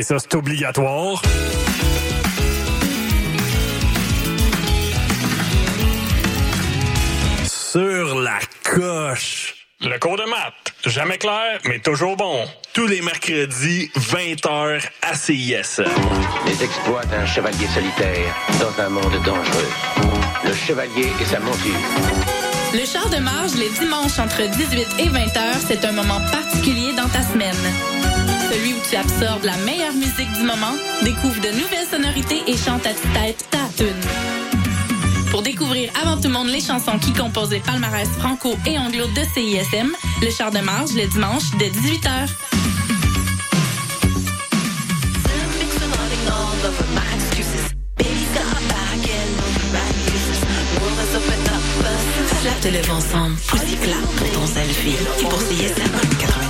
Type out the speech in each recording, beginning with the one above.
Ben ça, c'est obligatoire. Sur la coche. Le cours de maths. Jamais clair, mais toujours bon. Tous les mercredis, 20h à CIS. Les exploits d'un chevalier solitaire dans un monde dangereux. Le chevalier et sa monture. Le char de marge les dimanches entre 18 et 20 heures, c'est un moment particulier dans ta semaine. Celui où tu absorbes la meilleure musique du moment, découvre de nouvelles sonorités et chante à tue-tête ta tune. Pour découvrir avant tout le monde les chansons qui composent les palmarès franco et anglo de CISM, le char de marge le dimanche dès 18h. Clap te lève ensemble. Pour ton selfie. Et pour CISM 89.3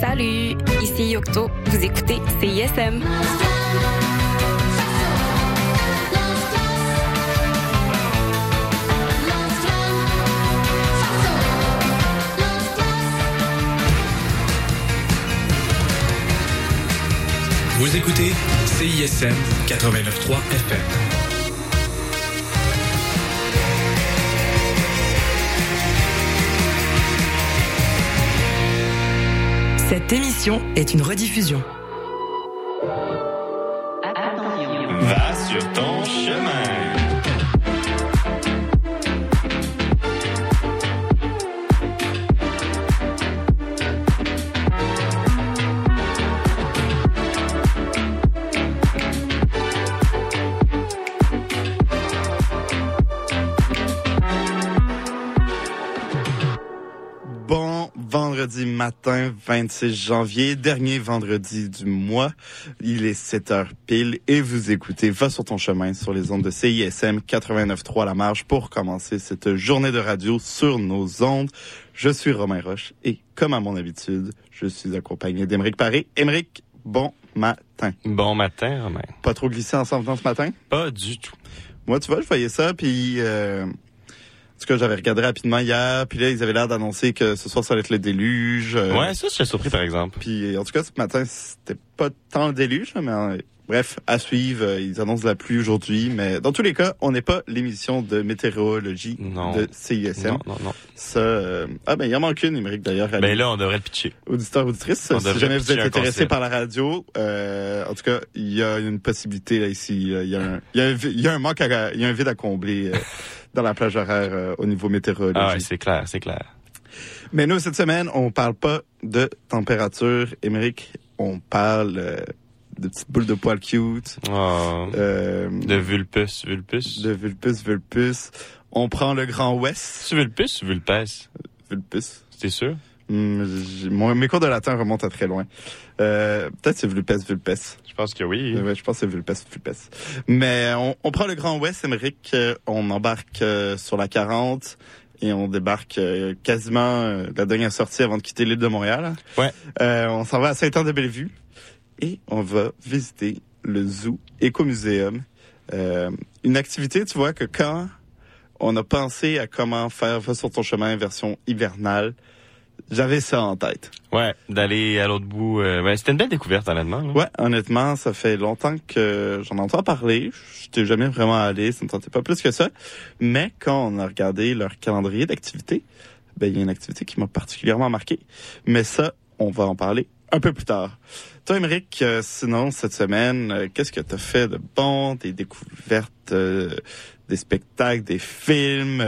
Salut, ici Yocto. Vous écoutez CISM. Vous écoutez CISM 89.3 FM. Cette émission est une rediffusion. Va sur ton chemin. Vendredi matin, 26 janvier, dernier vendredi du mois. Il est 7 heures pile et vous écoutez Va sur ton chemin sur les ondes de CISM 89.3 La Marge pour commencer cette journée de radio sur nos ondes. Je suis Romain Roche et comme à mon habitude, je suis accompagné d'Émeric Paré. Émeric, bon matin. Bon matin, Romain. Pas trop glissé ensemble dans ce matin? Pas du tout. Moi, tu vois, je voyais ça, puis... Euh, en tout cas, j'avais regardé rapidement hier, puis là, ils avaient l'air d'annoncer que ce soir, ça allait être le déluge. euh, Ouais, ça, je suis surpris, par exemple. Puis, en tout cas, ce matin, c'était pas tant le déluge, mais euh, bref, à suivre. euh, Ils annoncent la pluie aujourd'hui, mais dans tous les cas, on n'est pas l'émission de météorologie Non. de CISM. Non, non, non. Ça, euh, ah ben, il en manque une, numérique d'ailleurs. Ben là, on devrait le pitcher. Auditeur, auditrice, On si jamais vous êtes intéressé par la radio, euh, en tout cas, il y a une possibilité là ici. Il y a un, y a un, y a un manque, à- il y a un vide à combler dans la plage horaire euh, au niveau météorologie. Ah ouais, c'est clair, c'est clair. Mais nous, cette semaine, on parle pas de température. Émeric, on parle euh, de petites boules de poils cute, Oh, euh, de vulpus, vulpus. de vulpus, vulpus. On prend le Grand Ouest, C'est vulpus ou vulpes? vulpus. C'est sûr? J'ai- mon- mes cours de latin remontent à très loin. Euh, Peut-être c'est vulpes, vulpes. Je pense que oui. Ouais, je pense que c'est vulpes, vulpes. Mais on, on prend le Grand Ouest, Émeric. euh, on embarque euh, sur la 40 et on débarque euh, quasiment euh, la dernière sortie avant de quitter l'île de Montréal. Ouais. Euh, on s'en va à Saint-Anne-de-Bellevue et on va visiter le Zoo Écomuséum. Euh, une activité, tu vois, que quand on a pensé à comment faire Va sur ton chemin version hivernale, j'avais ça en tête. Ouais, d'aller à l'autre bout. euh, ouais, c'était une belle découverte, honnêtement. là. Ouais, honnêtement, ça fait longtemps que j'en entends parler. Je t'ai jamais vraiment allé, ça ne tentait pas plus que ça. Mais quand on a regardé leur calendrier d'activités, ben, il y a une activité qui m'a particulièrement marqué. Mais ça, on va en parler un peu plus tard. Toi, Émeric, euh, sinon, cette semaine, euh, qu'est-ce que tu as fait de bon, des découvertes, euh, des spectacles, des films?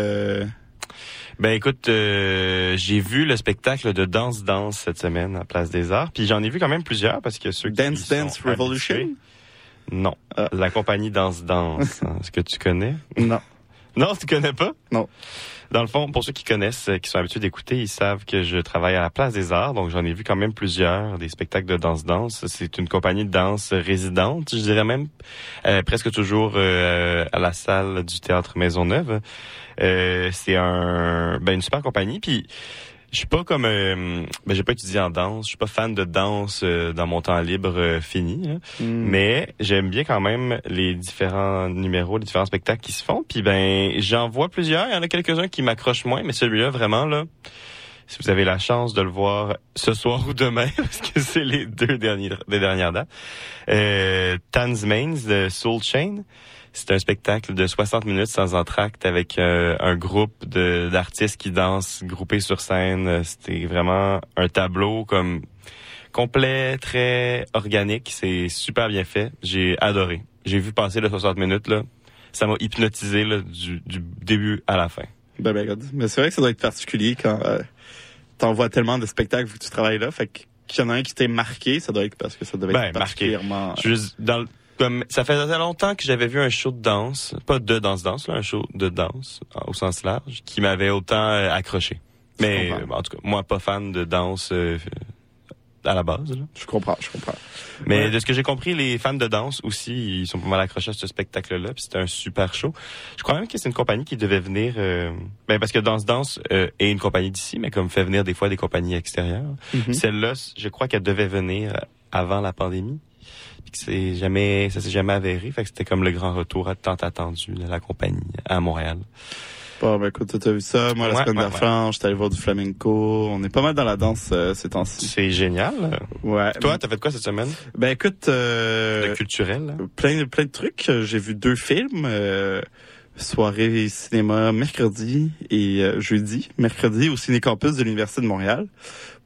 Ben écoute, euh, j'ai vu le spectacle de Danse Danse cette semaine à Place des Arts, puis j'en ai vu quand même plusieurs parce que ceux qui Dance sont Dance Revolution? habitués- Non. Ah. La compagnie Danse Danse. hein, Est-ce que tu connais? Non. Non, tu connais pas? Non. Dans le fond, pour ceux qui connaissent, euh, qui sont habitués d'écouter, ils savent que je travaille à la Place des Arts, donc j'en ai vu quand même plusieurs, des spectacles de danse-danse. C'est une compagnie de danse résidente, je dirais même, euh, presque toujours euh, à la salle du Théâtre Maisonneuve. Euh, c'est un, ben, une super compagnie, puis je suis pas comme, euh, ben, j'ai pas étudié en danse, je suis pas fan de danse euh, dans mon temps libre euh, fini, là. Hmm. Mais j'aime bien quand même les différents numéros, les différents spectacles qui se font. Puis ben, j'en vois plusieurs. Il y en a quelques-uns qui m'accrochent moins, mais celui-là, vraiment, là, si vous avez la chance de le voir ce soir ou demain, parce que c'est les deux derniers, des dernières dates, euh, Tans Mains de Soul Chain. C'est un spectacle de 60 minutes sans entracte avec euh, un groupe de d'artistes qui dansent groupés sur scène. C'était vraiment un tableau comme complet, très organique. C'est super bien fait. J'ai adoré. J'ai vu passer le 60 minutes là. Ça m'a hypnotisé là, du, du début à la fin. Ben, ben. Mais c'est vrai que ça doit être particulier quand euh, t'en vois tellement de spectacles vu que tu travailles là. Fait que qu'il y en a un qui t'est marqué, ça doit être parce que ça devait Ben, être marqué. particulièrement... Je suis juste dans le- comme ça faisait longtemps que j'avais vu un show de danse, pas de danse danse là, un show de danse au sens large qui m'avait autant euh, accroché. Mais en tout cas, moi pas fan de danse euh, à la base. là. Je comprends, je comprends. Mais Ouais. de ce que j'ai compris, les fans de danse aussi, ils sont pas mal accrochés à ce spectacle-là. Puis c'était un super show. Je crois même que c'est une compagnie qui devait venir, euh, ben parce que Danse Danse euh, est une compagnie d'ici, mais comme fait venir des fois des compagnies extérieures. Mhm. Celle-là, je crois qu'elle devait venir avant la pandémie. Puis que c'est jamais, ça s'est jamais avéré. Fait que c'était comme le grand retour tant attendu de la compagnie à Montréal. Bon, ben écoute, t'as vu ça. Moi, la Ouais, semaine ouais, d'enfant, j'étais allé voir du flamenco. On est pas mal dans la danse euh, ces temps-ci. C'est génial. Ouais. Toi, t'as fait quoi cette semaine? Ben écoute, euh, De culturel? là? plein, plein de trucs. Euh, J'ai vu deux films. euh, soirée cinéma mercredi et euh, jeudi. Mercredi au Ciné-Campus de l'Université de Montréal.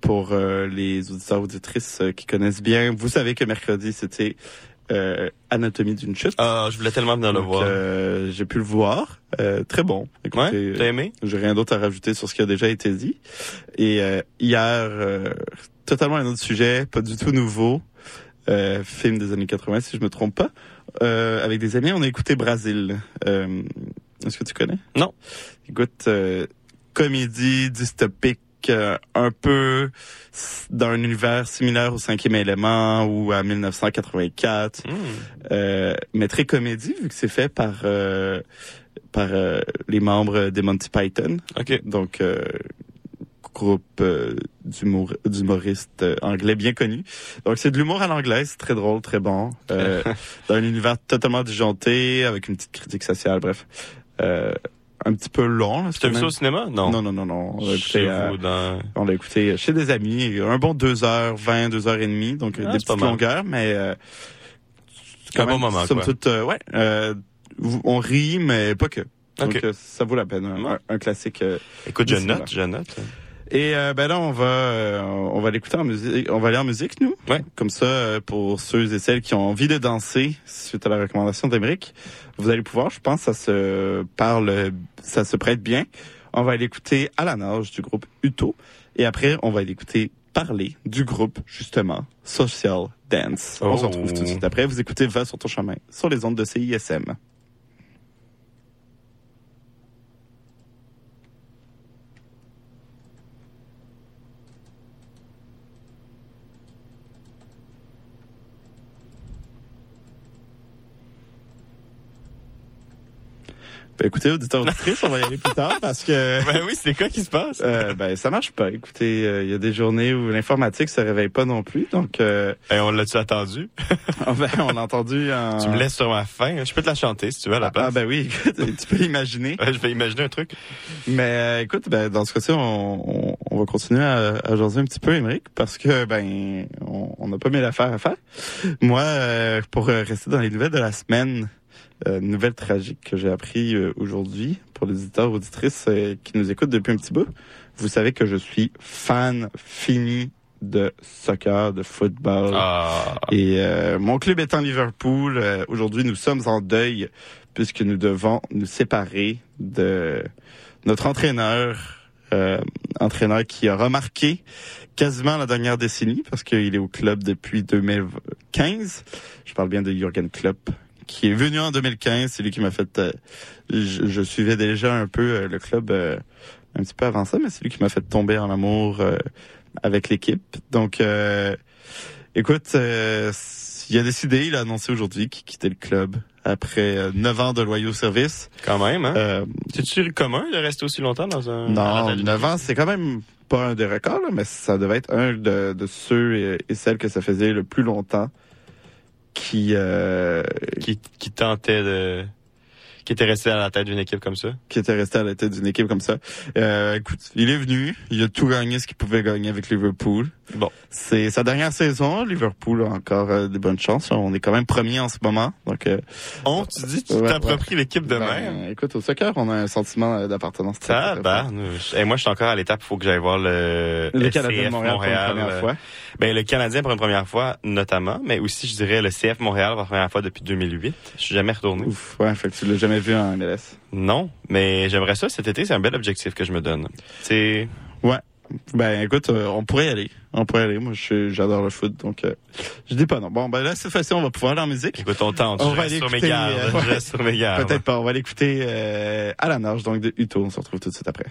Pour euh, les auditeurs auditrices euh, qui connaissent bien, vous savez que mercredi, c'était euh, Anatomie d'une chute. Ah, je voulais tellement venir le voir. euh, J'ai pu le voir. Euh, très bon. Écoutez, ouais, t'as aimé? j'ai rien d'autre à rajouter sur ce qui a déjà été dit. Et euh, hier, euh, totalement un autre sujet, pas du tout nouveau. Euh, film des années 80, si je me trompe pas. Euh, avec des amis, on a écouté Brasil. Euh, Est-ce que tu connais? Non. Écoute, euh, comédie dystopique, euh, un peu s- dans un univers similaire au cinquième élément ou à 1984 Hmm. euh, mais très comédie vu que c'est fait par euh, par les membres des Monty Python. Donc groupe d'humour- d'humoristes anglais bien connu. Donc c'est de l'humour à l'anglais, c'est très drôle, très bon. Dans un univers totalement disjoncté avec une petite critique sociale, bref. Euh, un petit peu Tu as vu ça au même- cinéma? Non. Non, non, non, non. On l'a écouté, vous, dans... on l'a écouté chez des amis. Un bon 2h20, 2h30. Donc Ah, des petites longueurs, mais... Euh, c'est Un bon moment, somme toute, euh, ouais. euh, on rit, mais pas que. Donc Ok. euh, ça vaut la peine. Un, un classique. euh. Écoute, je note, je note. Et euh, ben là, on va, euh, on va l'écouter en musique. On va aller en musique, nous. Ouais. Comme ça, euh, pour ceux et celles qui ont envie de danser suite à la recommandation d'Emeric, vous allez pouvoir. Je pense, ça se parle, ça se prête bien. On va aller écouter à la nage du groupe Uto. Et après, on va aller écouter parler du groupe, justement, Social Dance. On se Oh. retrouve tout de suite après. Vous écoutez Va sur ton chemin sur les ondes de CISM. Ben, écoutez, auditeurs auditrices, on va y aller plus tard parce que Ben oui, c'est quoi qui se passe? euh, ben ça marche pas. Écoutez, euh, il y a des journées où l'informatique se réveille pas non plus, donc euh, Et on l'a-tu attendu? ben, on l'a entendu en. Tu me laisses sur ma fin. Je peux te la chanter si tu veux à la Ah, place. ah, ben oui, écoute, tu peux l'imaginer. Ouais, je vais imaginer un truc. Mais euh, écoute, ben, dans ce cas-ci, on, on, on va continuer à, à jaser un petit peu, Émeric, parce que ben on n'a pas mille affaires à faire. Moi, euh, pour rester dans les nouvelles de la semaine, euh, nouvelle tragique que j'ai appris euh, aujourd'hui pour les auditeurs auditrices euh, qui nous écoutent depuis un petit bout. Vous savez que je suis fan fini de soccer, de football. Ah. Et euh, mon club étant Liverpool, euh, aujourd'hui nous sommes en deuil puisque nous devons nous séparer de notre entraîneur, euh, entraîneur qui a remarqué quasiment la dernière décennie parce qu'il est au club depuis 2000, 2015. Je parle bien de Jürgen Klopp, qui est venu en 2015. C'est lui qui m'a fait... euh, je, je suivais déjà un peu euh, le club euh, un petit peu avant ça, mais c'est lui qui m'a fait tomber en amour avec l'équipe. Donc, écoute, il a décidé, il a annoncé aujourd'hui qu'il quittait le club après euh, neuf ans de loyaux services. Quand même, hein? C'est-tu commun de rester aussi longtemps dans un... non, dans la- 9 ans, c'est quand même pas un des records, là, mais ça devait être un de, de ceux et, et celles que ça faisait le plus longtemps qui, euh, qui, qui tentait de... qui était resté à la tête d'une équipe comme ça? qui était resté à la tête d'une équipe comme ça. Euh, écoute, il est venu, il a tout gagné ce qu'il pouvait gagner avec Liverpool. Bon. C'est sa dernière saison. Liverpool a encore euh, des bonnes chances. On est quand même premier en ce moment. Donc, euh, On, tu dis, tu Ouais, t'appropries l'équipe de ben, écoute, au soccer, on a un sentiment euh, d'appartenance. Ça, bah, et moi, je suis encore à l'étape, il faut que j'aille voir le, Le Canadien de Montréal, pour la première euh, fois. Ben, le Canadien pour une première fois, notamment, mais aussi, je dirais, le CF Montréal pour la première fois depuis 2008. Je suis jamais retourné. Ouf, ouais, fait que tu l'as jamais vu en MLS. Non, mais j'aimerais ça cet été, c'est un bel objectif que je me donne. C'est, Ouais. Ben écoute, euh, on pourrait y aller. On pourrait y aller. Moi, j'adore le foot, donc euh, je dis pas non. Bon, ben là, cette fois-ci, on va pouvoir aller en musique. écoute, on tente, On je va aller sur mes gardes, euh, je ouais. reste sur mes gardes. Peut-être pas. On va l'écouter à la nage, donc de Uto. On se retrouve tout de suite après.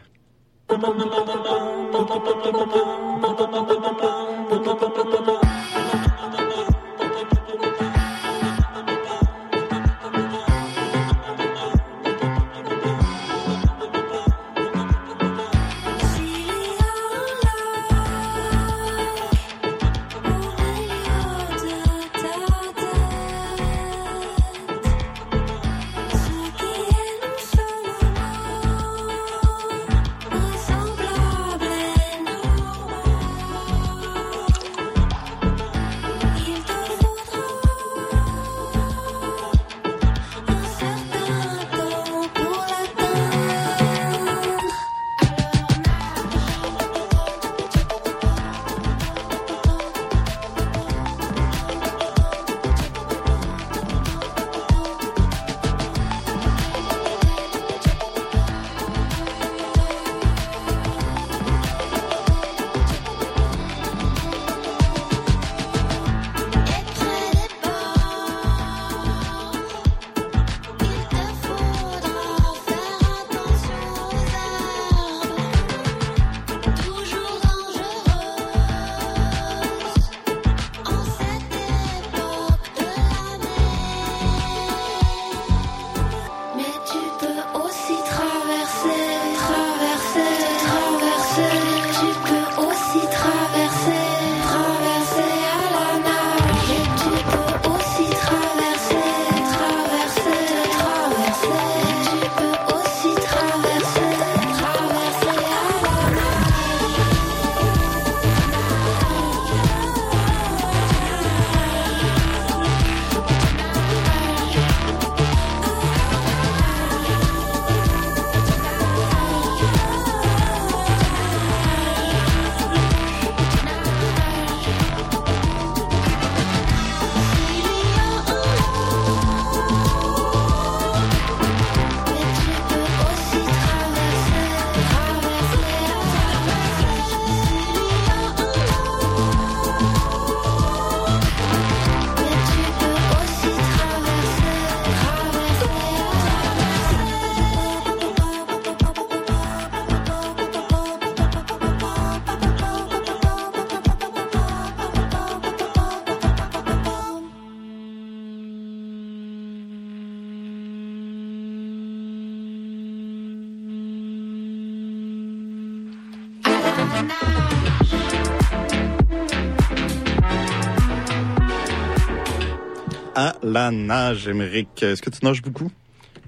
La nage, Émeric. Est-ce que tu nages beaucoup?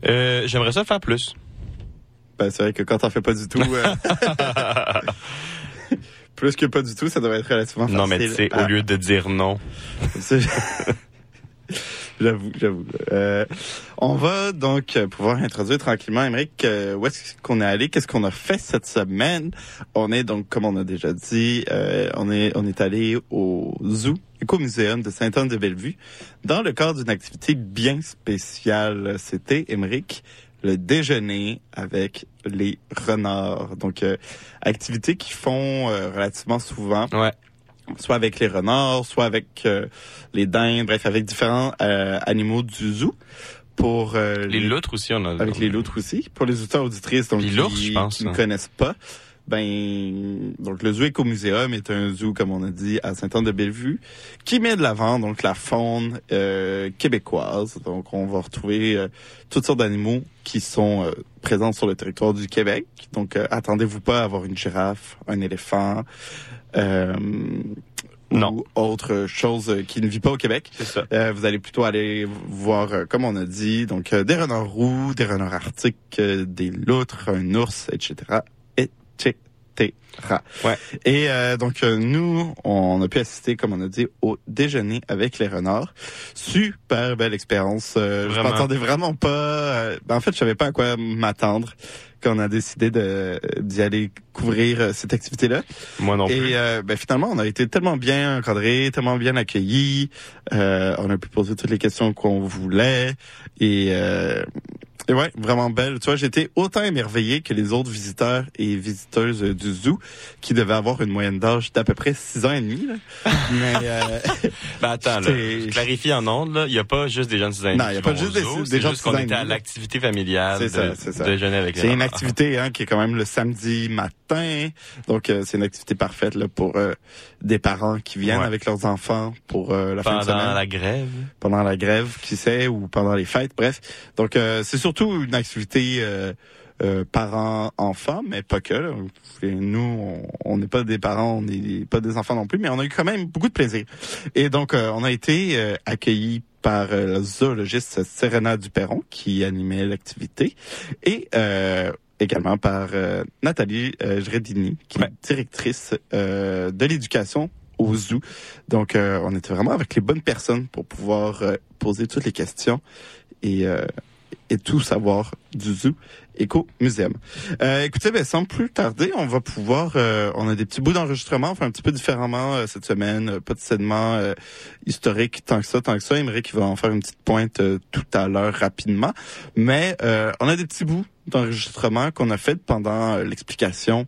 Euh, j'aimerais ça faire plus. Ben, c'est vrai que quand t'en fais pas du tout, euh, plus que pas du tout, ça devrait être relativement facile. non, mais tu sais, à- au lieu de dire non. J'avoue, j'avoue. Euh, on va donc pouvoir introduire tranquillement, Émeric, euh, où est-ce qu'on est allé, qu'est-ce qu'on a fait cette semaine? On est donc, comme on a déjà dit, euh, on est on est allé au zoo, écomuséum de Sainte-Anne-de-Bellevue, dans le cadre d'une activité bien spéciale. C'était, Émeric, le déjeuner avec les renards. Donc, euh, activité qu'ils font euh, relativement souvent. Ouais. soit avec les renards, soit avec euh, les dindes, bref, avec différents animaux du zoo. Pour euh, Les loutres aussi, on a. avec les loutres aussi. Pour les auditeurs auditrices donc Les qui, l'ours, je pense, qui ne hein. connaissent pas, ben donc le zoo Écomuséum est un zoo comme on a dit à Saint-Anne-de-Bellevue qui met de l'avant donc la faune euh, québécoise. Donc on va retrouver euh, toutes sortes d'animaux qui sont euh, présents sur le territoire du Québec. Donc euh, attendez-vous pas à avoir une girafe, un éléphant. Euh, Non. ou autre chose qui ne vit pas au Québec. C'est ça. Euh, vous allez plutôt aller voir, comme on a dit, donc euh, des renards roux, des renards arctiques, euh, des loutres, un ours, etc., etc. Ouais. Et euh, donc euh, nous, on a pu assister, comme on a dit, au déjeuner avec les renards. Super belle expérience. Euh, je m'attendais vraiment pas. euh, ben, en fait, je savais pas à quoi m'attendre quand on a décidé de d'y aller couvrir euh, cette activité-là. Moi non plus. Et euh, ben, finalement, on a été tellement bien encadrés, tellement bien accueillis. Euh, on a pu poser toutes les questions qu'on voulait. Et, euh, et ouais, vraiment belle. Tu vois, j'étais autant émerveillé que les autres visiteurs et visiteuses euh, du zoo qui devaient avoir une moyenne d'âge d'à peu près 6 ans et demi. Là. Mais euh, Ben attends, là, C'est- je clarifie en ondes, là, il n'y a pas juste des gens de 6 ans et Non, demi il y a pas juste des- zoo, des c'est gens de juste qu'on 6 ans et était à demi. l'activité familiale C'est de, ça, c'est ça. déjeuner avec les c'est une activité hein, qui est quand même le samedi matin. Donc, euh, c'est une activité parfaite là, pour euh, des parents qui viennent Ouais. avec leurs enfants pour euh, la fin de pendant semaine. la grève. pendant la grève, qui sait, ou pendant les fêtes, bref. Donc, euh, c'est surtout une activité euh, euh, parents-enfants, mais pas que. là. Nous, on- n'est pas des parents, on n'est pas des enfants non plus, mais on a eu quand même beaucoup de plaisir. Et donc, euh, on a été euh, accueillis par euh, le zoologiste Serena Duperron, qui animait l'activité, et euh, également par euh, Nathalie euh, Gredini, qui Ouais. est directrice euh, de l'éducation au zoo. Donc, euh, on était vraiment avec les bonnes personnes pour pouvoir euh, poser toutes les questions et, euh, et tout savoir du zoo Éco Muséum. Euh, écoutez, ben, sans plus tarder, on va pouvoir, euh, on a des petits bouts d'enregistrement, enfin un petit peu différemment euh, cette semaine, euh, pas de segment euh, historique tant que ça, tant que ça. Émeric qui va en faire une petite pointe euh, tout à l'heure rapidement, mais on a des petits bouts d'enregistrement qu'on a fait pendant l'explication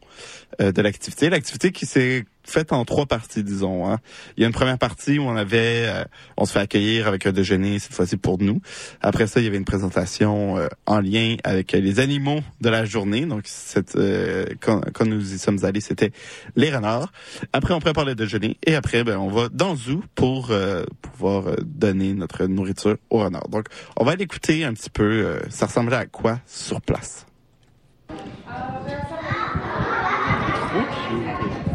de l'activité. L'activité qui s'est faite en trois parties, disons. Hein. Il y a une première partie où on avait, euh, on se fait accueillir avec un déjeuner cette fois-ci pour nous. Après ça, il y avait une présentation euh, en lien avec les animaux de la journée. Donc, euh, quand, nous y sommes allés, c'était les renards. Après, on prépare le déjeuner et après, ben, on va dans zoo pour euh, pouvoir euh, donner notre nourriture aux renards. Donc, on va aller écouter un petit peu. ça ressemblait à quoi sur place.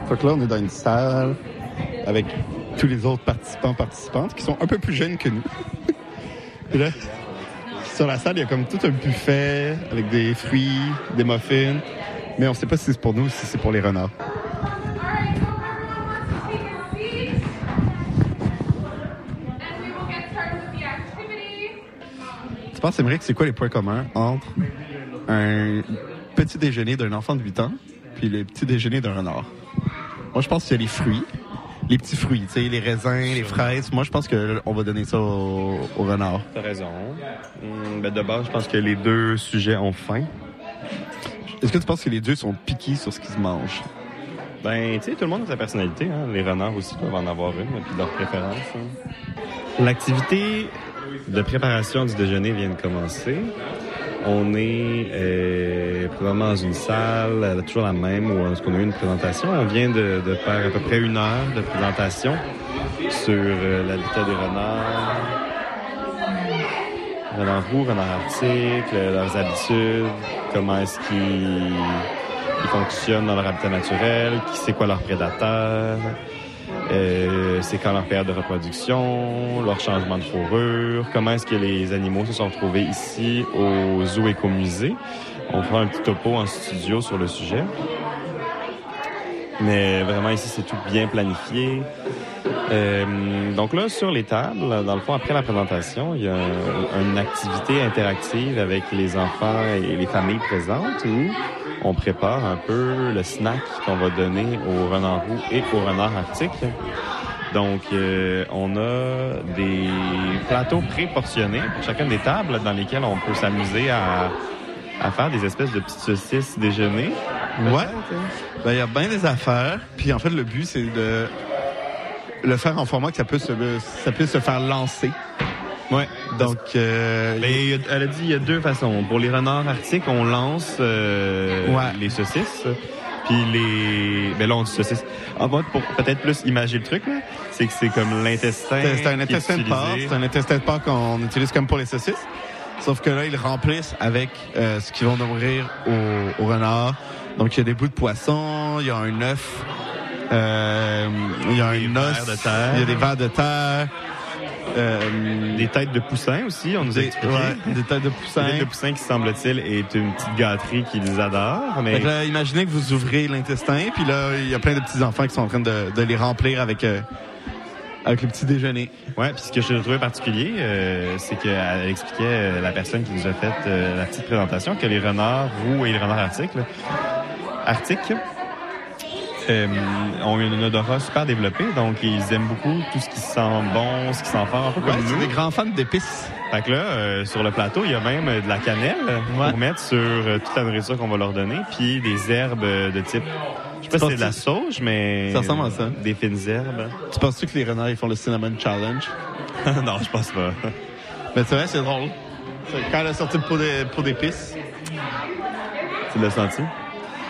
Donc là, on est dans une salle avec tous les autres participants, participantes qui sont un peu plus jeunes que nous. Et là, sur la salle, il y a comme tout un buffet avec des fruits, des muffins. Mais on sait pas si c'est pour nous ou si c'est pour les renards. Tu penses, Émeric, c'est quoi les points communs entre un petit déjeuner d'un enfant de 8 ans puis le petit déjeuner d'un renard? Moi, je pense qu'il y a les fruits. Les petits fruits, tu sais, les raisins, les fraises. Moi, je pense que on va donner ça au, au renard. T'as raison. Hum, ben de base, je pense que les deux sujets ont faim. Est-ce que tu penses que les deux sont piqués sur ce qu'ils se mangent? Ben, tu sais, tout le monde a sa personnalité. Hein? Les renards aussi doivent en avoir une, puis leur préférence. hein. L'activité de préparation du déjeuner vient de commencer. On est euh, présentement dans une salle, euh, toujours la même, où qu'on a eu une présentation. On vient de, faire à peu près une heure de présentation sur euh, l'habitat des renards, renards roux, renards arctiques, le- leurs habitudes, comment est-ce qu'ils ils fonctionnent dans leur habitat naturel, qui c'est quoi leur prédateur, euh, c'est quand leur période de reproduction, leur changement de fourrure, comment est-ce que les animaux se sont retrouvés ici au Zoo Écomusée? On fera un petit topo en studio sur le sujet. Mais vraiment ici, c'est tout bien planifié. Euh, donc là, sur les tables, dans le fond, après la présentation, il y a un- une activité interactive avec les enfants et les familles présentes où on prépare un peu le snack qu'on va donner aux renards roux et aux renards arctiques. Donc, euh, on a des plateaux pré-portionnés pour chacune des tables dans lesquelles on peut s'amuser à, à faire des espèces de petites saucisses déjeuner. Ouais. Ben, il y a bien des affaires. Puis en fait, le but, c'est de le faire en format que ça peut se, ça puisse se faire lancer. Ouais. Donc, euh, Ben, y a- elle a dit il y a deux façons. Pour les renards arctiques, on lance euh, Ouais. les saucisses. Puis les... Ben là, on dit saucisses. En fait, pour peut-être plus imager le truc, là, c'est que c'est comme l'intestin c'est un intestin de porc. C'est un intestin de porc qu'on utilise comme pour les saucisses. Sauf que là, ils remplissent avec euh, ce qu'ils vont nourrir au, au renard. Donc, il y a des bouts de poisson, il y a un œuf, euh, il y a Des un os, de terre. il y a des vers de terre. Euh, Des têtes de poussins aussi, on nous a des, expliqué. ouais, des têtes de poussin. Des têtes de poussins qui, semble-t-il, est une petite gâterie qu'ils adorent. Mais là, imaginez que vous ouvrez l'intestin, puis là, il y a plein de petits enfants qui sont en train de, de les remplir avec euh, avec le petit déjeuner. Ouais, puis ce que je trouvais particulier, euh, c'est qu'elle expliquait, euh, la personne qui nous a fait euh, la petite présentation, que les renards roux et les renards arctiques, arctiques euh, ont un odorat super développé, donc ils aiment beaucoup tout ce qui sent bon, ce qui sent fort, un peu Ouais, comme nous. des grands fans d'épices. Fait que là, euh, sur le plateau, il y a même de la cannelle Ouais. pour mettre sur toute la nourriture qu'on va leur donner, puis des herbes de type... Je sais pas si c'est de la sauge, mais... Ça ressemble à ça. Des fines herbes. Tu penses-tu que les renards, ils font le cinnamon challenge? non, je pense pas. Mais c'est vrai, c'est drôle. Quand elle a sorti le pot d'é- pot d'épices, Tu l'as senti?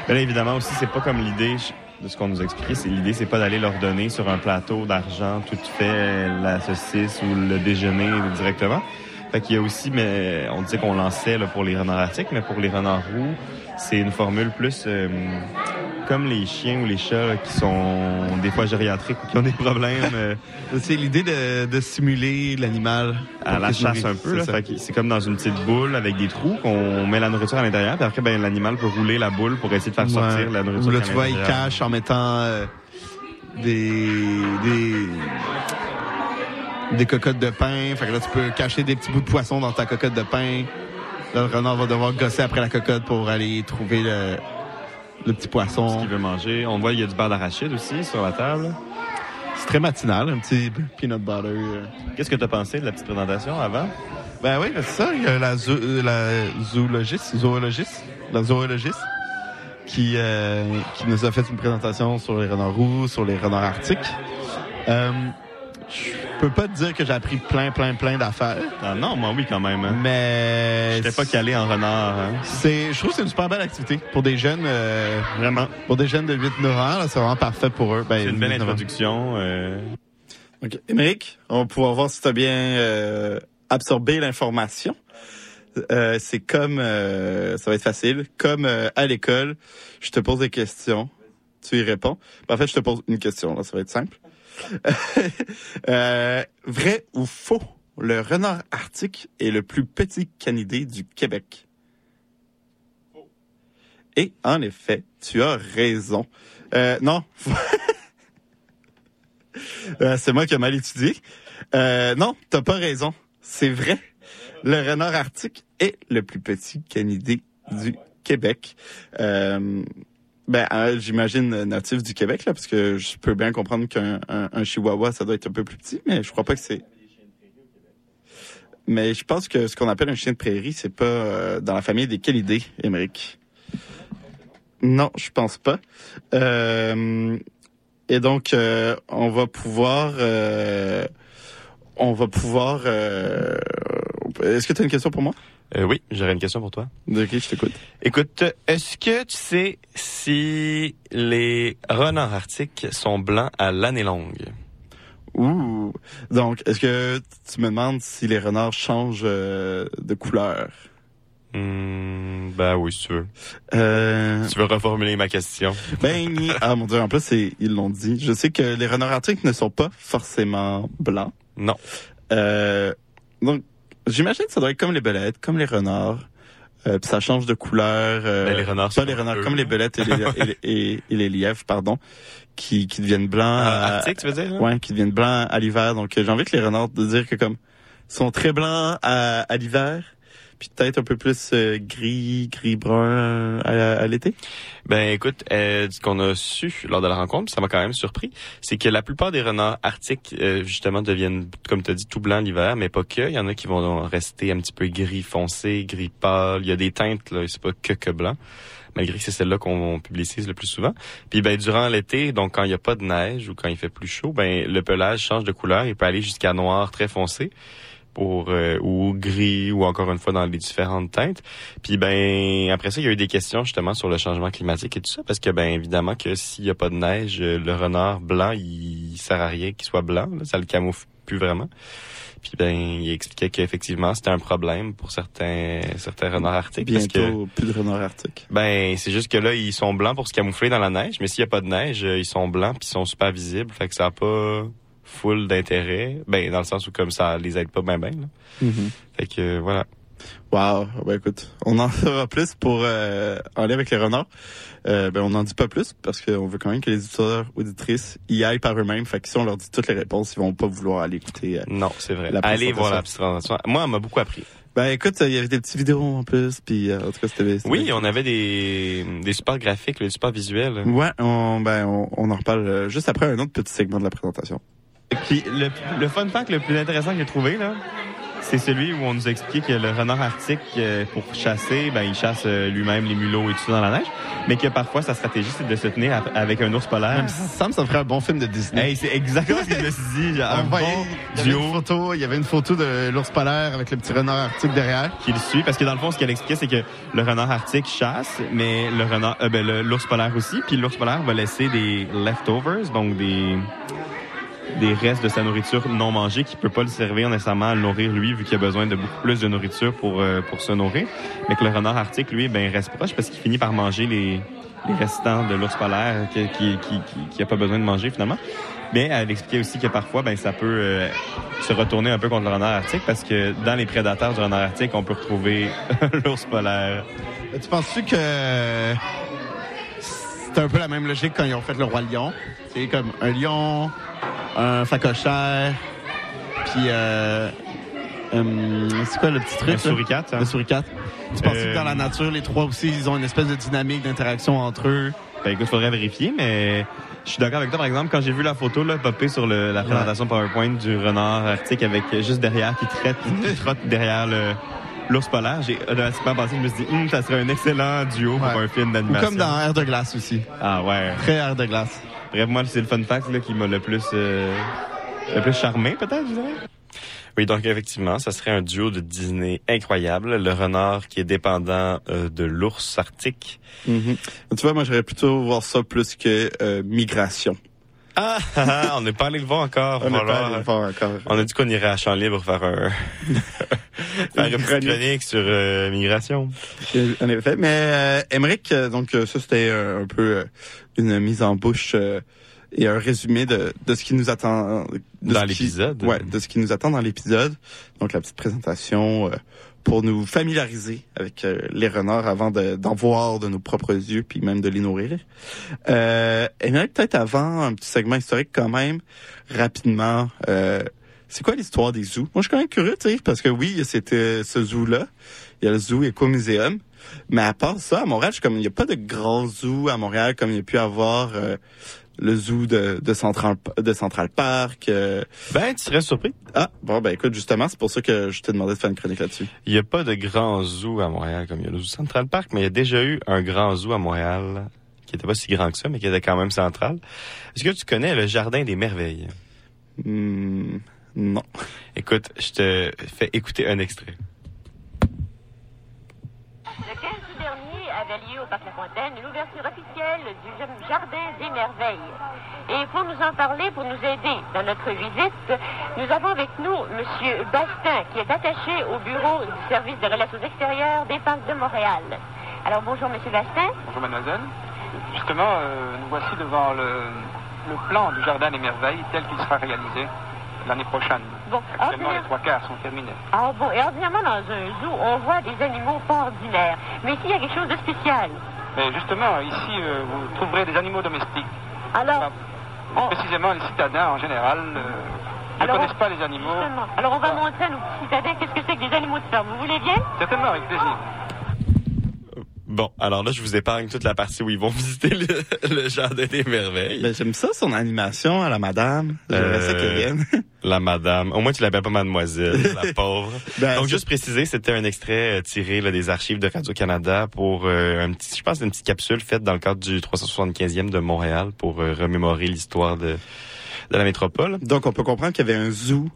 Mais là, évidemment, aussi, c'est pas comme l'idée de ce qu'on nous a expliqué. C'est l'idée, c'est pas d'aller leur donner sur un plateau d'argent tout fait la saucisse ou le déjeuner directement. Fait qu'il y a aussi, mais on disait qu'on lançait là, pour les renards arctiques, mais pour les renards roux, c'est une formule plus euh, comme les chiens ou les chats là, qui sont des fois gériatriques ou qui ont des problèmes euh, c'est l'idée de, de simuler l'animal. à la chasse un peu. C'est comme dans une petite boule avec des trous qu'on met la nourriture à l'intérieur, puis après, ben, l'animal peut rouler la boule pour essayer de faire sortir la nourriture. Ou là, tu vois, l'intérieur. cachent en mettant euh, des, des, des cocottes de pain. Fait que là, tu peux cacher des petits bouts de poisson dans ta cocotte de pain. Là, le renard va devoir gosser après la cocotte pour aller trouver le, le petit ce poisson. qu'il veut manger. On voit, il y a du beurre d'arachide aussi sur la table. C'est très matinal, un petit peanut butter. euh. Qu'est-ce que tu as pensé de la petite présentation avant? Ben oui, ben c'est ça. Il y a la, zo- euh, la zoologiste, zoologiste, la zoologiste qui, euh, qui nous a fait une présentation sur les renards roux, sur les renards arctiques. Euh, je peux pas te dire que j'ai appris plein, plein, plein d'affaires, Ah non, moi oui quand même. Hein. mais J'étais pas calé en renard. Hein. c'est, je trouve que c'est une super belle activité pour des jeunes, euh, Vraiment. pour des jeunes de 8 9 ans. là, C'est vraiment parfait pour eux. Ben, C'est une belle 8-9 introduction. euh, OK. Émeric, on va pouvoir voir si tu as bien euh, absorbé l'information. Euh, c'est comme, euh, ça va être facile, comme euh, à l'école, je te pose des questions, tu y réponds. Ben, en fait, je te pose une question, là, ça va être simple. Euh, vrai ou faux, le renard arctique est le plus petit canidé du Québec? Et en effet, tu as raison. Euh, non. Euh, c'est moi qui ai mal étudié. Euh, non, t'as pas raison. C'est vrai. Le renard arctique est le plus petit canidé du Québec. Euh, ben, euh, j'imagine natif du Québec, là, parce que je peux bien comprendre qu'un un, un chihuahua, ça doit être un peu plus petit, mais je crois pas que c'est... Mais je pense que ce qu'on appelle un chien de prairie, c'est pas euh, dans la famille des canidés, Émeric. Non, je pense pas. Euh, et donc, euh, on va pouvoir... euh, on va pouvoir... euh, Est-ce que tu as une question pour moi? Euh, oui, j'aurais une question pour toi. Ok, je t'écoute? Écoute, est-ce que tu sais si les renards arctiques sont blancs à l'année longue? Ouh. Donc, est-ce que tu me demandes si les renards changent euh, de couleur? Hmm, ben oui, si tu veux. Euh, Tu veux reformuler ma question? ben, ah mon dieu, en plus, ils l'ont dit. Je sais que les renards arctiques ne sont pas forcément blancs. Non. Euh, donc, j'imagine que ça doit être comme les belettes, comme les renards. Euh, ça change de couleur. euh, Ben, les renards pas les renards, comme les belettes et les, et, les- et- et les lièvres, pardon, qui, qui deviennent blancs. À- Arctique, tu veux dire? là? Ouais, qui deviennent blancs à l'hiver. Donc, euh, j'ai envie que les renards de dire que comme sont très blancs à, à l'hiver, puis peut-être un peu plus euh, gris, gris brun à, l'été? Ben écoute, euh, ce qu'on a su lors de la rencontre, ça m'a quand même surpris, c'est que la plupart des renards arctiques, euh, justement, deviennent, comme tu as dit, tout blanc l'hiver, mais pas que. Il y en a qui vont rester un petit peu gris foncé, gris pâle. Il y a des teintes, là, c'est pas que que blanc. malgré que c'est celle-là qu'on publicise le plus souvent. Puis ben durant l'été, donc quand il y a pas de neige ou quand il fait plus chaud, ben le pelage change de couleur, il peut aller jusqu'à noir très foncé pour euh, ou gris ou encore une fois dans les différentes teintes. Puis ben après ça, il y a eu des questions justement sur le changement climatique et tout ça parce que ben évidemment que s'il y a pas de neige, euh, le renard blanc, il sert à rien qu'il soit blanc, là, ça le camoufle plus vraiment. Puis ben il expliquait qu'effectivement c'était un problème pour certains certains renards arctiques parce que Bientôt, plus de renards arctiques. ben c'est juste que là ils sont blancs pour se camoufler dans la neige, mais s'il y a pas de neige, euh, ils sont blancs puis ils sont super visibles, fait que ça a pas full d'intérêt, ben dans le sens où comme ça les aide pas ben ben là. Fait que euh, voilà. Wow. Ben écoute, on en saura plus pour euh, lien avec les renards. Euh, ben on n'en dit pas plus parce qu'on veut quand même que les auditeurs auditrices y aillent par eux-mêmes. Fait que si on leur dit toutes les réponses, ils vont pas vouloir aller écouter. euh. Non, c'est vrai. Allez voir la présentation. Moi, elle m'a beaucoup appris. Ben écoute, il y avait des petites vidéos en plus, puis en tout cas c'était. Oui, bien. on avait des des supports graphiques, des supports visuels. Ouais, on, ben on, on en reparle juste après un autre petit segment de la présentation. Puis le, le fun fact le plus intéressant que j'ai trouvé là, c'est celui où on nous a expliqué que le renard arctique, euh, pour chasser, ben il chasse euh, lui-même les mulots et tout ça dans la neige, mais que parfois sa stratégie c'est de se tenir avec un ours polaire. Ça me ça ferait un bon film de Disney. Hey, c'est exactement ce que je me suis dit. Genre, un On voyait- bon il y avait duo une photo, il y avait une photo de l'ours polaire avec le petit renard arctique derrière. qui le suit parce que dans le fond ce qu'elle expliquait c'est que le renard arctique chasse mais le renard euh, ben, l'ours polaire aussi puis l'ours polaire va laisser des leftovers donc des des restes de sa nourriture non mangée qui peut pas le servir nécessairement à le nourrir lui vu qu'il a besoin de beaucoup plus de nourriture pour euh, pour se nourrir mais que le renard arctique lui ben reste proche parce qu'il finit par manger les les restants de l'ours polaire qui qui, qui qui a pas besoin de manger finalement mais elle expliquait aussi que parfois, ben, ça peut euh, se retourner un peu contre le renard arctique parce que dans les prédateurs du renard arctique, on peut retrouver l'ours polaire. Tu penses-tu que c'est un peu la même logique quand ils ont fait le roi lion? C'est comme un lion, un facochère, puis euh, euh, c'est quoi le petit truc? Là? souricate, hein? Le souricate. Tu penses Euh, que dans la nature, les trois aussi, ils ont une espèce de dynamique d'interaction entre eux? Ben, écoute, faudrait vérifier, mais je suis d'accord avec toi. Par exemple, quand j'ai vu la photo, là, popper sur le- la présentation PowerPoint du renard arctique avec euh, juste derrière, qui traite, qui trotte derrière le, l'ours polaire, j'ai automatiquement pensé, je me suis dit, Hum, ça serait un excellent duo pour Ouais. un film Ou d'animation. comme dans Air de glace aussi. Ah ouais. Très Air de glace. Bref, moi, c'est le fun fact, là, qui m'a le plus, euh, le plus charmé, peut-être, je dirais. Oui, donc effectivement, ça serait un duo de Disney incroyable. Le renard qui est dépendant euh, de l'ours arctique. Mhm. Tu vois, moi j'aurais plutôt voir ça plus que euh, migration. Ah, on n'est pas allé le voir encore. On n'est pas allé le voir encore. On a dit qu'on irait à Champ Libre faire un faire une chronique. chronique sur euh, migration. En effet, mais euh, Emmerich, euh, donc euh, ça c'était un peu une mise en bouche et un résumé de, de ce qui nous attend de Dans l'épisode. Ouais, de ce qui nous attend dans l'épisode. Donc la petite présentation euh, pour nous familiariser avec euh, les renards avant de- d'en voir de nos propres yeux puis même de les nourrir. Euh, Emmerich, peut-être avant un petit segment historique quand même rapidement. Euh, c'est quoi l'histoire des zoos? Moi, je suis quand même curieux, tu sais, parce que oui, c'était ce zoo-là. Il y a le zoo Eco-Muséum. Mais à part ça, à Montréal, je suis comme, il n'y a pas de grand zoo à Montréal comme il y a pu avoir euh, le zoo de, de, Central, de Central Park. euh. Ben, tu serais surpris. Ah, bon, ben écoute, justement, c'est pour ça que je t'ai demandé de faire une chronique là-dessus. Il n'y a pas de grand zoo à Montréal comme il y a le zoo Central Park, mais il y a déjà eu un grand zoo à Montréal qui était pas si grand que ça, mais qui était quand même central. Est-ce que tu connais le Jardin des Merveilles? Hmm, non. Écoute, je te fais écouter un extrait 15 août dernier avait lieu au Parc La Fontaine l'ouverture officielle du Jardin des Merveilles. Et pour nous en parler, pour nous aider dans notre visite, nous avons avec nous M. Bastin, qui est attaché au bureau du service de relations extérieures des Parcs de Montréal. Alors bonjour M. Bastin. Bonjour mademoiselle. Justement, euh, nous voici devant le, le plan du Jardin des Merveilles tel qu'il sera réalisé l'année prochaine. Bon, Actuellement, les trois quarts sont terminés. Ah bon, et ordinairement dans un zoo, on voit des animaux pas ordinaires. Mais ici, il y a quelque chose de spécial? Mais justement, ici, euh, vous trouverez des animaux domestiques. Alors, Précisément, les citadins, en général, euh, ne connaissent pas les animaux. justement. Alors on va montrer à nos citadins qu'est-ce que c'est que des animaux de ferme. Vous voulez bien? Certainement, avec plaisir. Bon, alors là, je vous épargne toute la partie où ils vont visiter le, le Jardin des Merveilles. Ben, j'aime ça, son animation à la madame. J'aimerais ça Euh, qu'elle vienne. La madame. Au moins, tu l'appelles pas mademoiselle, la pauvre. Ben, Donc, juste préciser, c'était un extrait euh, tiré là, des archives de Radio-Canada pour euh, un petit, je pense, une petite capsule faite dans le cadre du 375e de Montréal pour euh, remémorer l'histoire de, de la métropole. Donc, on peut comprendre qu'il y avait un zoo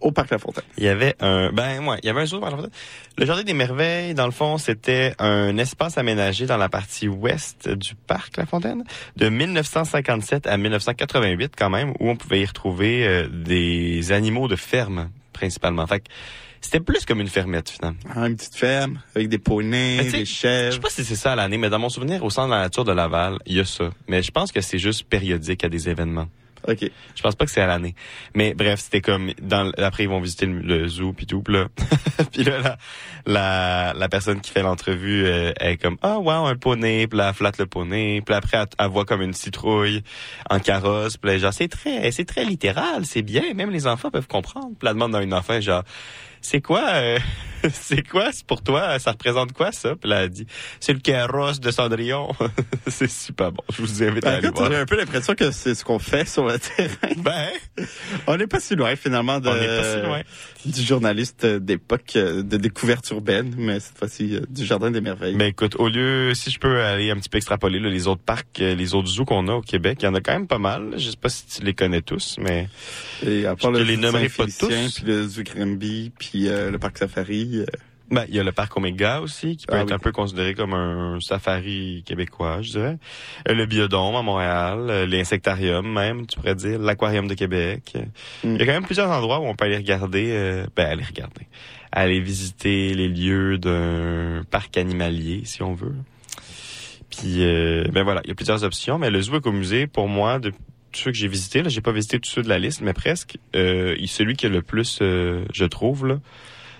au Parc La Fontaine. Il y avait un, ben, ouais, il y avait un zoo. dans la Fontaine. Le Jardin des Merveilles, dans le fond, c'était un espace aménagé dans la partie ouest du parc La Fontaine, de 1957 à 1988 quand même, où on pouvait y retrouver euh, des animaux de ferme principalement. Fait que c'était plus comme une fermette finalement. Ah, Une petite ferme avec des poneys, des Je chèvres. sais pas si c'est ça à l'année, mais dans mon souvenir, au centre de la nature de Laval, il y a ça. Mais je pense que c'est juste périodique à des événements. OK. Je pense pas que c'est à l'année. Mais bref, c'était comme dans après ils vont visiter le, zoo puis tout, puis là, là la, la la personne qui fait l'entrevue euh, est comme ah wow un poney, puis là, flatte le poney, puis après elle, voit comme une citrouille en carrosse, puis là genre c'est très c'est très littéral, c'est bien, même les enfants peuvent comprendre. Puis la demande d'un enfant genre c'est quoi euh, c'est quoi c'est pour toi ça représente quoi ça? Puis là elle dit c'est le carrosse de Cendrillon c'est super bon je vous invite à Ben, aller voir j'ai un peu l'impression que c'est ce qu'on fait sur le terrain. ben On n'est pas si loin, finalement, de, On n'est pas si loin. du journaliste d'époque euh, de découverte urbaine, mais cette fois-ci euh, du Jardin des Merveilles. Ben écoute, au lieu, si je peux aller un petit peu extrapoler là, les autres parcs, euh, les autres zoos qu'on a au Québec, il y en a quand même pas mal. Je sais pas si tu les connais tous, mais Et à part je te le les nommerai pas tous. puis le zoo Grimby, puis euh, le parc Safari. euh, ben il y a le parc Omega aussi, qui peut Ah être oui. un peu considéré comme un safari québécois, je dirais. Euh, Le biodôme à Montréal, l'insectarium même, tu pourrais dire, l'aquarium de Québec. Mm. Il y a quand même plusieurs endroits où on peut aller regarder, euh, ben aller regarder, aller visiter les lieux d'un parc animalier, si on veut. Puis, euh, ben voilà, il y a plusieurs options, mais le zoo écomusée, pour moi, de tous ceux que j'ai visités, là, j'ai pas visité tous ceux de la liste, mais presque, euh, celui qui est le plus, euh, je trouve, là,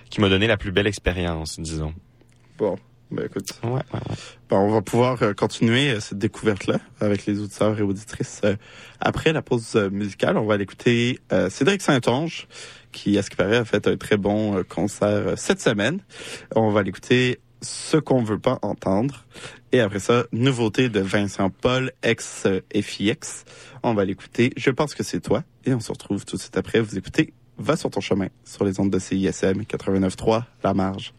qui m'a donné la plus belle expérience, disons. Bon, ben écoute. Ouais, ouais, ouais. Bon, on va pouvoir euh, continuer euh, cette découverte-là avec les auditeurs et auditrices. après la pause musicale, on va aller écouter Cédric Saint-Onge, qui, à ce qui paraît, a fait un très bon concert cette semaine. On va l'écouter Ce qu'on veut pas entendre. Et après ça, nouveauté de Vincent Paul, ex euh. On va l'écouter Je pense que c'est toi. Et on se retrouve tout de suite après. Vous écoutez Va sur ton chemin sur les ondes de CISM 89.3, La Marge.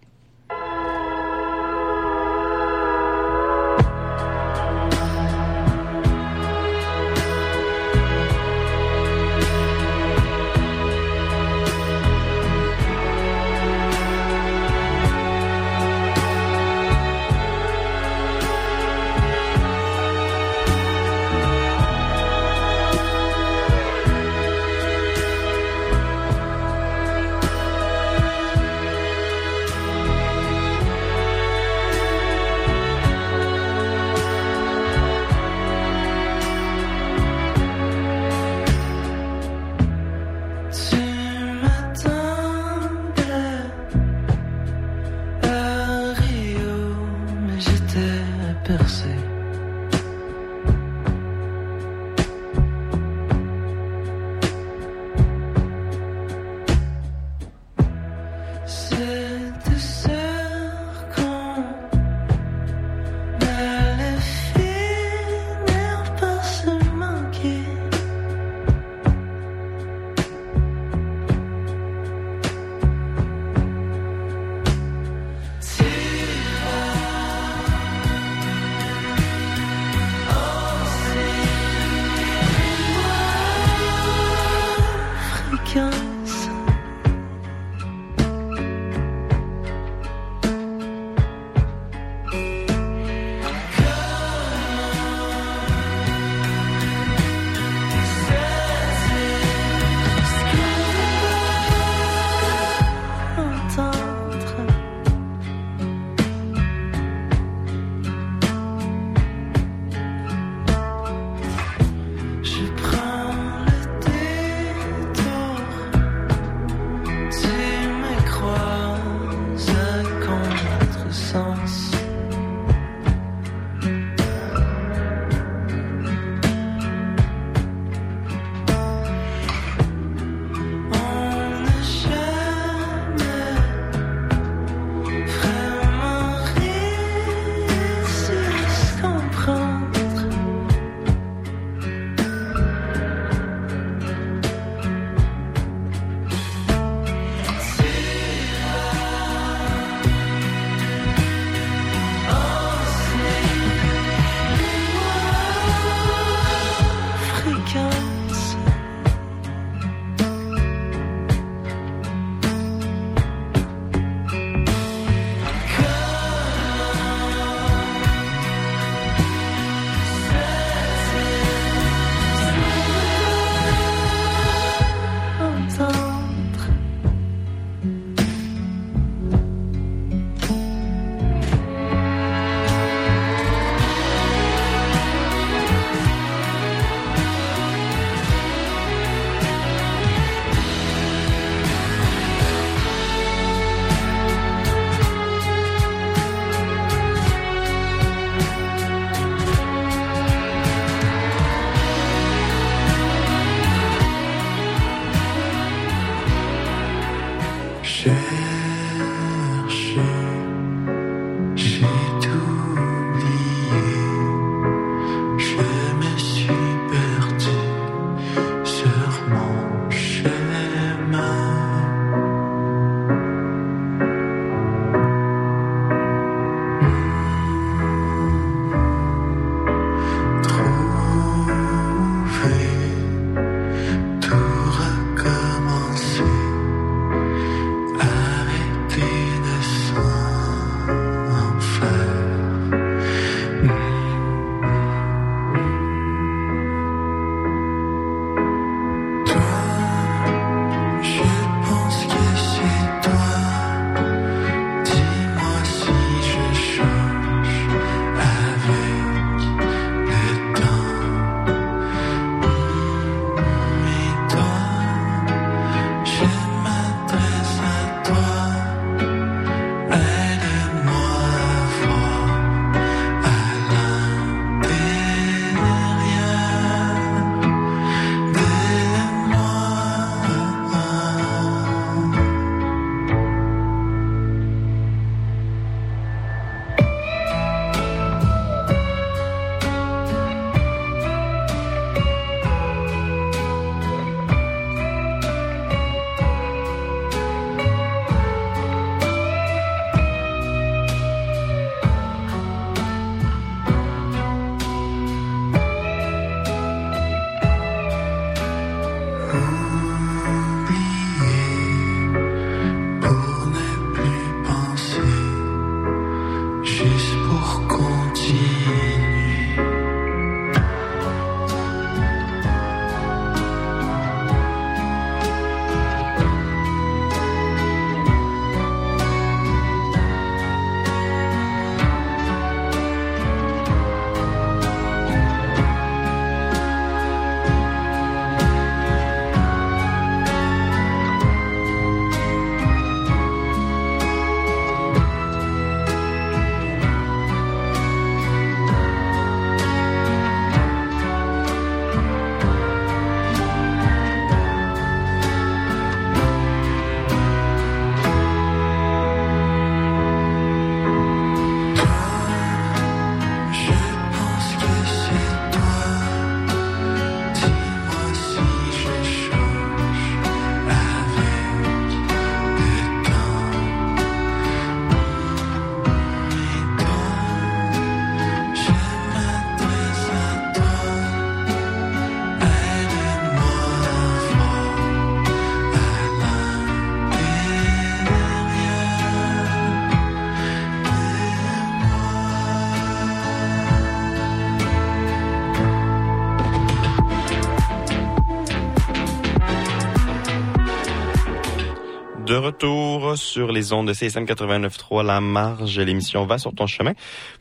Retour sur les ondes de CSM 89.3, La Marge, l'émission Va sur ton chemin.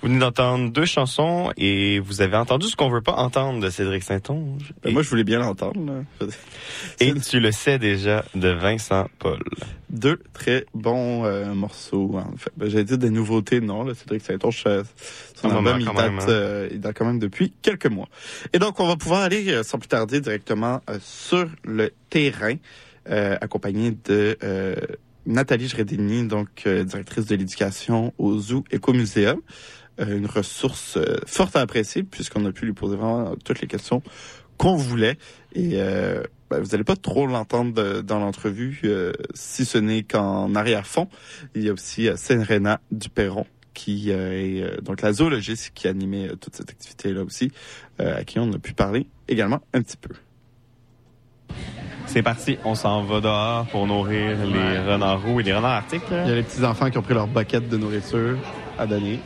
Vous venez d'entendre deux chansons et vous avez entendu ce qu'on veut pas entendre de Cédric Saint-Onge. Ben, moi, je voulais bien l'entendre. Et tu le sais déjà de Vincent Paul. Deux très bons euh, morceaux. En fait. Ben, J'allais dire des nouveautés, non. Là, Cédric Saint-Onge, euh, son moment album, il date, hein. euh, il date quand même depuis quelques mois. Et donc, on va pouvoir aller, euh, sans plus tarder, directement sur le terrain, accompagné de euh, Nathalie Jredini, donc euh, directrice de l'éducation au Zoo Écomuséum. Euh, une ressource euh, forte à apprécier, puisqu'on a pu lui poser vraiment toutes les questions qu'on voulait. Et euh, ben, vous n'allez pas trop l'entendre dans l'entrevue, euh, si ce n'est qu'en arrière-fond. Il y a aussi euh, Senrena Duperron, qui euh, est euh, donc la zoologiste qui animait euh, toute cette activité-là aussi, euh, à qui on a pu parler également un petit peu. C'est parti, on s'en va dehors pour nourrir les renards roux et les renards arctiques. Il y a les petits-enfants qui ont pris leur bucket de nourriture à donner.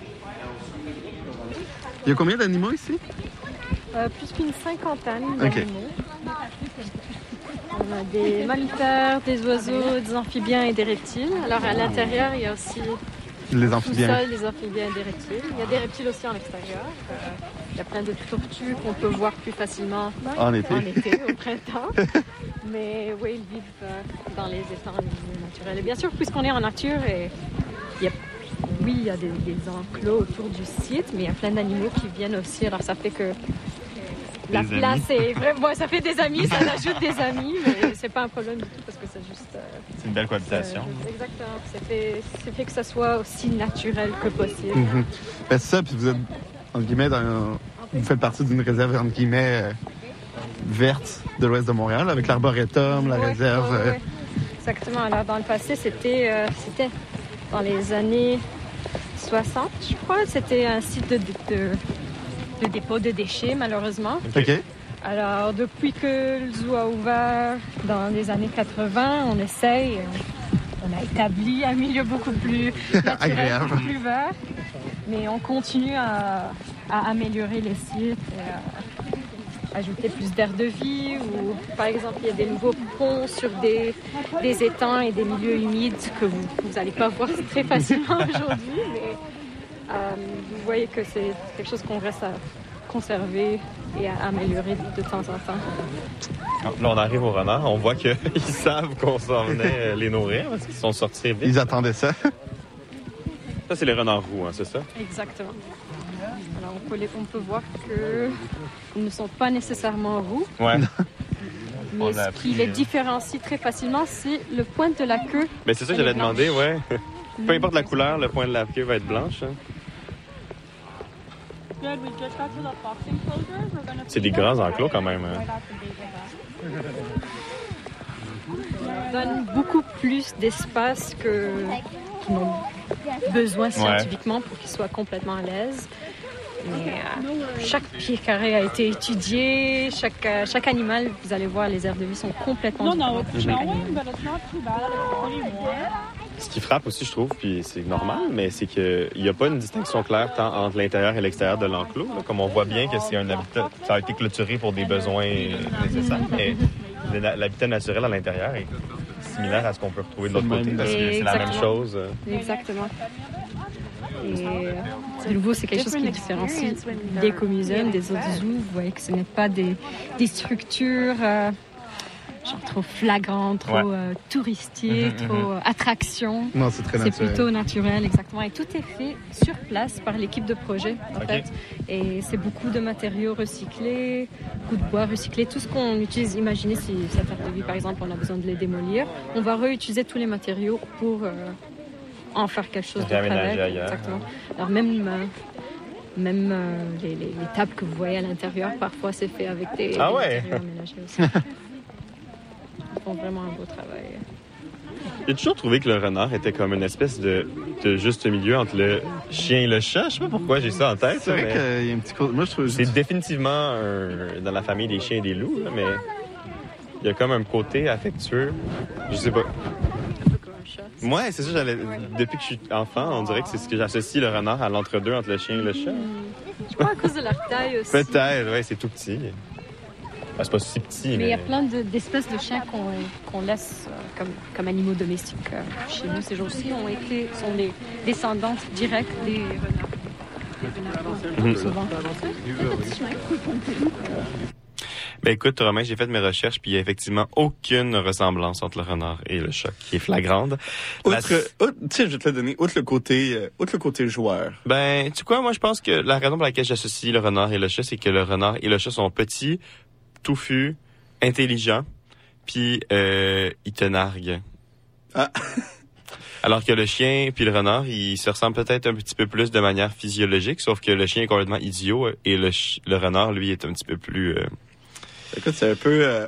Il y a combien d'animaux ici? Euh, plus qu'une cinquantaine d'animaux. On a des mammifères, des oiseaux, des amphibiens et des reptiles. Alors à l'intérieur, il y a aussi Les amphibiens. sol des amphibiens et des reptiles. Il y a des reptiles aussi en extérieur. Euh, il y a plein de tortues qu'on peut voir plus facilement En été. au printemps. Mais oui, ils vivent euh, dans les étangs naturels. Et bien sûr, puisqu'on est en nature, et il y a, oui, il y a des, des enclos autour du site, mais il y a plein d'animaux qui viennent aussi. Alors ça fait que la Des place amis. est vraiment. Ça fait des amis, ça ajoute des amis, mais c'est pas un problème du tout parce que c'est juste. euh, C'est une belle cohabitation. Euh, exactement. Ça fait, que ça soit aussi naturel que possible. Mhm. Ben, c'est ça, puis vous êtes, entre guillemets, dans vous faites partie d'une réserve, entre guillemets, euh, verte de l'ouest de Montréal, avec l'arboretum, la Ouais, réserve. ouais, ouais. Exactement. Alors, dans le passé, c'était euh, c'était dans les années 60, je crois. C'était un site de, de, de dépôt de déchets, malheureusement. OK. Alors, depuis que le zoo a ouvert dans les années 80, on essaye, on a établi un milieu beaucoup plus naturel, Agréable. beaucoup plus vert. Mais on continue à, à améliorer les sites, et à ajouter plus d'air de vie. Ou, par exemple, il y a des nouveaux ponts sur des, des étangs et des milieux humides que vous n'allez pas voir très facilement aujourd'hui. Mais vous voyez que c'est quelque chose qu'on reste à conserver et à améliorer de temps en temps. Là, on arrive au renard. On voit qu'ils savent qu'on s'en venait euh, les nourrir parce qu'ils sont sortis vite. Ils attendaient ça. Ça, c'est les renards roux, hein, c'est ça? Exactement. Alors, on peut, les- on peut voir que ils ne sont pas nécessairement roux, Ouais. mais ce qui les euh, différencie très facilement, c'est le point de la queue. Mais c'est ça que j'allais demander, ouais. Peu importe la couleur, le point de la queue va être blanche. hein. C'est des grands enclos quand même. hein. donne beaucoup plus d'espace que qu'ils n'ont besoin scientifiquement pour qu'ils soient complètement à l'aise. Mais euh, chaque pied carré a été étudié, chaque, euh, chaque animal, vous allez voir, les aires de vie sont complètement différentes. Ce qui frappe aussi, je trouve, puis c'est normal, mais c'est qu'il n'y a pas une distinction claire tant entre l'intérieur et l'extérieur de l'enclos. là. Comme on voit bien que c'est un habitat, ça a été clôturé pour des besoins nécessaires. Mais l'habitat naturel à l'intérieur est similaire à ce qu'on peut retrouver de l'autre côté. parce que C'est la même chose. euh. Exactement. Et euh, de nouveau, c'est quelque chose qui différencie d'écomuséums, des autres zoos. Vous voyez que ce n'est pas des, des structures euh, genre trop flagrantes, trop Ouais. euh, touristiques, Mhm, trop mhm. euh, attractions. Non, c'est très C'est naturel. plutôt naturel, exactement. Et tout est fait sur place par l'équipe de projet, en fait. Et c'est beaucoup de matériaux recyclés, beaucoup de bois recyclé. Tout ce qu'on utilise, imaginez si cette aire de vie, par exemple, on a besoin de les démolir, on va réutiliser tous les matériaux pour euh, en faire quelque chose d'autre avec. ailleurs. Exactement. Alors même, euh, même euh, les, les- les tables que vous voyez à l'intérieur, parfois c'est fait avec des, Ah des ouais? matériaux aménagés aussi. Ils font vraiment un beau travail. J'ai toujours trouvé que le renard était comme une espèce de, de juste milieu entre le chien et le chat. Je sais pas pourquoi j'ai ça en tête. C'est vrai mais qu'il y a un petit côté. Moi, je trouve. C'est définitivement un- dans la famille des chiens et des loups, là, mais il y a comme un côté affectueux. Je sais pas. Ouais, c'est ça. J'allais... Depuis que je suis enfant, on dirait que c'est ce que j'associe le renard à l'entre-deux entre le chien et le chat. Je crois à cause de leur taille aussi. Peut-être, ouais, c'est tout petit. Ben, c'est pas si petit, Mais mais. il y a plein de- d'espèces de chiens qu'on qu'on laisse euh, comme, comme animaux domestiques euh, chez nous ces jours-ci ont été sont des descendantes directes des renards. Des renards, Mhm. souvent. Ben écoute, Romain, j'ai fait mes recherches, puis il y a effectivement aucune ressemblance entre le renard et le chat, qui est flagrante. La- Outre, outre- tu sais, je vais te le donner. Outre le côté, euh, outre le côté joueur. Ben, tu sais quoi, moi je pense que la raison pour laquelle j'associe le renard et le chat, c'est que le renard et le chat sont petits, touffus, intelligents, puis euh, ils te narguent. Ah. Alors que le chien puis le renard, ils se ressemblent peut-être un petit peu plus de manière physiologique, sauf que le chien est complètement idiot et le, ch- le renard, lui, est un petit peu plus... euh, Écoute, c'est un peu euh,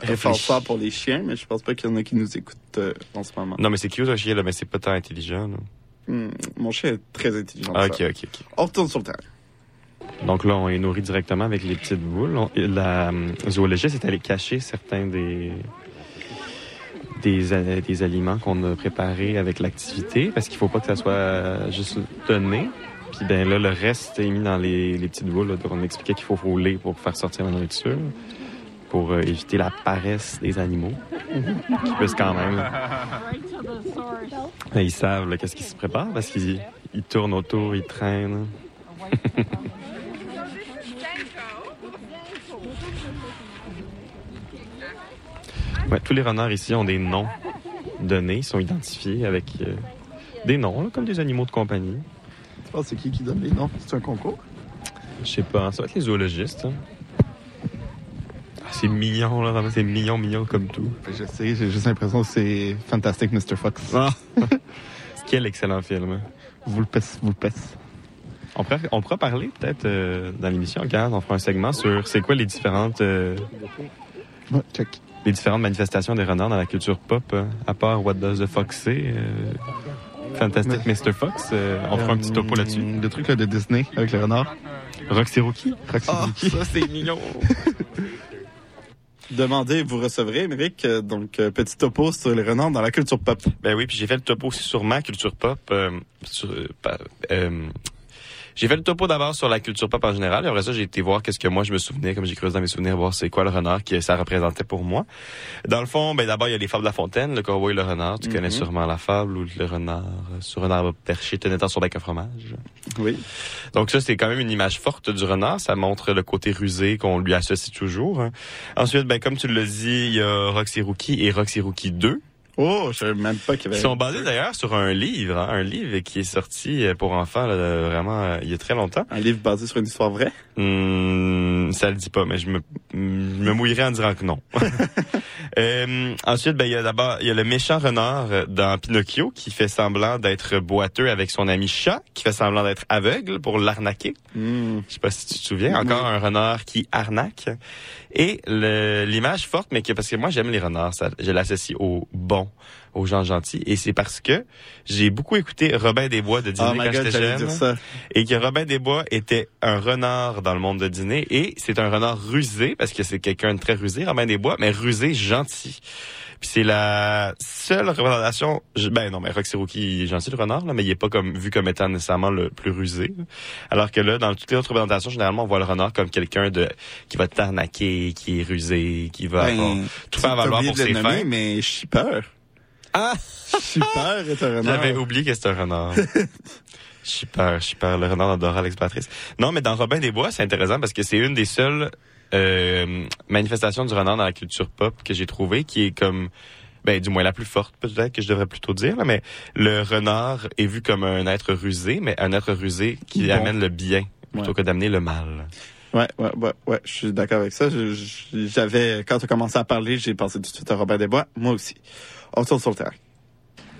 pour les chiens, mais je pense pas qu'il y en a qui nous écoutent euh, en ce moment. Non, mais c'est cute un chien, là, mais c'est pas tant intelligent. là. Hmm, mon chien est très intelligent. Ah, ok, ok, ok. On retourne sur le terrain. Donc là, on est nourri directement avec les petites boules. On- la euh, zoologiste est allée cacher certains des des, a- des aliments qu'on a préparés avec l'activité parce qu'il faut pas que ça soit euh, juste donné. Puis ben là, le reste est mis dans les, les petites boules. là. Donc on expliquait qu'il faut rouler pour faire sortir la nourriture pour euh, éviter la paresse des animaux. Qui puissent quand même. Ben, ils savent qu'est-ce qui se prépare parce qu'ils ils tournent autour, ils traînent. Ouais, tous les renards ici ont des noms donnés, ils sont identifiés avec euh, des noms, là, comme des animaux de compagnie. Tu penses c'est qui qui donne les noms? C'est un concours? Je sais pas, ça va être les zoologistes. hein. C'est mignon, là. C'est mignon, mignon comme tout. Je sais, j'ai juste l'impression que c'est Fantastic Mr. Fox. Ah. Quel excellent film. Vous le pèse, vous le pèse. On pourra parler peut-être euh, dans l'émission, quand on fera un segment sur c'est quoi les différentes euh, Ouais, check. les différentes manifestations des renards dans la culture pop, euh, à part What Does the Fox Say, euh, Fantastic Mr. Fox. on fera un petit topo là-dessus. Le truc là, de Disney avec le renard. Roxy Rookie? Roxy Ah, Rookie. ça c'est mignon. Demandez, vous recevrez, Émeric. Euh, Donc, euh, petit topo sur les renards dans la culture pop. Ben oui, puis j'ai fait le topo aussi sur ma culture pop. euh, sur, euh, euh, j'ai fait le topo d'abord sur la culture pop en général. Et après ça, j'ai été voir qu'est-ce que moi je me souvenais, comme j'ai creusé dans mes souvenirs, voir c'est quoi le renard que ça représentait pour moi. Dans le fond, ben d'abord il y a les fables de la fontaine, le cowboy et le renard. Tu connais Mhm. sûrement la fable où le renard euh, sur un arbre perché tenait dans son bec un fromage. Oui. Donc ça, c'est quand même une image forte du renard. Ça montre le côté rusé qu'on lui associe toujours. hein. Ensuite, ben comme tu l'as dit, il y a Roxy Rookie et Roxy Rookie 2. Oh, je savais même pas qu'il y avait... Ils sont basés d'ailleurs sur un livre, hein, un livre qui est sorti euh, pour enfants là, vraiment euh, il y a très longtemps. Un livre basé sur une histoire vraie? Hum, ça le dit pas, mais je me, je me mouillerais en disant que non. Euh, ensuite, ben il y a d'abord il y a le méchant renard dans Pinocchio qui fait semblant d'être boiteux avec son ami chat, qui fait semblant d'être aveugle pour l'arnaquer. Hmm. Je sais pas si tu te souviens. Encore un renard qui arnaque. Et l'image forte, mais que parce que moi j'aime les renards, ça, je l'associe aux bons, aux gens gentils, et c'est parce que j'ai beaucoup écouté Robin des Bois de Disney Oh quand j'étais jeune, ça. et que Robin des Bois était un renard dans le monde de Disney, et c'est un renard rusé parce que c'est quelqu'un de très rusé, Robin des Bois, mais rusé gentil. Puis c'est la seule représentation, je- ben non, mais Roxy Rookie il est gentil le renard, là, mais il est pas comme vu comme étant nécessairement le plus rusé. Alors que là, dans toutes les autres représentations, généralement, on voit le renard comme quelqu'un de qui va t'arnaquer, qui est rusé, qui va avoir- Ben, tout faire valoir pour ses nommer, fins. mais Shipper. Ah! Shipper est un renard. J'avais oublié que c'était un renard. Super, super, le renard d'Adora l'exploratrice. Non, mais dans Robin des Bois, c'est intéressant parce que c'est une des seules euh, manifestations du renard dans la culture pop que j'ai trouvé qui est comme ben du moins la plus forte peut-être que je devrais plutôt dire là, mais le renard est vu comme un être rusé mais un être rusé qui Bon. amène le bien plutôt Ouais. que d'amener le mal. Ouais, ouais, ouais, ouais, je suis d'accord avec ça. J'avais, quand tu as commencé à parler, j'ai pensé tout de suite à Robin des Bois. Moi aussi. On retourne sur le terrain.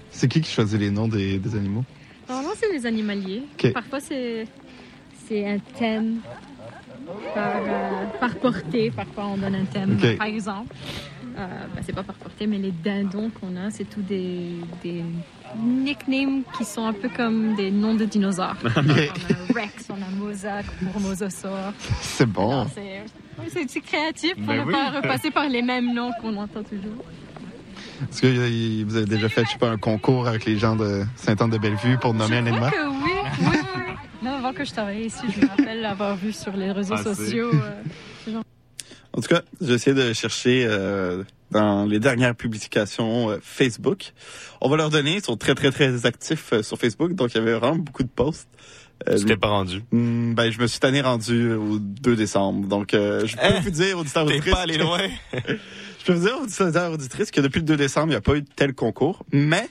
C'est qui qui choisit les noms des, des animaux? Normalement, c'est les animaliers. Parfois, c'est c'est un thème par, euh, par portée. Parfois, on donne un thème. Par exemple, euh, ben, c'est pas par portée, mais les dindons qu'on a, c'est tous des, des nicknames qui sont un peu comme des noms de dinosaures. on a Rex, on a Mosaque pour. C'est bon. C'est c'est- c'est créatif pour Ben ne oui. pas repasser par les mêmes noms qu'on entend toujours. Est-ce que euh, vous avez déjà fait, je sais pas, un concours avec les gens de Sainte-Anne-de-Bellevue pour nommer un Je crois animal? que oui, oui, oui. Non, avant que je travaille ici, je me rappelle l'avoir vu sur les réseaux Ah, sociaux. euh, genre. En tout cas, j'ai essayé de chercher euh, dans les dernières publications euh, Facebook. On va leur donner, ils sont très très très actifs euh, sur Facebook, donc il y avait vraiment beaucoup de posts. Euh, Tu t'es pas rendu? Hmm, ben, je me suis tanné rendu au 2 décembre. Donc, euh, je peux Hein? vous dire, auditeurs, T'es pas allé loin? je peux vous dire, auditeurs, auditrices, que depuis le 2 décembre, il n'y a pas eu de tel concours. Mais,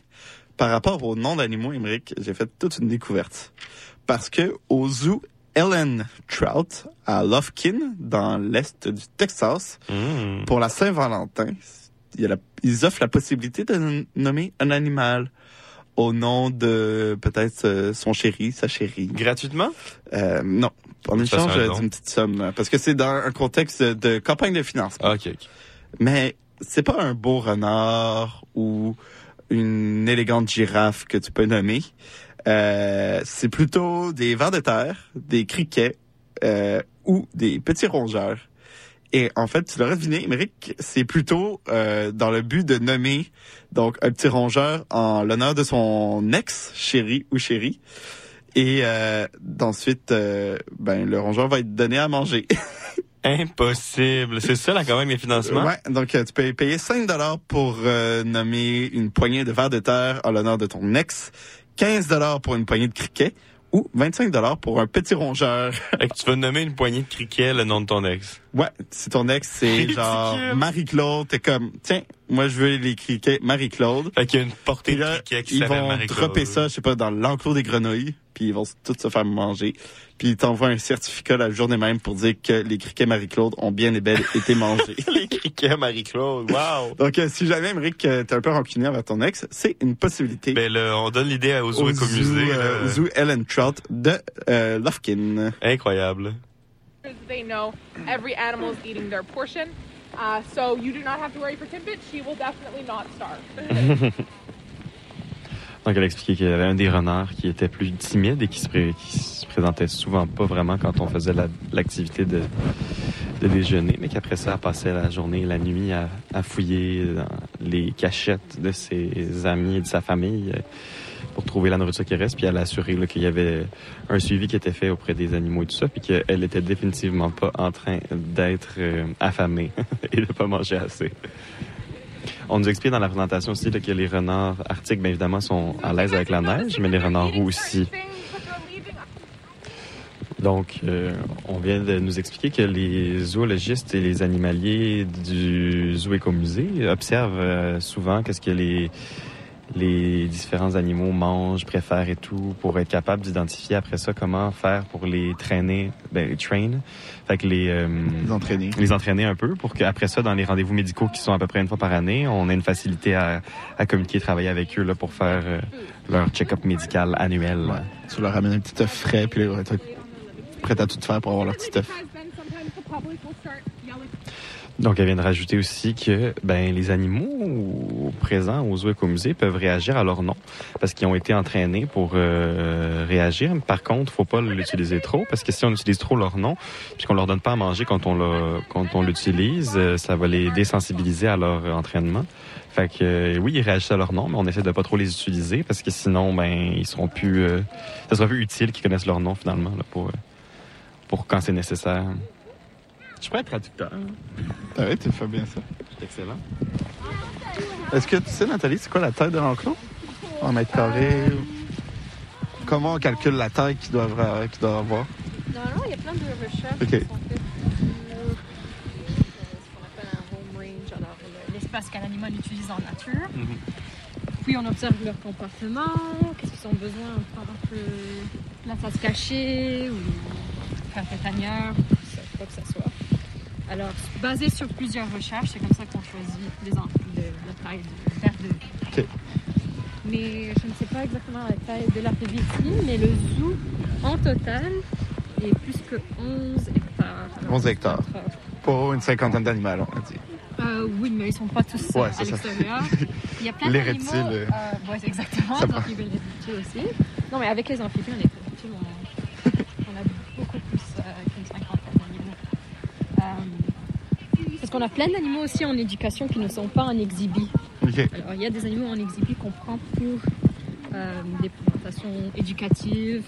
par rapport au nom d'animaux, Émeric, j'ai fait toute une découverte. Parce que au zoo Ellen Trout, à Lufkin, dans l'est du Texas, Mmh. pour la Saint-Valentin, ils offrent la possibilité de nommer un animal au nom de peut-être euh, son chéri, sa chérie. Gratuitement? Euh, non, en échange d'une petite somme, parce que c'est dans un contexte de, campagne de financement. Ah, ok, ok. Mais c'est pas un beau renard ou une élégante girafe que tu peux nommer. Euh, c'est plutôt des vers de terre, des criquets euh, ou des petits rongeurs. Et en fait, tu l'aurais deviné, Émeric, c'est plutôt euh, dans le but de nommer donc un petit rongeur en l'honneur de son ex chéri ou chérie. Et euh, d'ensuite, euh, ben le rongeur va être donné à manger. Impossible. C'est ça la campagne des financements? Ouais, donc euh, tu peux payer 5 dollars pour euh, nommer une poignée de vers de terre en l'honneur de ton ex, 15 dollars pour une poignée de criquets ou 25 dollars pour un petit rongeur. Fait que tu vas nommer une poignée de criquets le nom de ton ex. Ouais, si ton ex c'est genre Marie-Claude, t'es comme tiens, moi je veux les criquets Marie-Claude. Fait qu'il y a une portée là, de criquets qui ils vont dropper ça, je sais pas, dans l'enclos des grenouilles. Puis ils vont tous se faire manger. Puis ils t'envoient un certificat la journée même pour dire que les criquets Marie-Claude ont bien et bel été mangés. les criquets Marie-Claude, wow! Donc, euh, si jamais, Émeric, euh, t'es un peu rancunier envers ton ex, c'est une possibilité. Ben, là, on donne l'idée zoo Au zoo, euh, là. au zoo Ellen Trout de euh, Lufkin. Incroyable. They know every animal is eating their portion. Uh, so you do not have to worry for Timbit. She will definitely not starve. Donc, elle expliquait qu'il y avait un des renards qui était plus timide et qui se, se présentait souvent pas vraiment quand on faisait la- l'activité de, déjeuner, mais qu'après ça, elle passait la journée et la nuit à, fouiller dans les cachettes de ses amis et de sa famille euh, pour trouver la nourriture qui reste, puis elle a qu'il y avait un suivi qui était fait auprès des animaux et tout ça, puis qu'elle était définitivement pas en train d'être euh, affamée et de pas manger assez. On nous explique dans la présentation aussi que les renards arctiques, bien évidemment, sont à l'aise avec la neige, mais les renards roux aussi. Donc, euh, on vient de nous expliquer que les zoologistes et les animaliers du zoo écomusée observent euh, souvent qu'est-ce que les différents animaux mangent, préfèrent et tout, pour être capable d'identifier après ça comment faire pour les traîner, ben, train, fait que les, euh, Les entraîner. les entraîner un peu pour qu'après ça, dans les rendez-vous médicaux qui sont à peu près une fois par année, on ait une facilité à, à communiquer, travailler avec eux là, pour faire euh, leur check-up médical annuel. Tu leur ramènes un petit œuf frais, puis là, ils vont être prêts à tout faire pour avoir leur petit œuf. Donc, elle vient de rajouter aussi que ben, les animaux présents aux zoo écomusées peuvent réagir à leur nom parce qu'ils ont été entraînés pour euh, réagir. Par contre, faut pas l'utiliser trop parce que si on utilise trop leur nom, puis qu'on leur donne pas à manger quand on l'utilise, euh, ça va les désensibiliser à leur entraînement. Fait que euh, oui, ils réagissent à leur nom, mais on essaie de pas trop les utiliser parce que sinon, ben, ils seront plus, euh, ça sera plus utile qu'ils connaissent leur nom finalement pour pour quand c'est nécessaire. Je peux être traducteur. Ah oui, tu fais bien ça. C'est excellent. Est-ce que tu sais, Nathalie, c'est quoi la taille de l'enclos? En mètres carrés? ou- Comment on calcule la taille qu'il doit avoir? doit avoir? Normalement, il y a plein de recherches Ok. qui sont faites sur ce qu'on appelle un home range, alors le- l'espace qu'un animal utilise en nature. Puis on observe leur comportement, qu'est-ce qu'ils ont besoin, par exemple, euh, place à se cacher ou faire des tanières, quoi que ce soit. Alors, basé sur plusieurs recherches, c'est comme ça qu'on choisit les le- la taille de l'aire de vie. OK. Mais je ne sais pas exactement la taille de l'aire de mais le zoo en total est plus que 11 hectares. Alors, 11 hectares. Pour une cinquantaine d'animaux, on a dit. euh, oui, mais ils sont pas tous Ouais, à l'extérieur. Il y a plein Les d'animaux. reptiles, euh, Euh, ouais, exactement. Les amphibies, les aussi. Non, mais avec les amphibiens, les reptiles, on, on a beaucoup plus euh, qu'une cinquantaine d'animaux. Euh, parce qu'on a plein d'animaux aussi en éducation qui ne sont pas en exhibit. Alors, il y a des animaux en exhibit qu'on prend pour euh, des présentations éducatives,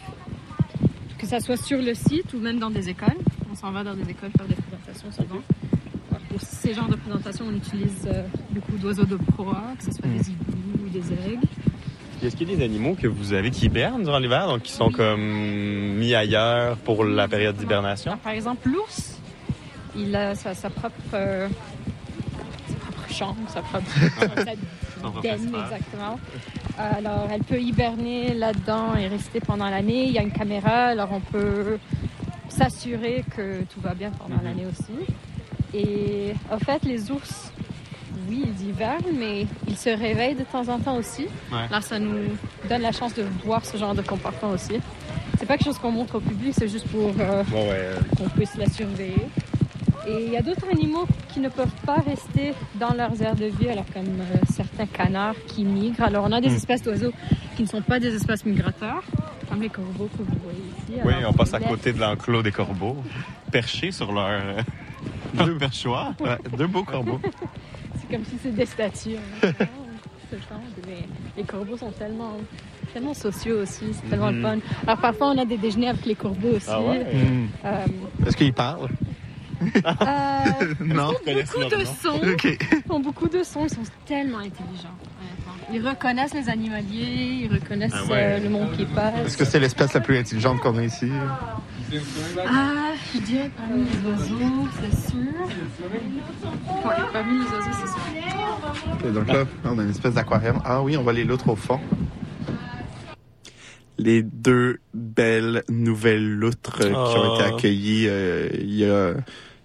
que ça soit sur le site ou même dans des écoles. On s'en va dans des écoles faire des présentations souvent. Alors, pour ces genres de présentations, on utilise euh, beaucoup d'oiseaux de proie, que ce soit des hiboux ou des aigles. Est-ce qu'il y a des animaux que vous avez qui hibernent durant l'hiver, donc qui sont comme mis ailleurs pour la période d'hibernation? Par exemple, l'ours, il a sa, sa propre, euh, sa propre chambre, sa propre sa den, exactement. Alors, elle peut hiberner là-dedans et rester pendant l'année. Il y a une caméra, alors on peut s'assurer que tout va bien pendant Mhm. l'année aussi. Et en fait, les ours, oui, ils hivernent, mais ils se réveillent de temps en temps aussi. Ouais. Alors, ça nous donne la chance de voir ce genre de comportement aussi. C'est pas quelque chose qu'on montre au public, c'est juste pour euh, Bon, ouais. euh, qu'on puisse la surveiller. Et il y a d'autres animaux qui ne peuvent pas rester dans leurs aires de vie, alors comme euh, certains canards qui migrent. Alors on a des Hmm. espèces d'oiseaux qui ne sont pas des espèces migrateurs, comme les corbeaux que vous voyez ici. Oui, Alors, on passe à côté de l'enclos des corbeaux, perchés sur leur, euh, leur perchoir. Deux beaux corbeaux. C'est comme si c'est des statues. hein. Les corbeaux sont tellement, tellement sociaux aussi, c'est tellement le Mhm. fun. Alors parfois on a des déjeuners avec les corbeaux aussi. Ah ouais? Euh, Est-ce qu'ils parlent? Euh, non. ils font beaucoup de sons. Ils font beaucoup de sons. Ils sont tellement intelligents. Ils reconnaissent les animaliers, ils reconnaissent Ah ouais. euh, le monde qui passe. Est-ce que c'est l'espèce la plus intelligente qu'on a ici? Ah, je dirais parmi les oiseaux, c'est sûr. Ouais, parmi les oiseaux, c'est sûr. Donc là, on a une espèce d'aquarium. Ah oui, on va aller l'autre au fond. les deux belles nouvelles loutres qui ont été Oh. accueillies euh, il, y a,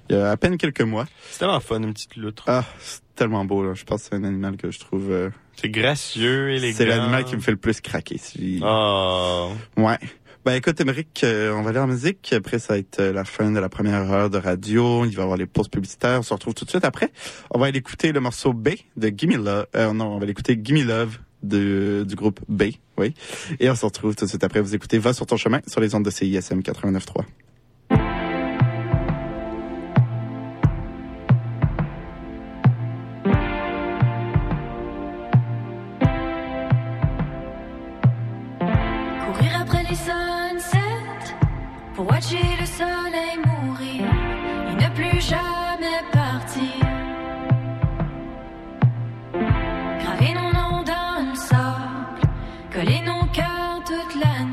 il y a à peine quelques mois. C'est tellement fun, une petite loutre. Ah, c'est tellement beau. Là. Je pense que c'est un animal que je trouve... euh, C'est gracieux, élégant. c'est l'animal qui me fait le plus craquer. Si... Oh. Ouais. Ben écoute, Émeric, euh, on va aller en musique. Après, ça va être euh, la fin de la première heure de radio. Il va y avoir les pauses publicitaires. On se retrouve tout de suite après. On va aller écouter le morceau B de Gimme Love. Euh, non, on va aller écouter Gimme Love de, du groupe B. Oui. Et on se retrouve tout de suite après. Vous écoutez Va sur ton chemin sur les ondes de CISM 89.3. jamais partir. Graver nos noms dans le sable, coller nos cœurs toute la nuit,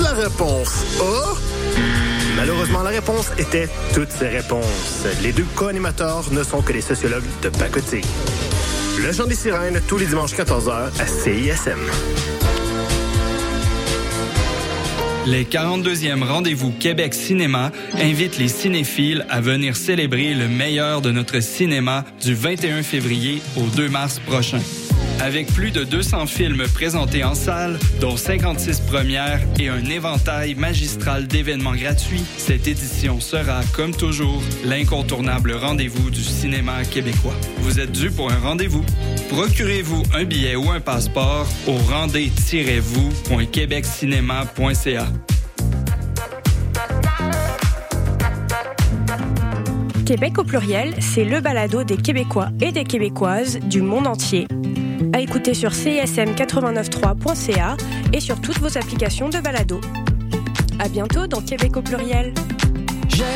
La réponse A. Malheureusement, la réponse était toutes ces réponses. Les deux co-animateurs ne sont que des sociologues de pacotille. Le Chant des Sirènes, tous les dimanches 14h à CISM. Les 42e rendez-vous Québec Cinéma invitent les cinéphiles à venir célébrer le meilleur de notre cinéma du 21 février au 2 mars prochain. Avec plus de 200 films présentés en salle, dont 56 premières et un éventail magistral d'événements gratuits, cette édition sera, comme toujours, l'incontournable rendez-vous du cinéma québécois. Vous êtes dû pour un rendez-vous. Procurez-vous un billet ou un passeport au rendez-vous.québeccinéma.ca. Québec au pluriel, c'est le balado des Québécois et des Québécoises du monde entier. À écouter sur csm893.ca et sur toutes vos applications de balado. À bientôt dans Québec au pluriel. J'aime.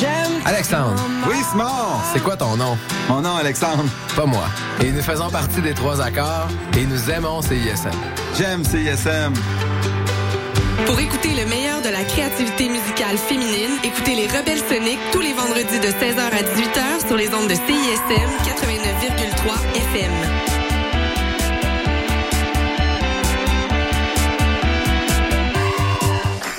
J'aime. Alexandre. Oui, Simon. C'est quoi ton nom? Mon nom, Alexandre. Pas moi. Et nous faisons partie des trois accords et nous aimons CISM. J'aime CISM. Pour écouter le meilleur de la créativité musicale féminine, écoutez les Rebelles Soniques tous les vendredis de 16h à 18h sur les ondes de CISM 89,3 FM.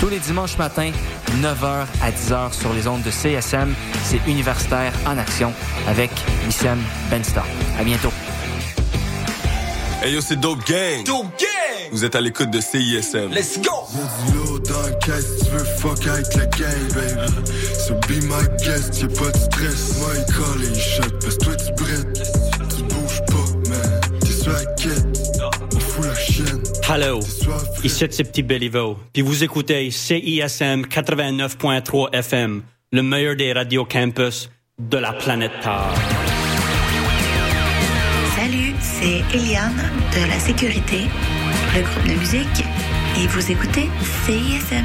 Tous les dimanches matins, 9h à 10h sur les ondes de CSM, c'est Universitaire en Action avec Wissam Bensta. À bientôt. Hey yo, c'est Dope Gang. Dope Gang. Vous êtes à l'écoute de CISM. Let's go. Y'a du lourd dans la caisse, tu veux fuck avec la gang, baby. So be my guest, y'a pas de stress. Moi, il colle et il shot, parce que toi, tu brettes. Hello, ici c'est Petit Béliveau, puis vous écoutez CISM 89.3 FM, le meilleur des radios campus de la planète Terre. Salut, c'est Eliane de la Sécurité, le groupe de musique, et vous écoutez CISM.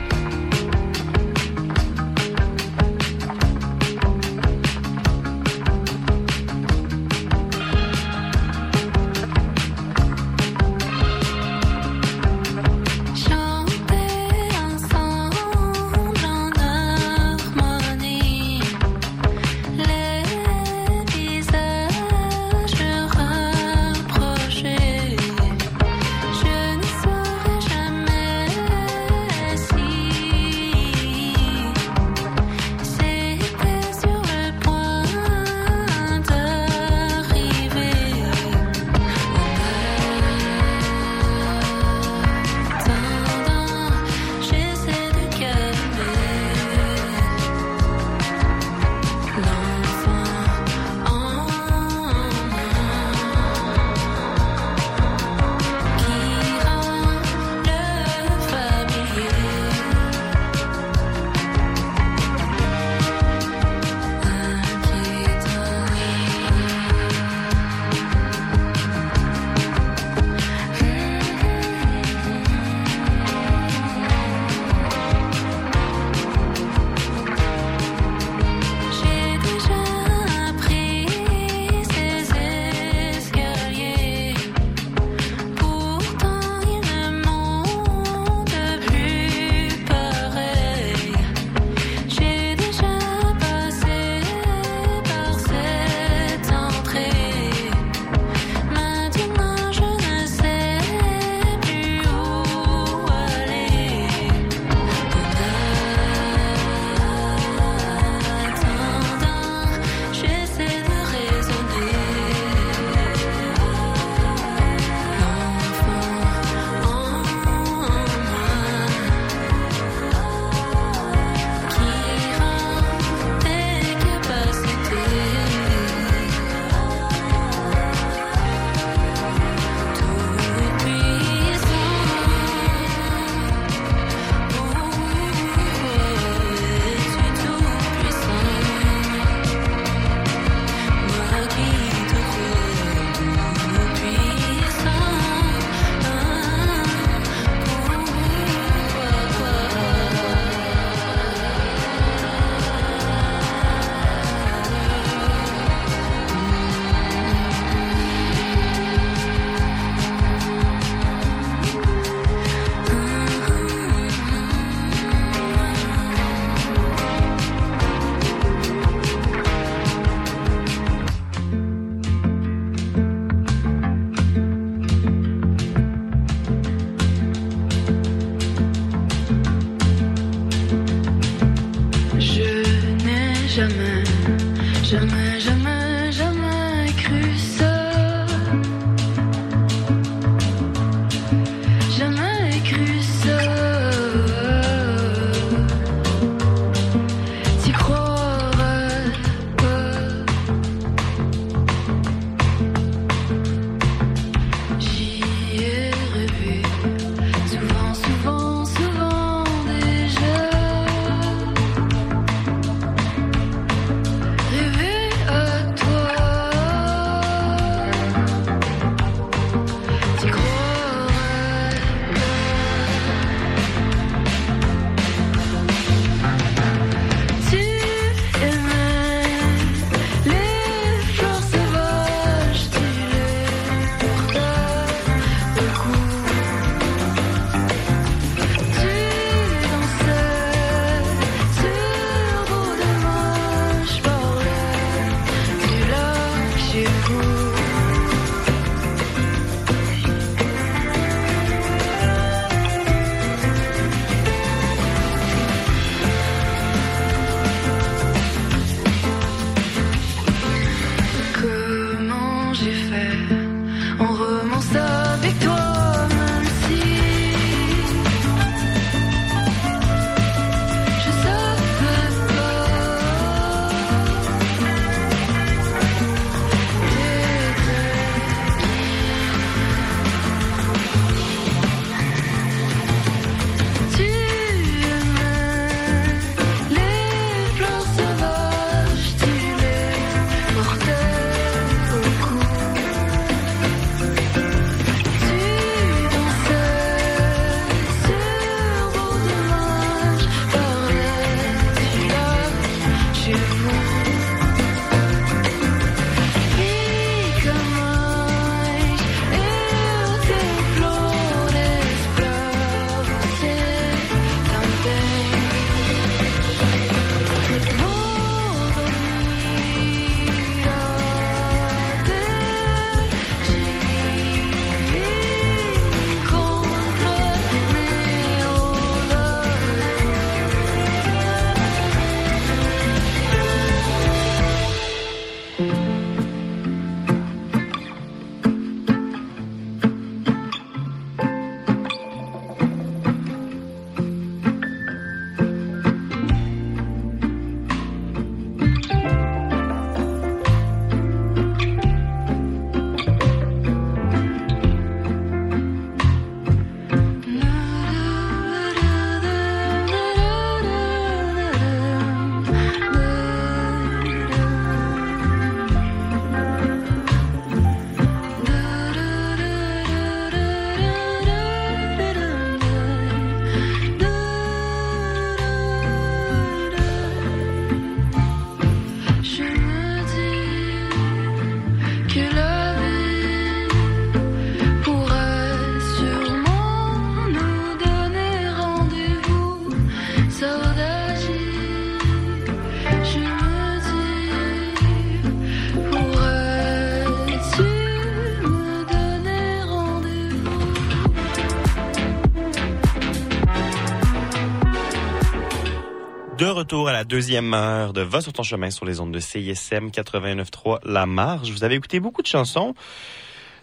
Retour à la deuxième heure de Va sur ton chemin sur les ondes de CISM 89.3 La Marge. Vous avez écouté beaucoup de chansons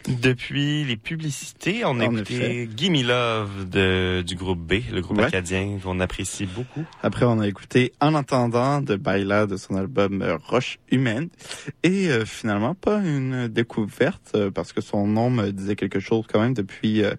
depuis les publicités. On a En écouté. Gimme Love de, du groupe B, le groupe Ouais. acadien qu'on apprécie beaucoup. Après, on a écouté En entendant de Baila de son album Roche humaine. Et euh, finalement, pas une découverte euh, parce que son nom me disait quelque chose quand même depuis euh,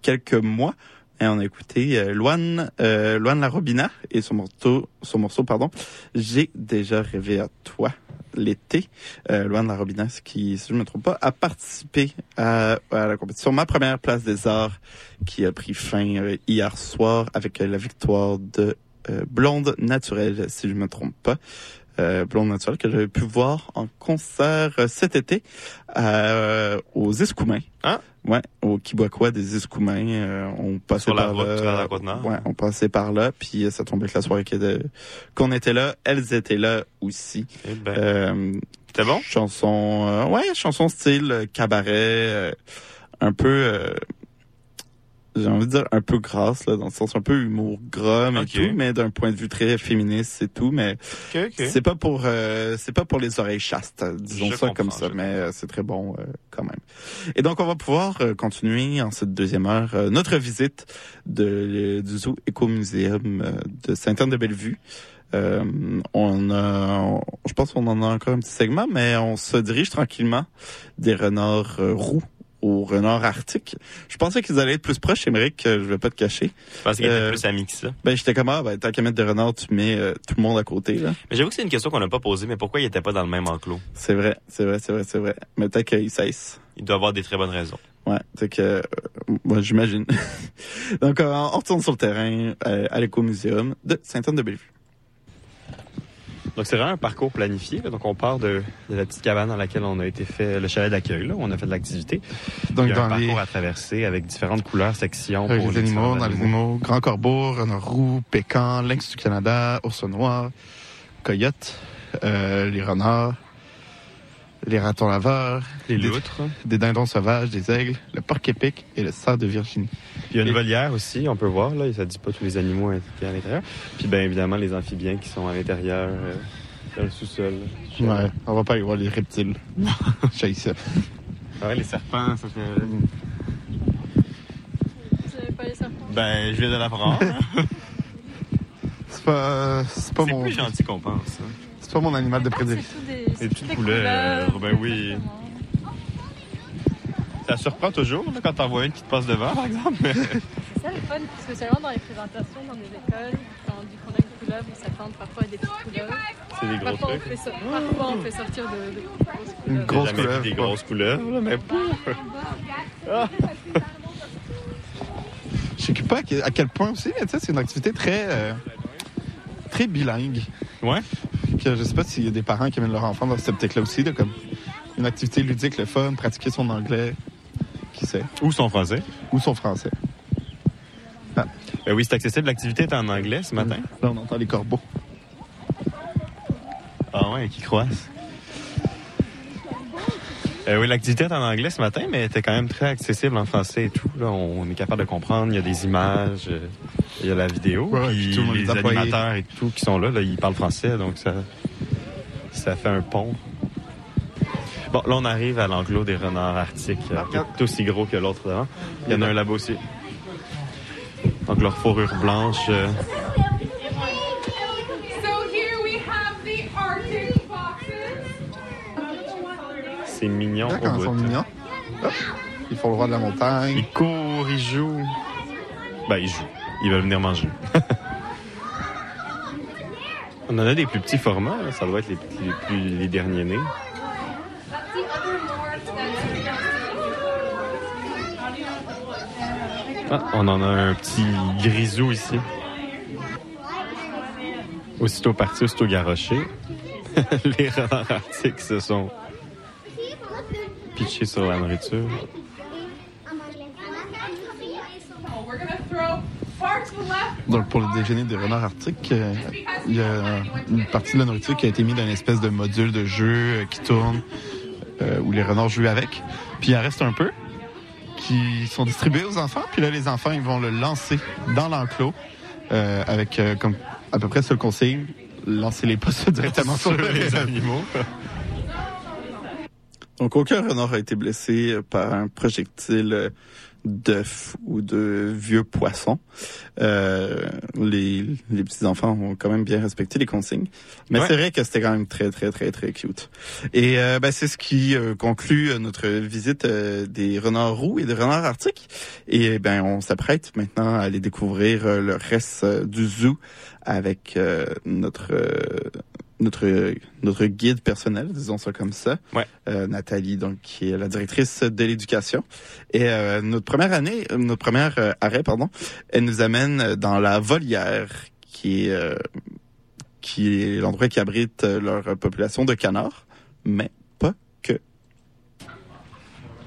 quelques mois. Et on a écouté euh, Loane, euh, Loane Larobina et son morceau, son morceau, pardon, J'ai déjà rêvé à toi l'été. Euh, Loane Larobina, qui, si je ne me trompe pas, a participé à, à la compétition Ma première place des arts qui a pris fin euh, hier soir avec la victoire de euh, Blonde Naturelle, si je me trompe pas. Euh, Blonde Naturelle que j'avais pu voir en concert euh, cet été euh, aux Escoumins. Hein? Ouais, au Kiboquois des Escoumins. Euh, on passait Sur la par route là. la Côte-Nord. Ouais, on passait par là, puis euh, ça tombait que la soirée qu'on était là, elles étaient là aussi. Eh ben, Euh, C'était bon? Chanson, euh, ouais, chanson style cabaret, euh, un peu, euh, j'ai envie de dire un peu grasse là, dans le sens un peu humour gras mais tout, mais d'un point de vue très féministe et tout, mais Ok, ok. c'est pas pour, euh, c'est pas pour les oreilles chastes, disons Je ça comme ça, mais euh, c'est très bon euh, quand même. Et donc on va pouvoir euh, continuer en cette deuxième heure notre visite de, du zoo Écomuséum de Sainte-Anne-de-Bellevue. Euh, on a, je pense qu'on en a encore un petit segment, mais on se dirige tranquillement des renards roux aux renards arctiques. Je pensais qu'ils allaient être plus proches, Émeric, euh, je vais pas te cacher. Je pensais qu'ils étaient Euh, plus amis que ça. Ben, j'étais comme, ah, ben, tant qu'à mettre des renards, tu mets euh, tout le monde à côté, là. Mais j'avoue que c'est une question qu'on n'a pas posée, mais pourquoi ils n'étaient pas dans le même enclos? C'est vrai, c'est vrai, c'est vrai, c'est vrai. Mais peut-être qu'ils cessent. Il doit avoir des très bonnes raisons. Ouais, c'est que, euh, moi, j'imagine. Donc, euh, on retourne sur le terrain à l'écomuséum de Sainte-Anne-de-Bellevue. Donc c'est vraiment un parcours planifié. là. Donc on part de, de la petite cabane dans laquelle on a été fait le chalet d'accueil, là, où on a fait de l'activité. Donc, Il y a un dans les- parcours à traverser avec différentes couleurs, sections Avec pour les animaux, dans les animaux, grand corbeau, renard roux, pécan, lynx du Canada, ours noir, coyote, euh, les renards, les ratons laveurs, Les loutres. des dindons sauvages, des aigles, le porc épic et le cerf de Virginie. Puis il y a une volière aussi, on peut voir, là, ça dit pas tous les animaux qui à l'intérieur. Puis bien évidemment les amphibiens qui sont à l'intérieur, euh, dans le sous-sol. Ouais, on va pas aller voir les reptiles. J'ai ça. Ouais, les serpents, ça fait... Vous savez pas les serpents? Ben, je viens de l'apprendre. C'est pas, c'est pas C'est mon, plus gentil qu'on pense. hein. c'est pas mon animal de prédilection. C'est Les toutes petites des couleurs, couleurs. ben oui. Ça surprend toujours là, quand t'en vois une qui te passe devant, par exemple. C'est ça le fun, spécialement dans les présentations dans des écoles, quand du collègue de couleurs, ils s'attendent parfois à des petites couleurs. C'est des gros Parfois, on trucs. fait, so- parfois on fait sortir de, de grosses Une couleurs. grosse jamais vu couleuvre. Des grosses couleuvres, là, mais Ah. Je sais pas à quel- à quel point aussi, mais tu sais, c'est une activité très, euh, très bilingue. Ouais. Euh, je sais pas s'il y a des parents qui amènent leur enfant dans cette optique-là aussi, de comme une activité ludique, le fun, pratiquer son anglais, qui sait. Ou son français. Ou son français. Ben oui, c'est accessible. L'activité est en anglais ce matin. Là, on entend les corbeaux. Ah ouais, qui croissent. Euh, oui, l'activité est en anglais ce matin, mais elle était quand même très accessible en français et tout. Là, on est capable de comprendre. Il y a des images, euh, il y a la vidéo. Ouais, puis tout les employé. animateurs et tout qui sont là, là, ils parlent français, donc ça, ça fait un pont. Bon, là, on arrive à l'enclos des renards arctiques, euh, qui est aussi gros que l'autre devant. Il y en a un là-bas aussi. Donc, leur fourrure blanche. euh, So here we have the Arctic foxes. c'est mignon Là, au quand ils bout. sont mignons. Hop, Ils font le roi de la montagne. Ils courent, ils jouent. Ben, ils jouent. Ils veulent venir manger. On en a des plus petits formats, là. ça doit être les, petits- les plus les derniers nés. Ah, on en a un petit grisou ici. Aussitôt parti, aussitôt garoché. les renards arctiques se sont pitchés sur la nourriture. Donc, pour le déjeuner des renards arctiques, euh, il y a une partie de la nourriture qui a été mise dans une espèce de module de jeu qui tourne, euh, où les renards jouent avec. Puis il en reste un peu qui sont distribués aux enfants. Puis là, les enfants, ils vont le lancer dans l'enclos euh, avec comme à peu près seul conseil, lancer les pas directement sur, Sur les animaux. Donc, aucun renard a été blessé par un projectile euh, d'œuf ou de vieux poisson. Euh, les, les petits-enfants ont quand même bien respecté les consignes. Mais Ouais. c'est vrai que c'était quand même très, très, très, très cute. Et euh, ben, c'est ce qui euh, conclut euh, notre visite des renards roux et des renards arctiques. Et ben, on s'apprête maintenant à aller découvrir le reste du zoo avec notre... notre notre guide personnel, disons ça comme ça, Ouais. euh, Nathalie, donc qui est la directrice de l'éducation. Et euh, notre première année, euh, notre première euh, arrêt, pardon, elle nous amène dans la volière, qui est euh, qui est l'endroit qui abrite euh, leur population de canards, mais pas que.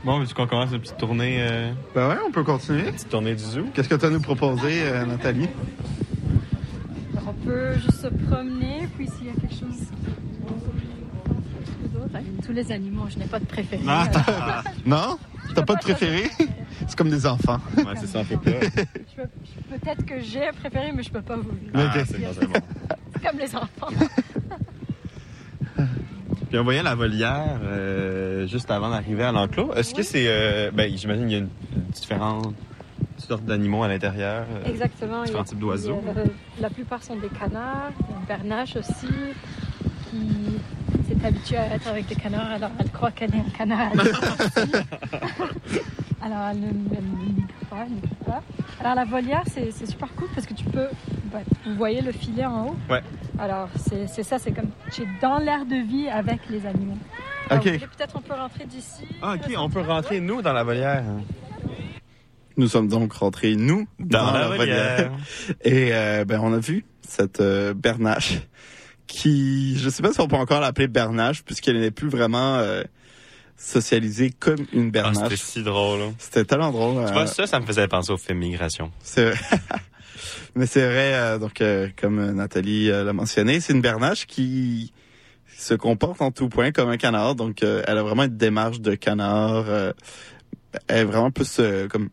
Bon, veux-tu qu'on commence une petite tournée, euh, Ben ouais, on peut continuer. petite tournée du zoo? Qu'est-ce que tu as à nous proposer, euh, Nathalie? On peut juste se promener, puis s'il y a quelque chose d'autre, tous les animaux, je n'ai pas de préféré. Ah. Non? T'as pas de préféré? C'est comme des enfants. Ouais, c'est ça, un peu peur. Je peux- je- Peut-être que j'ai un préféré, mais je peux pas vous le Ah, Ok. c'est comme les enfants. Puis on voyait la volière euh, juste avant d'arriver à l'enclos. Est-ce que c'est... euh, ben, j'imagine qu'il y a une, une différente d'animaux à l'intérieur. euh, Exactement. Différents il y a- types d'oiseaux. a- La plupart sont des canards, une bernache aussi, qui s'est habituée à être avec des canards, alors elle croit qu'elle est un canard. alors elle ne pas, elle pas. Alors la volière, c'est super cool parce que tu peux... bah, vous voyez le filet en haut Ouais. Alors c'est ça, c'est comme tu es dans l'air de vie avec les animaux. Alors, Ok. Peut-être on peut rentrer d'ici. Ah, ok, on peut rentrer, nous, dans la volière. Nous sommes donc rentrés, nous, Dans la volière. Et euh, ben, on a vu cette euh, bernache qui, je sais pas si on peut encore l'appeler bernache, puisqu'elle n'est plus vraiment euh, socialisée comme une Ah, bernache. c'était si drôle. hein. C'était tellement drôle. Tu euh, vois, ça, ça me faisait penser au film Migration. c'est Mais c'est vrai, euh, donc euh, comme euh, Nathalie euh, l'a mentionné, c'est une bernache qui se comporte en tout point comme un canard. Donc euh, elle a vraiment une démarche de canard. euh, elle est vraiment plus euh, comme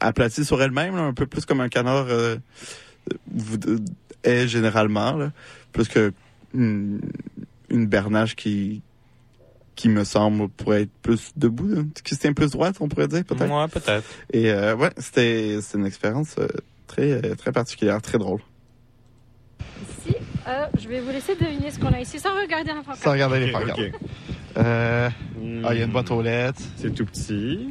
aplatie sur elle-même, un peu plus comme un canard euh, vous- est généralement, là, plus que une, une bernache qui qui me semble pourrait être plus debout, là, qui se tient plus droite, on pourrait dire peut-être. Ouais, peut-être. Et euh, ouais, c'était c'est une expérience euh, très euh, très particulière, très drôle. Ici, euh, je vais vous laisser deviner ce qu'on a ici sans regarder la pancarte. Sans regarder les pancartes. Euh, ah, il y a une boîte aux lettres. C'est tout petit.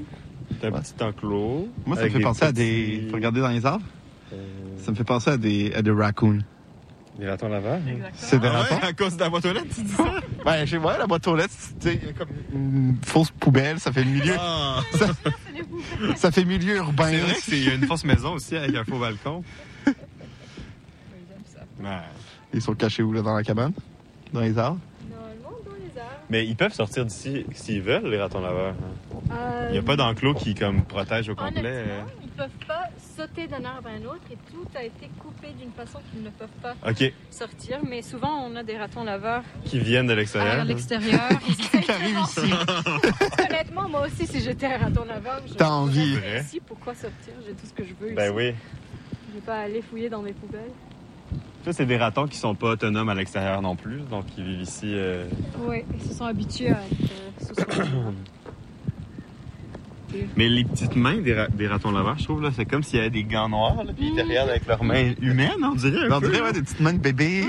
C'est un petit enclos. Moi, ça me fait penser à des. Faut regarder dans les arbres. Euh, Ça me fait penser à des à des raccoons. Des ratons laveurs. C'est des Ah ouais, à cause de la boîte aux lettres, tu dis ça? Ouais, je sais, ouais, la boîte aux lettres, c'est tu sais, comme une fausse poubelle, ça fait milieu. Ah. Ça, ça fait milieu urbain. C'est vrai que c'est il y a une fausse maison aussi avec un faux balcon. Ouais. Ils sont cachés où là dans la cabane? Dans les arbres? Normalement, dans les arbres. Mais ils peuvent sortir d'ici s'ils veulent, les ratons laveurs. hein. Euh, Il n'y a pas d'enclos qui comme protège au complet. euh. Honnêtement, ils peuvent pas sauter d'un arbre à un autre et tout a été coupé d'une façon qu'ils ne peuvent pas sortir. Mais souvent, on a des ratons laveurs Qui viennent de l'extérieur. à l'extérieur. Qui arrive ici. Honnêtement, moi aussi, si j'étais un raton laveur, je T'as envie. ici. Pourquoi sortir? J'ai tout ce que je veux Ben ici. oui. Je vais pas aller fouiller dans mes poubelles. Ça, c'est des ratons qui sont pas autonomes à l'extérieur non plus, donc ils vivent ici. euh, Oui, ils se sont habitués à être euh, Mais les petites mains des, ra- des ratons laveurs, je trouve, là, c'est comme s'il y avait des gants noirs, là, puis ils te regardent avec leurs mains humaines, on dirait. un On peu, dirait ouais, des petites mains de bébé.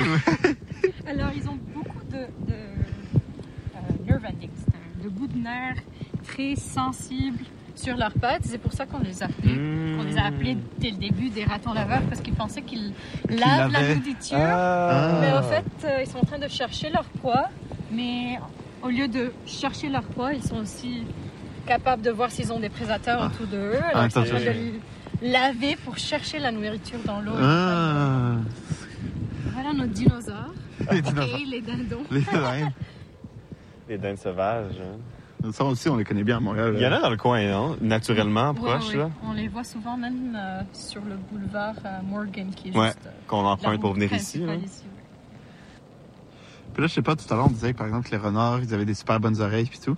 Alors, ils ont beaucoup de, de euh, nerve endings, c'est-à-dire de bouts de nerfs très sensibles sur leurs pattes. C'est pour ça qu'on les a appelés. Mmh. On les a appelés dès le début des ratons laveurs parce qu'ils pensaient qu'ils lavent la nourriture. Ah. Mais en fait, euh, ils sont en train de chercher leur proie. Mais au lieu de chercher leur proie, ils sont aussi capables de voir s'ils ont des prédateurs autour de eux. Alors, Ah, ils sont en train ok. de les laver pour chercher la nourriture dans l'eau. Ah. Voilà nos dinosaures. Les dinosaures. Et les dindons. Les dindes. Les dindes sauvages. hein. Ça aussi, on les connaît bien à Montréal. Il y en a dans le coin, non? Naturellement, Ouais, proche, là. On les voit souvent même euh, sur le boulevard euh, Morgan qui est Ouais, juste. euh, qu'on emprunte pour venir ici. Puis là, je sais pas, tout à l'heure, on disait que, par exemple, que les renards, ils avaient des super bonnes oreilles puis tout.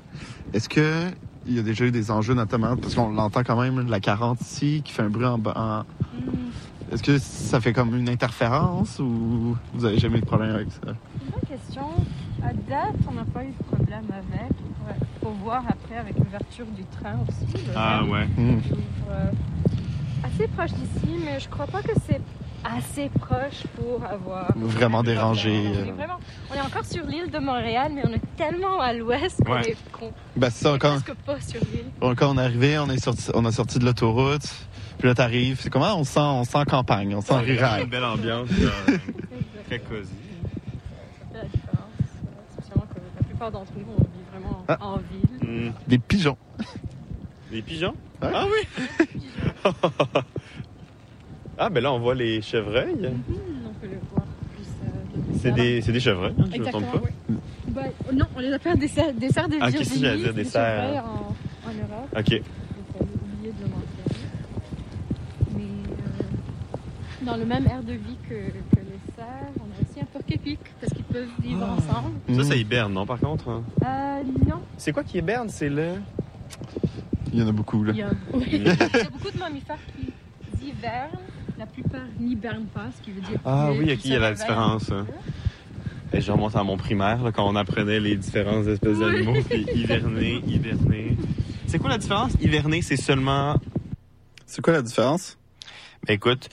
Est-ce que il y a déjà eu des enjeux, notamment, parce qu'on l'entend quand même, la 40 ici, qui fait un bruit en bas. en- Hmm. Est-ce que ça fait comme une interférence ou vous avez jamais eu de problème avec ça? Bonne question. À date, on n'a pas eu de problème avec. Faut voir après avec l'ouverture du train aussi. Ah ouais. Ouvre, euh, assez proche d'ici, mais je crois pas que c'est assez proche pour avoir Vraiment dérangé. On est, euh. vraiment, on est encore sur l'île de Montréal, mais on est tellement à l'ouest qu'on Ouais. est qu'on Ben, c'est ça, est quand, presque pas sur l'île. quand on est arrivé, on est sorti, on a sorti de l'autoroute. Puis là, t'arrives. C'est comment? On sent, on sent campagne, on sent Ouais, rural. Une belle ambiance. euh, très cosy. La différence, spécialement que la plupart d'entre nous, on vit vraiment Ah. en ville. Hmm. Des pigeons. Des pigeons? Ouais. Ah oui! ah, ben là, on voit les chevreuils. On peut le voir plus. de C'est des, c'est des chevreuils, hein, je me trompe Exactement, pas. oui. Ben, non, on les appelle des cerfs, des cerfs de Ah, Virginie. qu'est-ce que j'allais dire, c'est des des cerfs, chevreuils en, en Europe. Ok. J'ai oublié de le mentionner. Mais euh, dans le même air de vie que, que parce qu'ils peuvent vivre Ah. ensemble. Ça, ça hiberne, non, par contre? hein? Euh, non, C'est quoi qui hiberne? C'est le... Il y en a beaucoup, là. il y a, oui, il y a beaucoup de mammifères qui hivernent. La plupart n'hibernent pas, ce qui veut dire Ah oui, ok, se il y a la différence. un hein. Et je remonte à mon primaire, là, quand on apprenait les différentes espèces d'animaux, puis hiverner, hiverner. C'est quoi la différence? Hiverner, c'est seulement... C'est quoi la différence? Ben, écoute,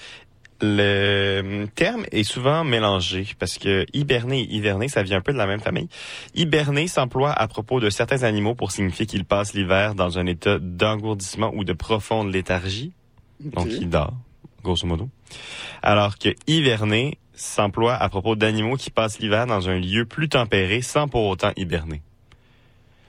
le terme est souvent mélangé parce que hiberner et hiverner, ça vient un peu de la même famille. Hiberner s'emploie à propos de certains animaux pour signifier qu'ils passent l'hiver dans un état d'engourdissement ou de profonde léthargie. Donc, ils dorment, grosso modo. Alors que hiverner s'emploie à propos d'animaux qui passent l'hiver dans un lieu plus tempéré sans pour autant hiberner.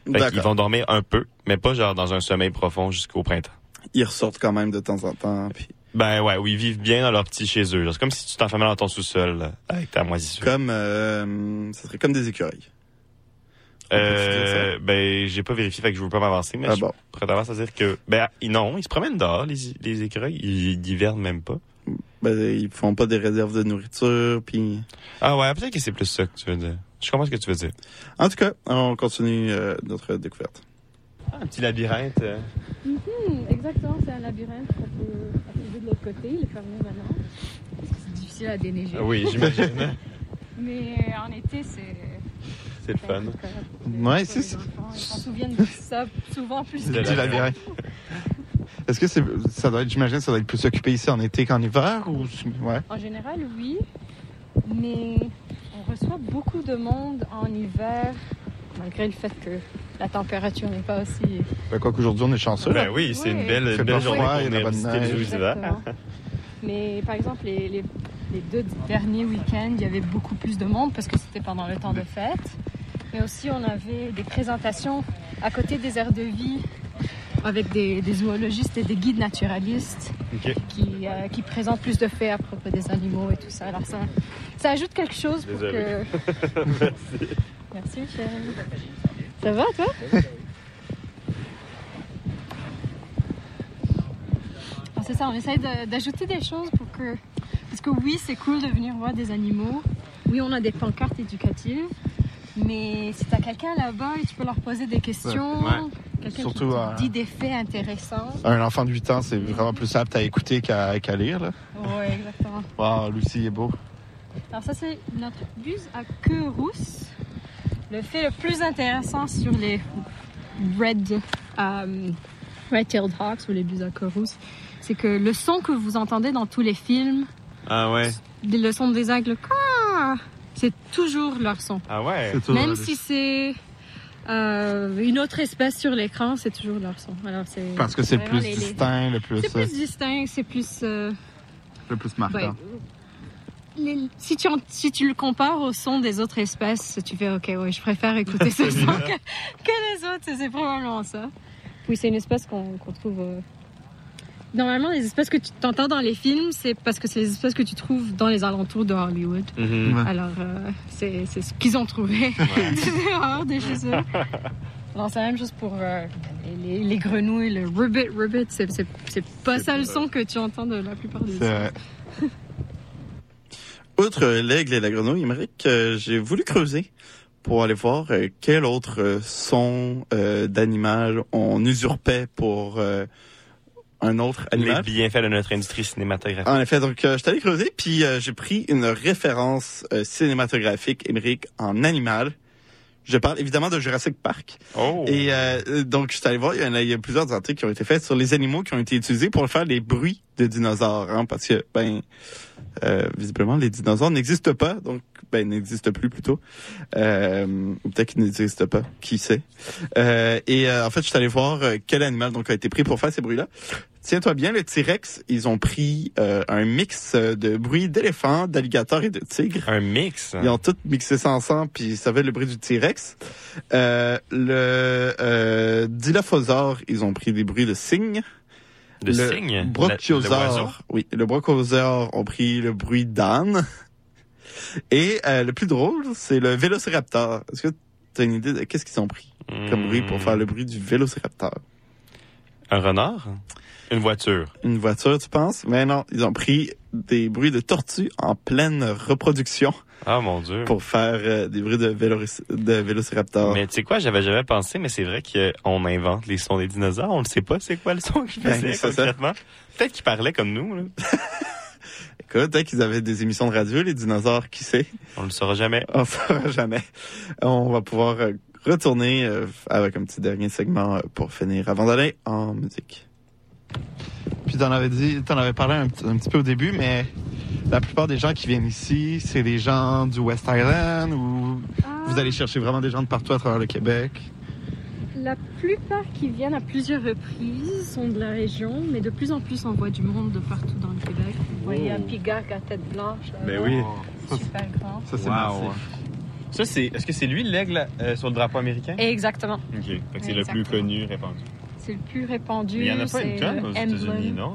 Fait D'accord. vont dormir un peu, mais pas genre dans un sommeil profond jusqu'au printemps. Ils ressortent quand même de temps en temps. Puis... Ben ouais, où ils vivent bien dans leur petit chez eux. C'est comme si tu t'enfermais dans ton sous-sol là, avec ta moisissure. Comme, euh, ça serait comme des écureuils. Euh, ben j'ai pas vérifié, fait que je veux pas m'avancer, mais Ah je bon. pourrais tendance à dire que ben non, ils se promènent dehors les, les écureuils, ils, ils hivernent même pas. Ben, ils font pas des réserves de nourriture, puis... Ah ouais, peut-être que c'est plus ça que tu veux dire. Je comprends ce que tu veux dire. En tout cas, on continue euh, notre découverte. Ah, un petit labyrinthe. euh. Mhm, exactement, c'est un labyrinthe qu'on peut accéder de l'autre côté, il est fermé maintenant. Parce que c'est difficile à déneiger. Ah oui, j'imagine. Mais en été, c'est. c'est le fun. Ouais, c'est ça. Ils s'en souviennent de ça souvent plus Le que Du labyrinthe. Est-ce que c'est, ça doit être, j'imagine, ça doit être plus occupé ici en été qu'en hiver ou, ouais. En général, oui. Mais on reçoit beaucoup de monde en hiver, malgré le fait que la température n'est pas aussi. Ben, quoi qu'aujourd'hui, on est chanceux. Ben là. oui, c'est Oui. une belle, une belle pas journée froid, pour venir. Mais par exemple, les, les, les deux derniers week-ends, il y avait beaucoup plus de monde parce que c'était pendant le temps de fête. Mais aussi, on avait des présentations à côté des aires de vie avec des, des zoologistes et des guides naturalistes qui, euh, qui présentent plus de faits à propos des animaux et tout ça. Alors ça, ça ajoute quelque chose pour Désolé. que... Merci. Merci Michel. Ça va toi C'est ça, on essaye de- d'ajouter des choses pour que... Parce que oui, c'est cool de venir voir des animaux. Oui, on a des pancartes éducatives. Mais si t'as quelqu'un là-bas et tu peux leur poser des questions, Ouais. quelqu'un Surtout, qui te euh, dit des faits intéressants. Un enfant de 8 ans, c'est vraiment plus apte à écouter qu'à lire. Là. Oui, exactement. Wow, Lucie est beau. Alors ça, c'est notre buse à queue rousse. Le fait le plus intéressant sur les red, euh, red-tailed hawks ou les queue rousse, c'est que le son que vous entendez dans tous les films, Ah ouais. le son des aigles, c'est toujours leur son. Ah ouais. Même si c'est euh, une autre espèce sur l'écran, c'est toujours leur son. Alors c'est Parce que c'est plus les- les- distinct, le plus, C'est euh, plus distinct, c'est plus. euh, le plus marquant. Ouais. Les- si, tu, en- si tu le compares au son des autres espèces, tu fais OK, ouais, je préfère écouter ce son que, que les autres. C'est probablement ça. Oui, c'est une espèce qu'on trouve. euh, Normalement, les espèces que tu t'entends dans les films, c'est parce que c'est les espèces que tu trouves dans les alentours de Hollywood. Mhm. Ouais. Alors, euh, c'est ce qu'ils ont trouvé de chez eux. Alors, c'est la même chose pour euh, les, les- les grenouilles, le ribbit, ribbit. C'est pas ça le son que tu entends de la plupart des C'est vrai. Outre l'aigle et la grenouille, Émeric, euh, j'ai voulu creuser pour aller voir euh, quel autre son euh, d'animal on usurpait pour un autre Les animal. bienfaits de notre industrie cinématographique. En effet, donc je suis allé creuser, puis j'ai pris une référence cinématographique, Émeric, en animal. Je parle évidemment de Jurassic Park. Oh. Et euh, donc, je suis allé voir, il y, a, il y a plusieurs articles qui ont été faits sur les animaux qui ont été utilisés pour faire les bruits de dinosaures. Hein, parce que, ben, euh, visiblement, les dinosaures n'existent pas. Donc, ben, n'existent plus plutôt. Euh, peut-être qu'ils n'existent pas. Qui sait? Euh, et euh, en fait, je suis allé voir euh, quel animal donc a été pris pour faire ces bruits-là. Tiens-toi bien, le T-Rex, ils ont pris euh, un mix euh, de bruits d'éléphants, d'alligators et de tigres. Un mix? Ils ont tout mixé ça ensemble, puis ça fait le bruit du T-Rex. Euh, le euh, Dilophosaure, ils ont pris des bruits de cygnes. De le cygne? Brachiosaure, oui, le brachiosaure ont pris le bruit d'âne. Et euh, le plus drôle, c'est le Vélociraptor. Est-ce que tu as une idée de qu'est-ce qu'ils ont pris comme bruit pour faire le bruit du Vélociraptor? Un renard? Une voiture? Une voiture, tu penses? Mais non, ils ont pris des bruits de tortues en pleine reproduction Ah mon dieu. pour faire euh, des bruits de, vélo- de Vélociraptor. Mais tu sais quoi, j'avais jamais pensé, mais c'est vrai qu'on invente les sons des dinosaures. On ne sait pas c'est quoi le son qu'ils Ben, faisaient ça. concrètement. Peut-être qu'ils parlaient comme nous. Là. Écoute, peut-être qu'ils avaient des émissions de radio, les dinosaures, qui sait? On ne le saura jamais. On ne saura jamais. On va pouvoir euh, retourner euh, avec un petit dernier segment pour finir avant d'aller en musique. Puis t'en avais dit, t'en avais parlé un, petit- un petit peu au début, mais la plupart des gens qui viennent ici, c'est des gens du West Island ou vous allez chercher vraiment des gens de partout à travers le Québec? La plupart qui viennent à plusieurs reprises sont de la région, mais de plus en plus on voit du monde de partout dans le Québec. Vous voyez un pigac à tête blanche. là, Ben oui. Super grand. Ça, c'est Wow. massif. Ça, c'est. Est-ce que c'est lui l'aigle euh, sur le drapeau américain? Exactement. Ok. Fait que c'est le plus connu, répandu. C'est le plus répandu. Mais il y en a pas une tonne aux États-Unis, emblème. non?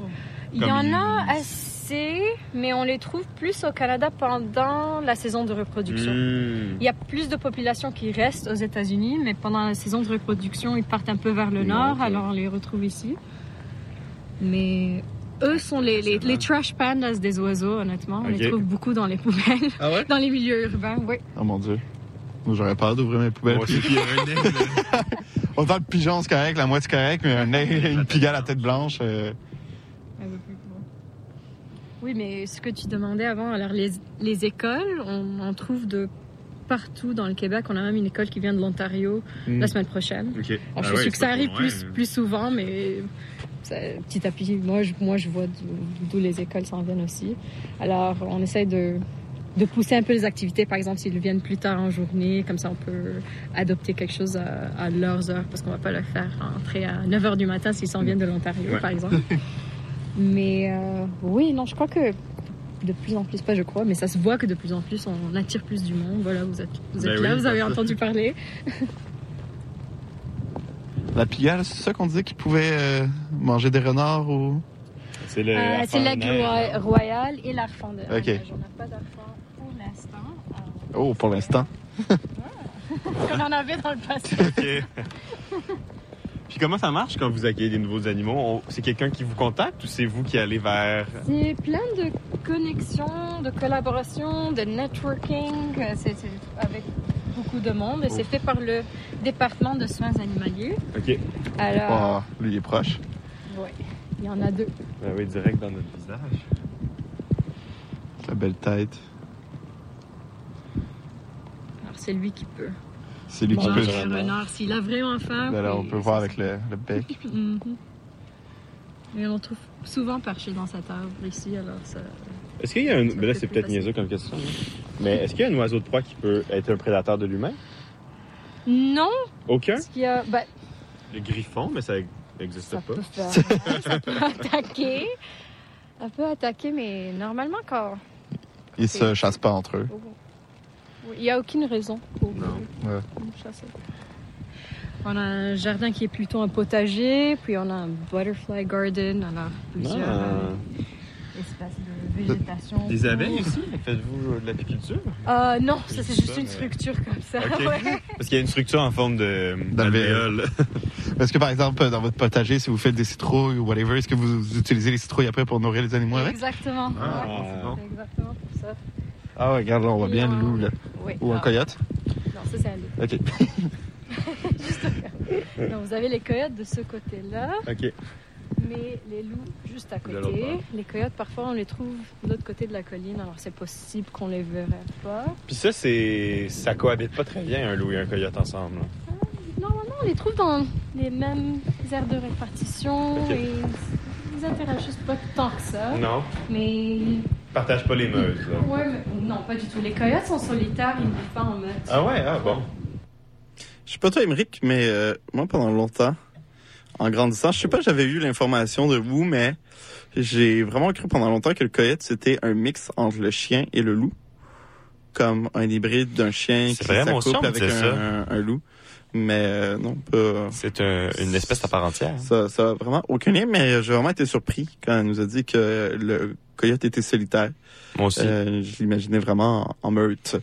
Il y en a assez, mais on les trouve plus au Canada pendant la saison de reproduction. Hmm. Il y a plus de population qui reste aux États-Unis, mais pendant la saison de reproduction, ils partent un peu vers le nord, alors on les retrouve ici. Mais eux sont les, les, les trash pandas des oiseaux, honnêtement. On les trouve beaucoup dans les poubelles, Ah ouais? dans les milieux urbains, oui. Oh mon dieu. Moi, j'aurais peur d'ouvrir mes poubelles. Moi aussi, puis il y a un aigle. Autant le pigeon, c'est correct, la moitié correct, mais un aigle, une pigale à tête blanche. euh. Oui, mais ce que tu demandais avant, alors les, les écoles, on en trouve de partout dans le Québec. On a même une école qui vient de l'Ontario Mm. la semaine prochaine. Alors, Ah je ouais, suis que ça arrive trop plus, souvent, mais ça- petit à petit, moi je, moi, je vois d'où d'où les écoles s'en viennent aussi. Alors, on essaie de, de pousser un peu les activités. Par exemple, s'ils viennent plus tard en journée, comme ça, on peut adopter quelque chose à, à leurs heures, parce qu'on va pas le faire entrer à 9 h du matin s'ils s'en viennent de l'Ontario, Ouais. par exemple. mais euh, oui, non, je crois que de plus en plus, pas je crois, mais ça se voit que de plus en plus, on attire plus du monde. Voilà, vous êtes, vous êtes Ben là, oui, vous avez que- entendu parler. La Pigalle, c'est ça qu'on disait qu'ils pouvaient euh, manger des renards ou... C'est le. Euh, c'est l'aigle roi- royal et l'arfan de. Ok. On n'a pas d'arfan l'instant. Oh, pour l'instant. On en avait dans le passé. Puis comment ça marche quand vous accueillez des nouveaux animaux? C'est quelqu'un qui vous contacte ou c'est vous qui allez vers... C'est plein de connexions, de collaborations, de networking. euh, C'est avec beaucoup de monde et c'est fait par le département de soins animaliers. OK. Alors, Ah, lui, il est proche. ouais, il y en a deux. Ben oui, direct dans notre visage. La belle tête. C'est lui qui peut. C'est lui qui peut. un renard s'il a vraiment faim. Là, là, on peut voir avec le, le bec. Mhm. Et on le trouve souvent perché dans sa table ici, alors ça. Est-ce qu'il y a un... Ben là, c'est peut-être niaiseux comme question. hein. Mais est-ce qu'il y a un oiseau de proie qui peut être un prédateur de l'humain? Non, Aucun? parce qu'il y a. ben, Le griffon, mais ça n'existe pas. peut faire- ça peut attaquer. Ça peut attaquer, mais normalement, quand. Ils se chassent pas entre eux. Il n'y a aucune raison pour Ouais. nous chasser. On a un jardin qui est plutôt un potager, puis on a un butterfly garden, on a plusieurs Ah. euh, espèces de végétation. Des abeilles aussi? Faites-vous de l'apiculture? Euh, non, ça c'est juste ça, une mais- structure comme ça. Ouais. Parce qu'il y a une structure en forme de d'alvéole. Est-ce que, par exemple, dans votre potager, si vous faites des citrouilles ou whatever, est-ce que vous utilisez les citrouilles après pour nourrir les animaux avec? Exactement. Ah, ouais. c'est bon. C'est exactement pour ça. Ah ouais, regarde, là, on voit bien le loup, là. Oui. Ou un Ah. coyote. Non, ça c'est un loup. OK. Donc, vous avez les coyotes de ce côté-là, OK. mais les loups juste à côté. Les coyotes, parfois, on les trouve de l'autre côté de la colline, alors c'est possible qu'on les verrait pas. Puis ça, c'est. Ça cohabite pas très bien, un loup et un coyote ensemble. là. Normalement, on les trouve dans les mêmes aires de répartition Ok. et ils interagissent pas tant que ça. Non. Mais Ils partagent pas les meuses, là. ouais, mais non, pas du tout. Les coyotes sont solitaires, ils ne vivent pas en meute. Ah ouais, ah bon. Je sais pas toi, Émeric, mais euh, moi, pendant longtemps, en grandissant, je sais pas, j'avais eu l'information de vous, mais j'ai vraiment cru pendant longtemps que le coyote, c'était un mix entre le chien et le loup. Comme un hybride d'un chien qui s'accouple avec disait un, un loup. Mais euh, non, pas... C'est un- une espèce à part entière. Ça, ça a vraiment aucun lien, mais j'ai vraiment été surpris quand elle nous a dit que le coyote était solitaire. Moi aussi. Euh, je l'imaginais vraiment en, en meute.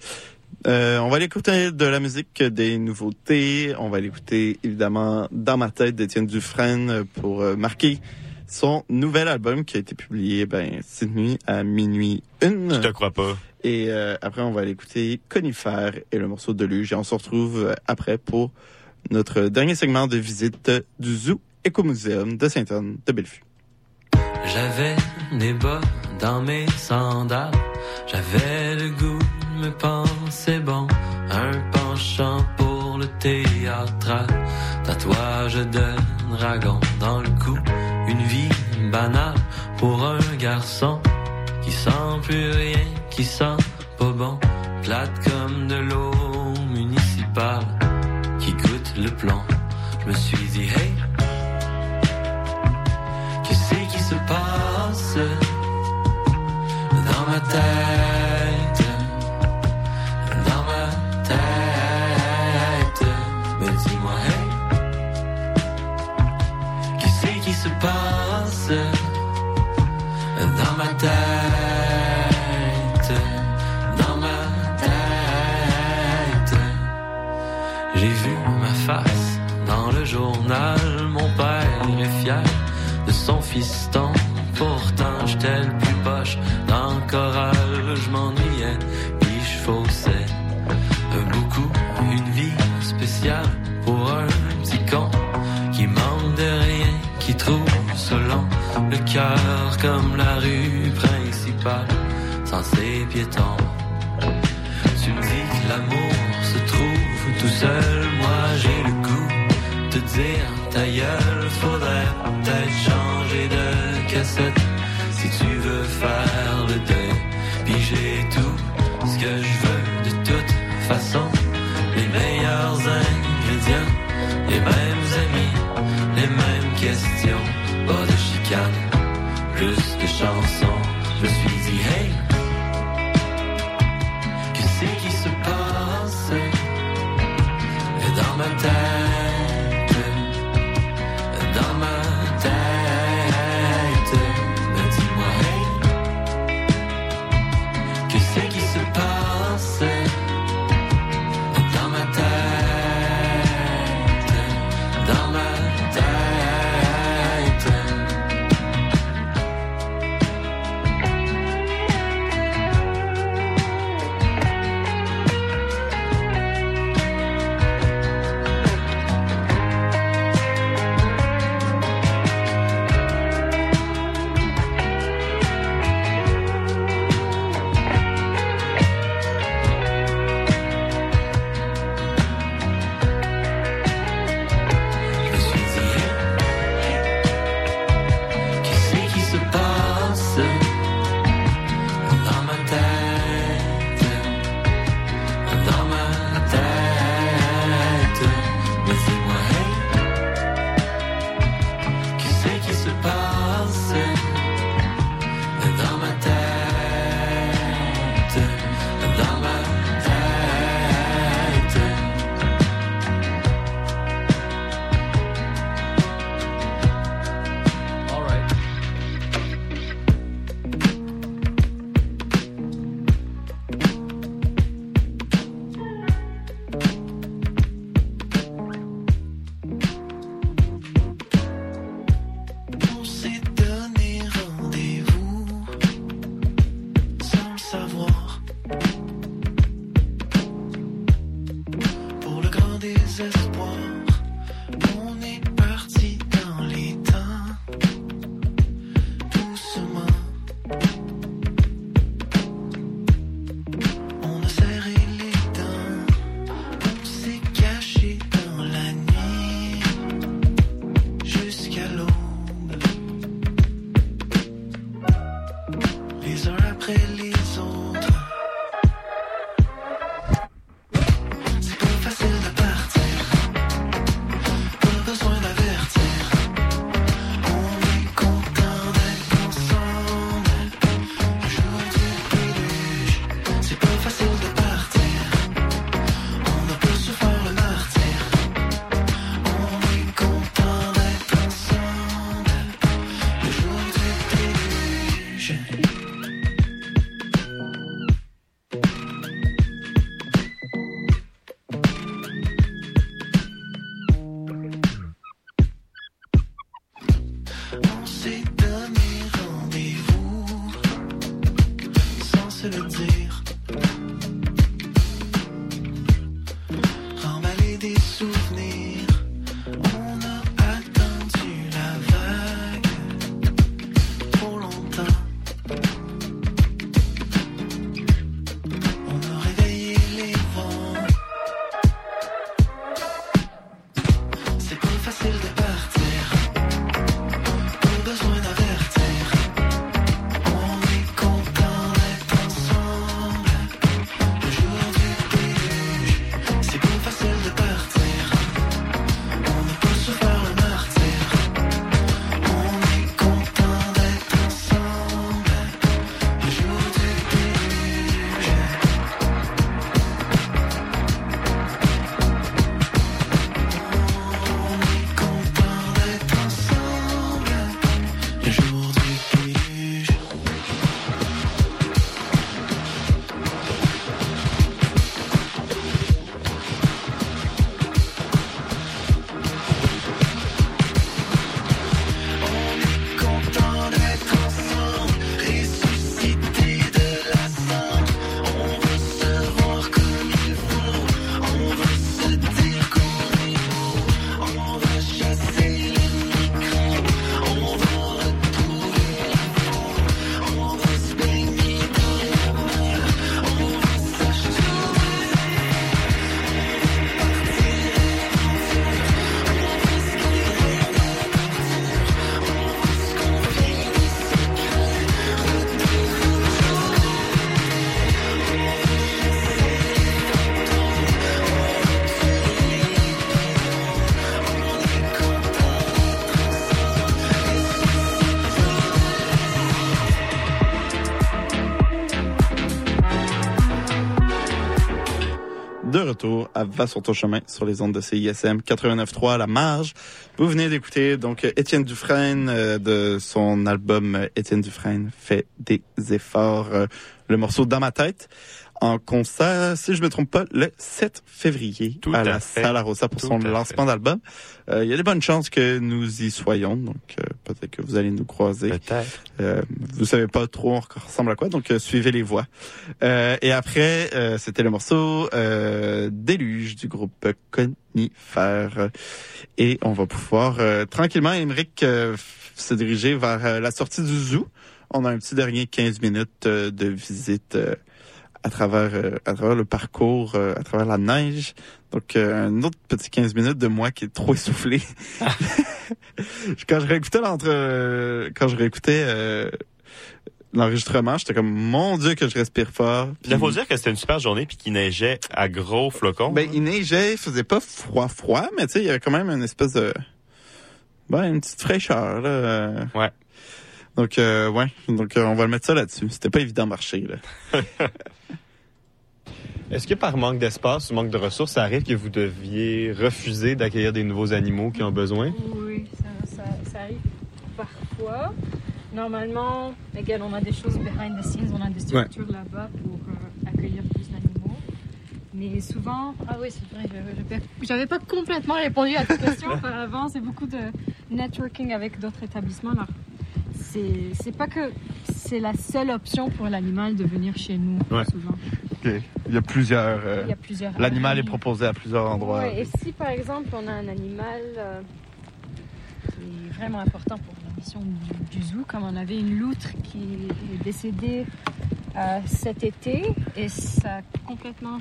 Euh, on va aller écouter de la musique, des nouveautés. On va aller écouter évidemment Dans ma tête d'Étienne Dufresne pour euh, marquer son nouvel album qui a été publié ben, cette nuit à minuit une. Je te crois pas. Et euh, après, on va aller écouter Conifère et le morceau de Luge. Et on se retrouve euh, après pour notre dernier segment de visite du Zoo Écomuséum de Sainte-Anne de Bellevue. J'avais des bas dans mes sandales. J'avais le goût de me penser bon. Un penchant pour le théâtral. Tatouage de dragon dans le cou. Une vie banale pour un garçon qui sent plus rien, qui sent bon. Plate comme de l'eau municipale qui goûte le plomb. Je me suis dit, hey, comme la rue principale, sans ses piétons. Tu me dis que l'amour se trouve tout seul, moi j'ai le goût de dire ta gueule, faudrait peut-être changer de cassette si tu veux faire le deuil. utilizo retour à Va sur ton chemin sur les ondes de CISM 89.3 La Marge. Vous venez d'écouter donc Étienne Dufresne euh, de son album Étienne Dufresne fait des efforts. euh, le morceau Dans ma tête en concert, si je me trompe pas, le 7 février Tout à à la fait. Salle Rosa pour Tout son lancement d'album. Euh, Il y a des bonnes chances que nous y soyons, donc euh, peut-être que vous allez nous croiser. Peut-être. Euh, vous savez pas trop on ressemble à quoi, donc euh, suivez les voix. Euh, et après, euh, c'était le morceau euh, Déluge du groupe Conifère. Et on va pouvoir euh, tranquillement, Émeric, euh, se diriger vers la sortie du zoo. On a un petit dernier 15 minutes de visite euh, à travers euh, à travers le parcours, euh, à travers la neige. Donc euh, un autre petit 15 minutes de moi qui est trop essoufflé. quand je réécoutais l'entre euh, quand je réécoutais euh, l'enregistrement, j'étais comme mon dieu que je respire fort. Il faut dire que c'était une super journée puis qu'il neigeait à gros flocons. Ben, il neigeait, il faisait pas froid froid, mais tu sais, il y avait quand même une espèce de ben une petite fraîcheur là. euh. Ouais. Donc euh, ouais, donc euh, on va le mettre ça là-dessus. C'était pas évident de marcher là. Est-ce que par manque d'espace ou manque de ressources, ça arrive que vous deviez refuser d'accueillir des nouveaux animaux qui ont besoin? Oui, ça, ça- ça arrive parfois. Normalement, again, on a des choses behind the scenes, on a des structures là-bas pour euh, accueillir plus d'animaux. Mais souvent, ah oui, c'est vrai, j'avais pas complètement répondu à ta question auparavant. C'est beaucoup de networking avec d'autres établissements. Alors, c'est pas que c'est la seule option pour l'animal de venir chez nous, Ouais. souvent. OK. Il y a plusieurs... euh, Il y a plusieurs L'animal est proposé à plusieurs endroits. Ouais, et si par exemple on a un animal euh, qui est vraiment important pour la mission du, du zoo, comme on avait une loutre qui est décédée euh, cet été et ça a complètement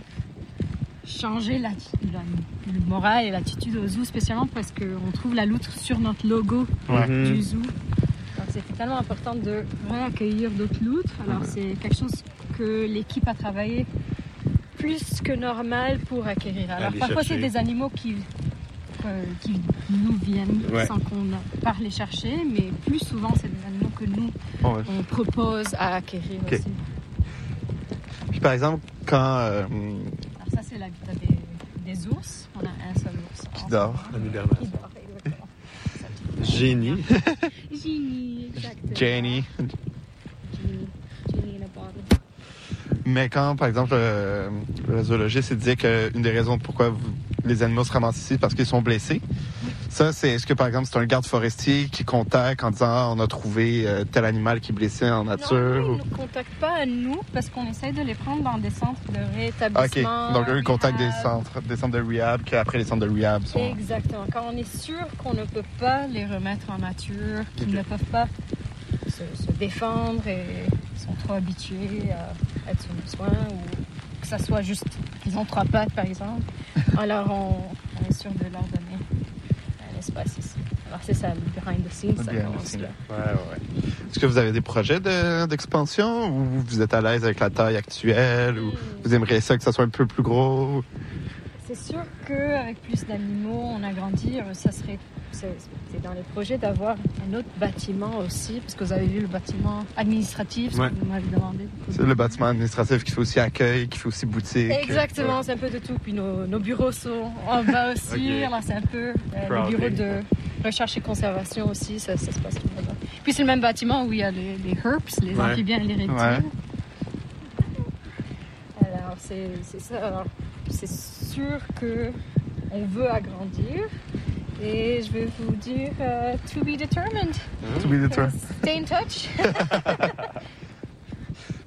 changé la, la- le moral et l'attitude au zoo, spécialement parce qu'on trouve la loutre sur notre logo Ouais. du Mhm. zoo. C'était tellement important de réaccueillir d'autres loutres. Alors c'est quelque chose que l'équipe a travaillé plus que normal pour acquérir. Alors Aller parfois c'est des animaux qui, euh, qui nous viennent Ouais. sans qu'on parte les chercher, mais plus souvent c'est des animaux que nous Oh, ouais. on propose à acquérir aussi. Puis par exemple, quand... euh, Alors ça c'est l'habitat des, des ours. On a un seul ours. qui dort? Qui dort. Génie. Génie, exactement. Jenny. In a bottle. Mais quand, par exemple, euh, le zoologiste il disait qu'une des raisons pourquoi vous- les animaux se ramassent ici, c'est parce qu'ils sont blessés. Ça, c'est est-ce que, par exemple, c'est un garde forestier qui contacte en disant ah, on a trouvé euh, tel animal qui est blessé en nature? Non, ou- ils ne contactent pas à nous parce qu'on essaye de les prendre dans des centres de Ah, OK. rétablissement. Donc, eux, ils contactent des centres, des centres de rehab, qu'après les centres de rehab sont. Exactement. Quand on est sûr qu'on ne peut pas les remettre en nature, qu'ils ne peuvent pas se, se défendre et sont trop habitués à être sous nos soins ou que ça soit juste qu'ils ont trois pattes par exemple, alors on, on est sûr de leur donner un espace ici. Alors c'est ça, le behind the scenes, ça commence merci. là. Ouais. Est-ce que vous avez des projets de- d'expansion ou vous êtes à l'aise avec la taille actuelle ou vous aimeriez ça que ça soit un peu plus gros? C'est sûr qu'avec plus d'animaux, on agrandit, euh, ça serait c'est dans les projets d'avoir un autre bâtiment aussi, parce que vous avez vu le bâtiment administratif, ce Ouais. que vous m'avez demandé. C'est le bâtiment administratif qui fait aussi accueil, qui fait aussi boutique. Exactement, Ouais. c'est un peu de tout. Puis nos, nos bureaux sont en bas aussi. Alors c'est un peu euh, le bureau de recherche et conservation aussi, ça, ça se passe tout là-bas. Puis c'est le même bâtiment où il y a les, les herps, les Ouais. amphibiens et les reptiles. Alors c'est c'est ça. Alors c'est sûr que on veut agrandir. Et je vais vous dire euh, to be determined. To be determined. Stay in touch.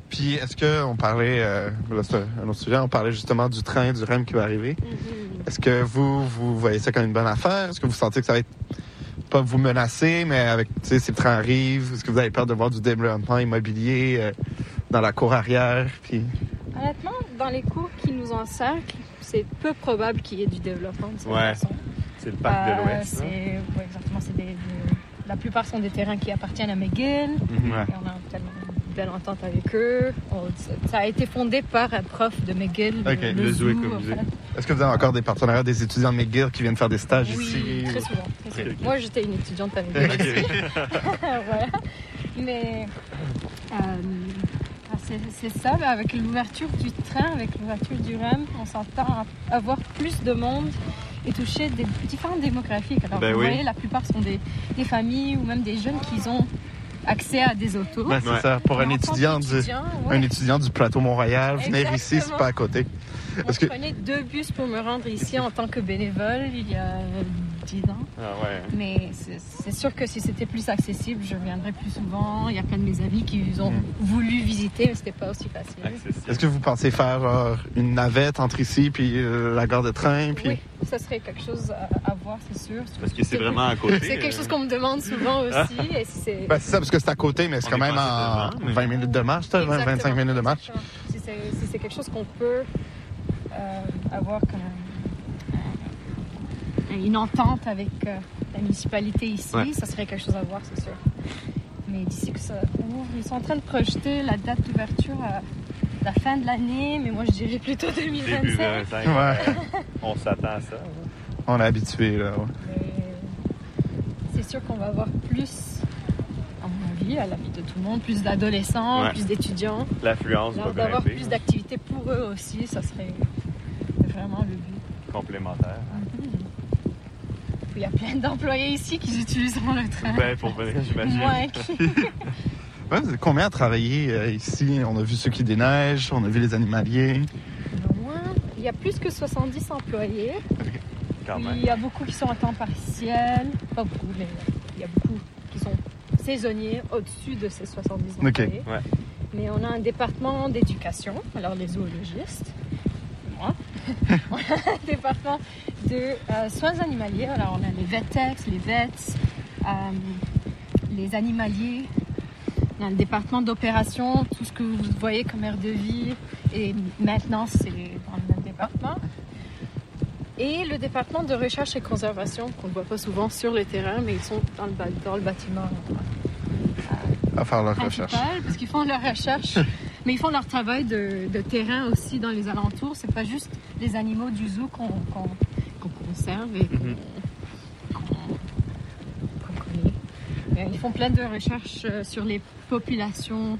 Puis est-ce que on parlait, euh, là c'est un autre sujet, on parlait justement du train, du REM qui va arriver. Est-ce que vous, vous voyez ça comme une bonne affaire? Est-ce que vous sentez que ça va être pas vous menacer, mais avec, tu sais, si le train arrive, est-ce que vous avez peur de voir du développement immobilier euh, dans la cour arrière? Puis... Honnêtement, dans les cours qui nous encerclent, c'est peu probable qu'il y ait du développement de cette Ouais. façon. C'est le parc de Euh, l'Ouest. c'est- ouais, exactement. C'est des, des- la plupart sont des terrains qui appartiennent à McGill. Mhm. Ouais. Et on a tellement une belle entente avec eux. On- ça- a été fondé par un prof de McGill. Ok, le zoo en fait. Est-ce que vous avez encore des partenariats des étudiants de McGill qui viennent faire des stages Oui, ici? très souvent. très souvent. Moi, j'étais une étudiante à McGill Ok. aussi. voilà. Mais euh, ah, c'est ça, avec l'ouverture du train, avec l'ouverture du REM, on s'entend avoir plus de monde et toucher des différentes démographiques. Alors, Ben vous oui. voyez, la plupart sont des, des familles ou même des jeunes qui ont accès à des autos. Ben, c'est ça. Pour un étudiant, du, ouais. un étudiant du plateau Montréal, venir ici, c'est pas à côté. Moi, je que... prenais deux bus pour me rendre ici en tant que bénévole il y a 10 ans. Ah ouais. Mais c'est sûr que si c'était plus accessible, je viendrais plus souvent. Il y a plein de mes amis qui ont Mm. voulu visiter, mais c'était pas aussi facile. Est-ce que vous pensez faire genre, une navette entre ici puis euh, la gare de train? Puis... Oui, ça serait quelque chose à, à voir, c'est sûr. Parce que c'est vraiment à côté, C'est quelque euh. chose qu'on me demande souvent aussi. et c'est Ben, c'est ça, parce que c'est à côté, mais c'est quand même en 20 minutes de marche, t'as, 20, 25 Exactement. minutes de marche. si c'est si quelque chose qu'on peut euh, avoir comme un- une entente avec euh, la municipalité ici, Ouais. ça serait quelque chose à voir, c'est sûr. Mais d'ici que ça ouvre, ils sont en train de projeter la date d'ouverture à la fin de l'année, mais moi je dirais plutôt 2025. Début 25. Ouais. On s'attend à ça. On est habitué, là. ouais. C'est sûr qu'on va avoir plus, à mon avis, à la vie de tout le monde, plus d'adolescents, Ouais. plus d'étudiants. L'affluence va D'avoir plus d'activités pour eux aussi, ça serait vraiment le but. Complémentaire. Puis il y a plein d'employés ici qui utiliseront le train. Ben, pour venir, j'imagine. Ouais, vous êtes combien à travailler euh, ici? On a vu ceux qui déneigent, on a vu les animaliers. Il y a plus que 70 employés. Quand Puis même. Il y a beaucoup qui sont en temps partiel. Pas beaucoup, mais il y a beaucoup qui sont saisonniers au-dessus de ces 70 Ok. employés. Ouais. Mais on a un département d'éducation, alors les zoologistes, a un département de euh, soins animaliers, alors on a les VETEX, les VETS, euh, les animaliers. On a le département d'opération, tout ce que vous voyez comme aire de vie. Et maintenant, c'est dans le même département. Et le département de recherche et conservation, qu'on ne voit pas souvent sur le terrain, mais ils sont dans le, dans le bâtiment À faire leur recherche. parce qu'ils font leur recherche, mais ils font leur travail de, de terrain aussi dans les alentours. C'est pas juste les animaux du zoo qu'on conserve et qu'on qu'on- connaît. Euh, Ils font plein de recherches euh, sur les populations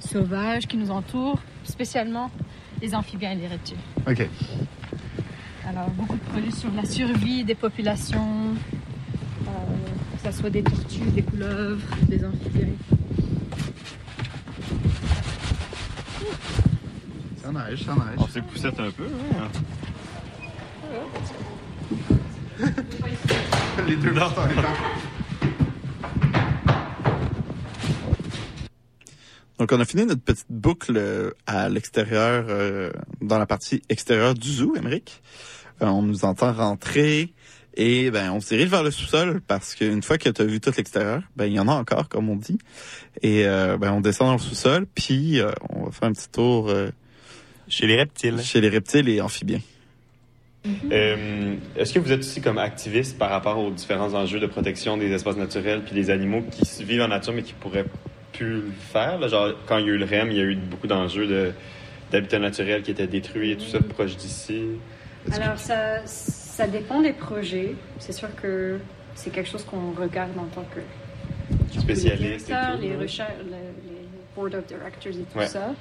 sauvages qui nous entourent, spécialement les amphibiens et les reptiles. OK. Alors, beaucoup de projets sur la survie des populations, euh, que ce soit des tortues, des couleuvres, des amphibiens. Ça neige, ça neige. On s'est poussé un peu, hein? Les deux. Donc, on a fini notre petite boucle euh, à l'extérieur, euh, dans la partie extérieure du zoo, Émeric. Euh, on nous entend rentrer et ben on se dirige vers le sous-sol parce qu'une fois que tu as vu tout l'extérieur, ben il y en a encore, comme on dit. Et euh, ben on descend dans le sous-sol, puis on va faire un petit tour Chez les reptiles. chez les reptiles et amphibiens. Euh, Est-ce que vous êtes aussi comme activiste par rapport aux différents enjeux de protection des espaces naturels puis des animaux qui vivent en nature mais qui pourraient plus le faire? là? Genre, quand il y a eu le REM, il y a eu beaucoup d'enjeux de- d'habitats naturels qui étaient détruits et tout ça proche d'ici. Alors, ça, ça dépend des projets. C'est sûr que c'est quelque chose qu'on regarde en tant que Spécialiste et tout, les ouais. recherches, le- les board of directors et tout Ouais. ça.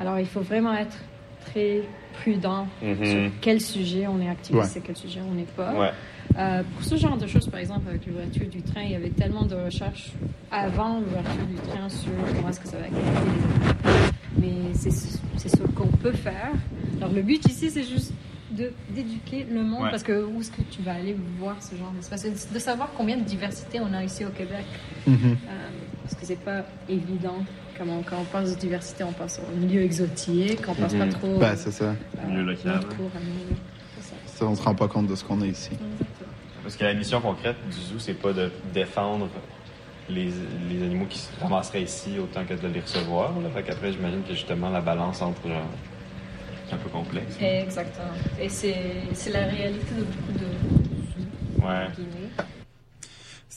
Alors, il faut vraiment être très prudent Mhm. sur quel sujet on est activiste Ouais. et quel sujet on n'est pas. Ouais. Euh, pour ce genre de choses, par exemple, avec l'ouverture du train, il y avait tellement de recherches avant l'ouverture du train sur comment est-ce que ça va affecter les animaux. Mais c'est c'est ce qu'on peut faire. Alors, le but ici, c'est juste d'éduquer le monde Ouais. parce que où est-ce que tu vas aller voir ce genre d'espace de savoir combien de diversité on a ici au Québec. Mhm. Euh, parce que c'est pas évident. Quand on, quand on pense de diversité, on pense au milieu exotique, on pense Mhm. pas trop. Ben, c'est ça. Milieu local. autour, à milieu. C'est ça. Ça, on se rend pas compte de ce qu'on a ici. Parce que la mission concrète du zoo, c'est pas de défendre les, les animaux qui se ramasseraient ici autant que de les recevoir. Là. Fait qu'après, j'imagine que justement la balance entre genre, c'est un peu complexe. Exactement. Et c'est la réalité de beaucoup de Ouais.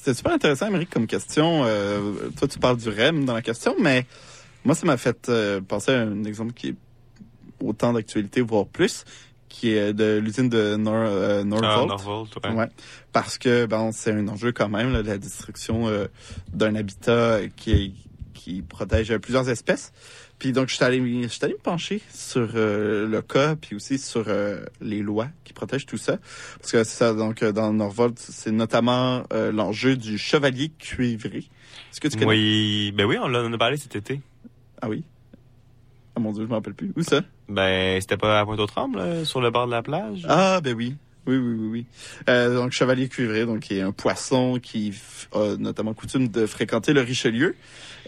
C'était super intéressant, Émeric, comme question. Euh, toi, tu parles du REM dans la question, mais moi, ça m'a fait euh, penser à un exemple qui est autant d'actualité, voire plus, qui est de l'usine de Nor euh, Norvolt. Ah, Norvolt, ouais. Parce que bon, c'est un enjeu quand même, là, la destruction euh, d'un habitat qui, qui protège plusieurs espèces. Puis donc, je suis allé, allé me pencher sur euh, le cas, puis aussi sur euh, les lois qui protègent tout ça. Parce que c'est ça, donc, euh, dans Norvolt, c'est notamment euh, l'enjeu du chevalier cuivré. Est-ce que tu connais? Oui, ben oui, on en a parlé cet été. Ah oui? Ah mon Dieu, je m'en rappelle plus. Où ça? Ben, c'était pas à Pointe-aux-Trembles, là, sur le bord de la plage? Ah, ben oui. Oui, oui, oui, oui. Euh, donc, chevalier cuivré, donc, qui est un poisson qui a notamment coutume de fréquenter le Richelieu.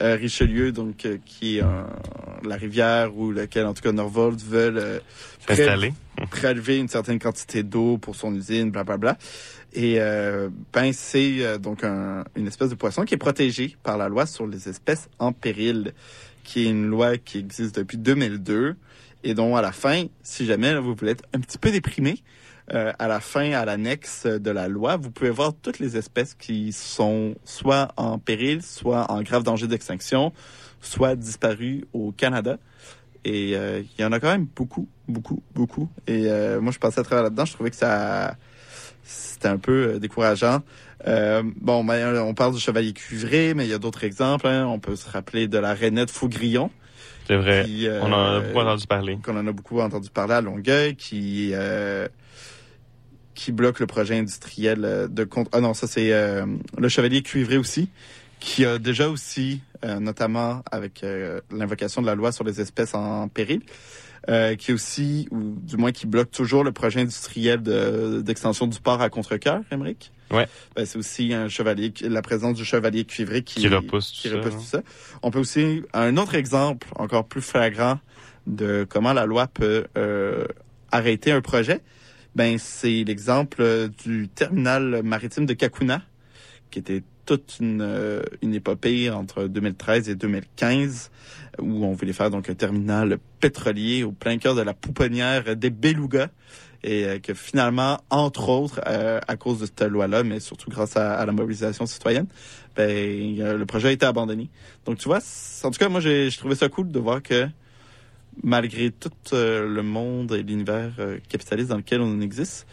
Euh, Richelieu, donc, euh, qui est un- la rivière où lequel, en tout cas, Norvolt veulent euh, pré- S'installer. prélever une certaine quantité d'eau pour son usine, blablabla. Et euh, ben, c'est euh, donc un- une espèce de poisson qui est protégé par la loi sur les espèces en péril, qui est une loi qui existe depuis 2002 et dont à la fin, si jamais là, vous voulez être un petit peu déprimé, euh, à la fin, à l'annexe de la loi, vous pouvez voir toutes les espèces qui sont soit en péril, soit en grave danger d'extinction, soit disparues au Canada. Et euh, il y en a quand même beaucoup, beaucoup, beaucoup. Et euh, moi, je passais à travers là-dedans, je trouvais que ça c'était un peu décourageant. Euh, bon, ben, on parle du chevalier cuivré, mais il y a d'autres exemples. hein. On peut se rappeler de la rainette Faugrillon. C'est vrai. Qui, euh, on en a beaucoup entendu parler. Qu'on en a beaucoup entendu parler à Longueuil, qui euh, qui bloque le projet industriel euh, de contre. Ah non, ça c'est euh, le chevalier cuivré aussi, qui a déjà aussi, euh, notamment avec euh, l'invocation de la loi sur les espèces en péril, qui aussi, ou du moins qui bloque toujours le projet industriel de- d'extension du port à Contrecoeur, Émeric. Ouais. Ben, c'est aussi un chevalier, la présence du chevalier cuivré qui, Qui repousse qui hein. tout ça. On peut aussi, un autre exemple encore plus flagrant de comment la loi peut arrêter un projet, ben c'est l'exemple euh, du terminal maritime de Kakuna, qui était toute une, euh, une épopée entre 2013 et 2015, où on voulait faire donc un terminal pétrolier au plein cœur de la pouponnière des Belugas, et euh, que finalement, entre autres, à cause de cette loi-là, mais surtout grâce à, la mobilisation citoyenne, ben, le projet a été abandonné. Donc tu vois, en tout cas, moi j'ai trouvé ça cool de voir que malgré tout euh, le monde et l'univers euh, capitaliste dans lequel on existe,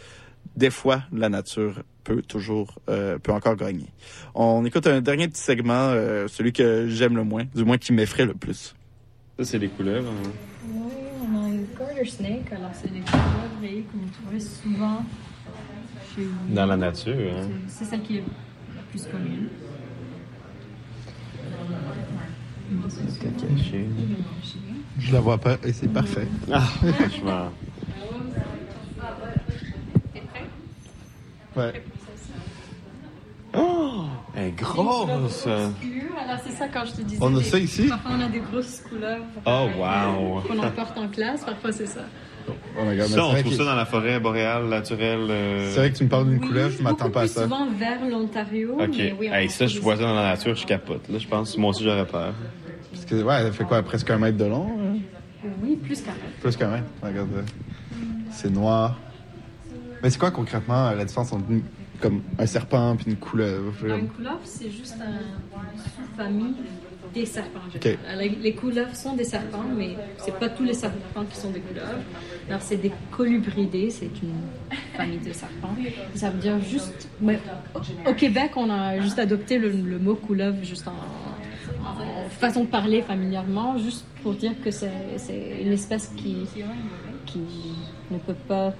des fois, la nature peut toujours, euh, peut encore gagner. On écoute un dernier petit segment, euh, celui que j'aime le moins, du moins qui m'effraie le plus. Ça, c'est les couleuvres. hein. Oui, on a une garter snake, alors c'est des couleuvres qu'on trouvait souvent chez nous. Dans la nature. hein. C'est c'est celle qui est la plus commune. Je la vois pas et c'est parfait. Ah, franchement. Ouais. Oh, elle est grosse. Alors c'est ça quand je te disais. On a ça ici? Parfois on a des grosses couleuvres. Oh, wow. Qu'on emporte en classe, parfois c'est ça. Oh my God, Ça, on trouve ça dans la forêt boréale naturelle. euh, C'est vrai que tu me parles d'une couleuvre, je m'attends pas à ça. souvent vers l'Ontario. Ok. mais oui, hey, ça, je vois ça dans la nature, je capote. Là, je pense moi aussi, j'aurais peur. Parce que, ouais, elle fait quoi, presque un mètre de long? Ici. Oui, plus quand même. Plus quand même. Regarde, euh, c'est noir. Mais c'est quoi concrètement euh, la différence entre une- comme un serpent et une couleuvre? Une couleuvre, c'est juste un- une sous-famille des serpents. Les, couleuvres sont des serpents, mais c'est pas tous les serpents qui sont des couleuvres. Alors, c'est des colubridés, c'est une famille de serpents. Ça veut dire juste. mais au, Québec, on a juste adopté le, le mot couleuvre juste en façon de parler familièrement, juste pour dire que c'est c'est une espèce qui, qui ne peut pas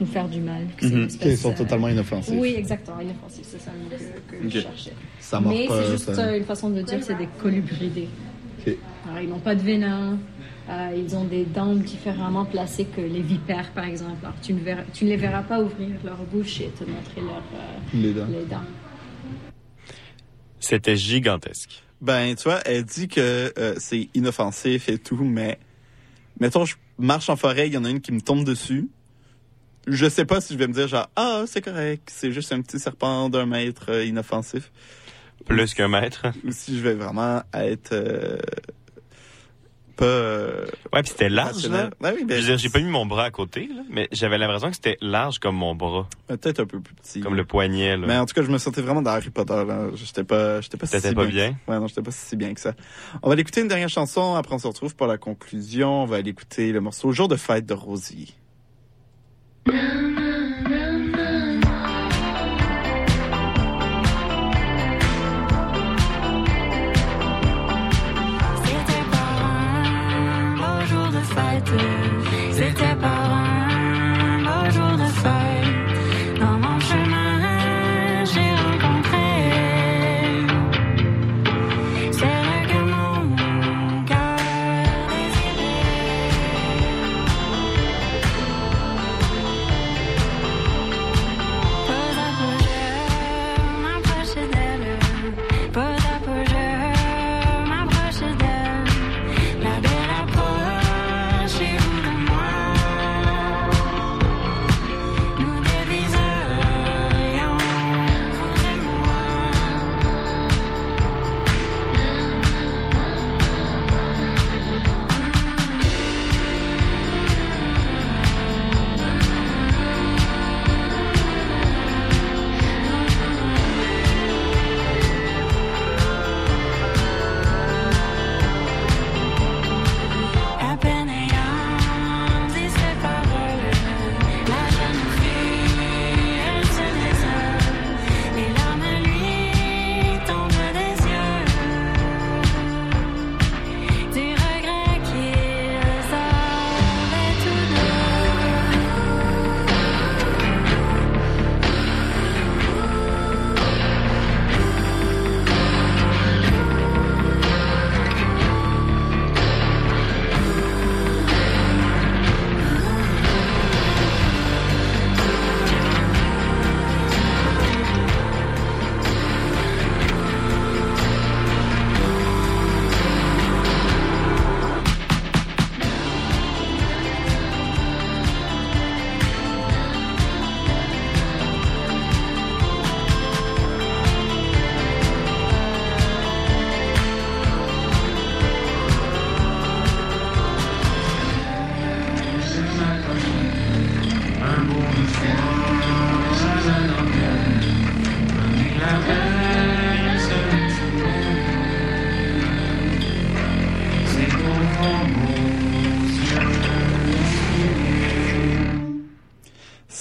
nous faire du mal. que Mhm. espèce, Qui sont euh, totalement inoffensifs. Oui, exactement, inoffensif, c'est ça le mot que, que je cherchais. Ça Mais c'est juste ça- une façon de dire que c'est des colubridés. Alors, ils n'ont pas de venin, euh, ils ont des dents différemment placées que les vipères, par exemple. Alors, tu, ne verras- tu ne les verras pas ouvrir leur bouche et te montrer leur, euh, Les dents. les dents. C'était gigantesque. Ben, tu vois, elle dit que euh, c'est inoffensif et tout, mais mettons, je marche en forêt, il y en a une qui me tombe dessus. Je sais pas si je vais me dire genre, ah, c'est correct, c'est juste un petit serpent d'un mètre euh, inoffensif. Plus qu'un mètre. Ou si je vais vraiment être euh, pas. euh, Ouais, puis c'était large, là. Oui, ben, Je veux dire, j'ai pas mis mon bras à côté, là, mais j'avais l'impression que c'était large comme mon bras. Peut-être un peu plus petit. Comme le poignet, là. Mais en tout cas, je me sentais vraiment dans Harry Potter. Là. J'étais pas, j'étais pas si pas bien? Ouais, non, j'étais pas si bien que ça. On va aller écouter une dernière chanson. Après, on se retrouve pour la conclusion. On va aller écouter le morceau Jour de fête de Rosie. Beau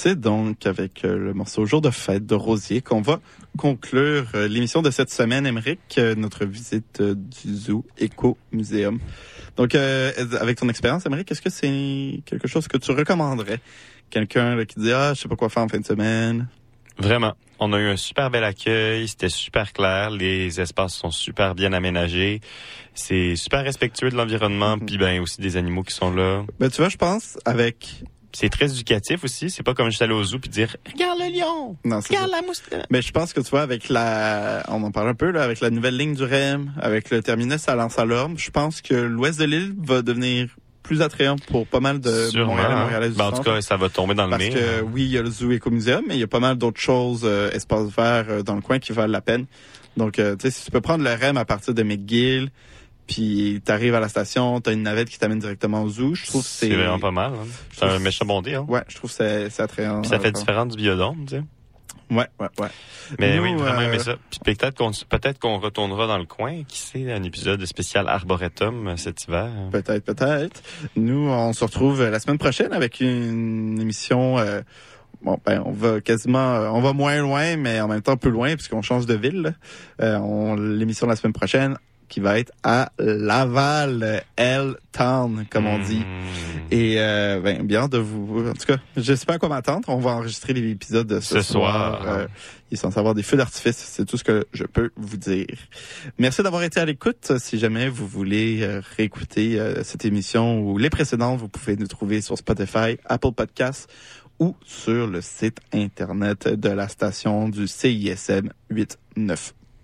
C'est donc avec euh, le morceau Jour de fête de Rosier qu'on va conclure euh, l'émission de cette semaine, Émeric, euh, notre visite du Zoo Eco Museum. Donc, euh, avec ton expérience, Émeric, est-ce que c'est quelque chose que tu recommanderais? Quelqu'un qui dit, ah, je sais pas quoi faire en fin de semaine? Vraiment. On a eu un super bel accueil, c'était super clair, les espaces sont super bien aménagés, c'est super respectueux de l'environnement, puis ben aussi des animaux qui sont là. Ben, tu vois, je pense, avec... C'est très éducatif aussi, c'est pas comme juste aller au zoo puis dire Regarde le lion! Non, c'est Regarde ça. la moustache! Mais je pense que tu vois, avec la, on en parle un peu, là, avec la nouvelle ligne du REM, avec le terminus à lens à l'orme, je pense que l'ouest de l'île va devenir plus attrayant pour pas mal de Sûrement. Montréal et hein. Ben, en tout cas, ça va tomber dans le Parce que oui, il y a le Zoo Écomuséum, mais il y a pas mal d'autres choses, euh, espaces verts euh, dans le coin qui valent la peine. Donc, euh, tu sais, si tu peux prendre le REM à partir de McGill, puis t'arrives à la station, t'as une navette qui t'amène directement au zoo, je trouve que c'est... C'est vraiment pas mal. Hein. C'est un méchant bon deal. Hein. Ouais, je trouve que c'est c'est attrayant. Puis ça fait différent du biodôme, tu sais. Ouais, ouais, ouais. Mais Nous, oui, vraiment euh, aimé ça. Puis peut-être qu'on peut-être qu'on retournera dans le coin, qui sait, un épisode spécial arboretum euh, cet hiver. Peut-être, peut-être. Nous, on se retrouve la semaine prochaine avec une émission. euh, bon, ben, on va quasiment, euh, on va moins loin, mais en même temps plus loin puisqu'on change de ville. Euh, on l'émission de la semaine prochaine qui va être à Laval, L Town, comme on dit. Et euh, ben, bien de vous. En tout cas, je sais pas à quoi m'attendre. On va enregistrer l'épisode de ce, Ce soir. Euh, il est censé avoir des feux d'artifice. C'est tout ce que je peux vous dire. Merci d'avoir été à l'écoute. Si jamais vous voulez euh, réécouter euh, cette émission ou les précédentes, vous pouvez nous trouver sur Spotify, Apple Podcasts ou sur le site internet de la station du CISM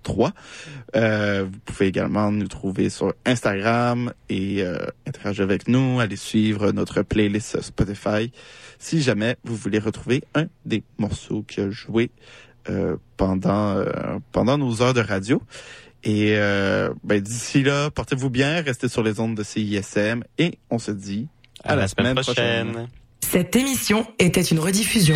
893. Euh, vous pouvez également nous trouver sur Instagram et euh, interagir avec nous, aller suivre notre playlist Spotify si jamais vous voulez retrouver un des morceaux qui a joué euh, pendant euh, pendant nos heures de radio. Et euh, ben, d'ici là, portez-vous bien, restez sur les ondes de CISM et on se dit à, la, semaine, prochaine. Cette émission était une rediffusion.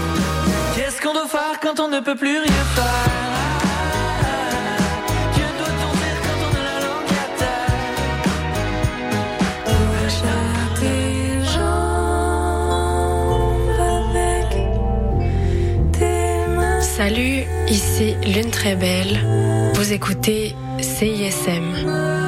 Qu'on doit faire quand on ne peut plus rien faire? Que doit-on faire quand on a la langue à Salut, ici Lune Très Belle. Vous écoutez CISM.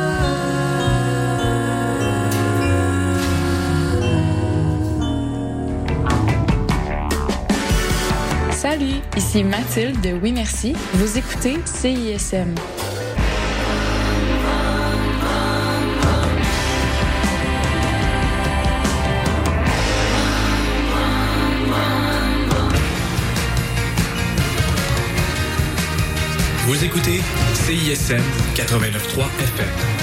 Salut, ici Mathilde de Oui Merci. Vous écoutez CISM. Vous écoutez CISM 89.3 FM.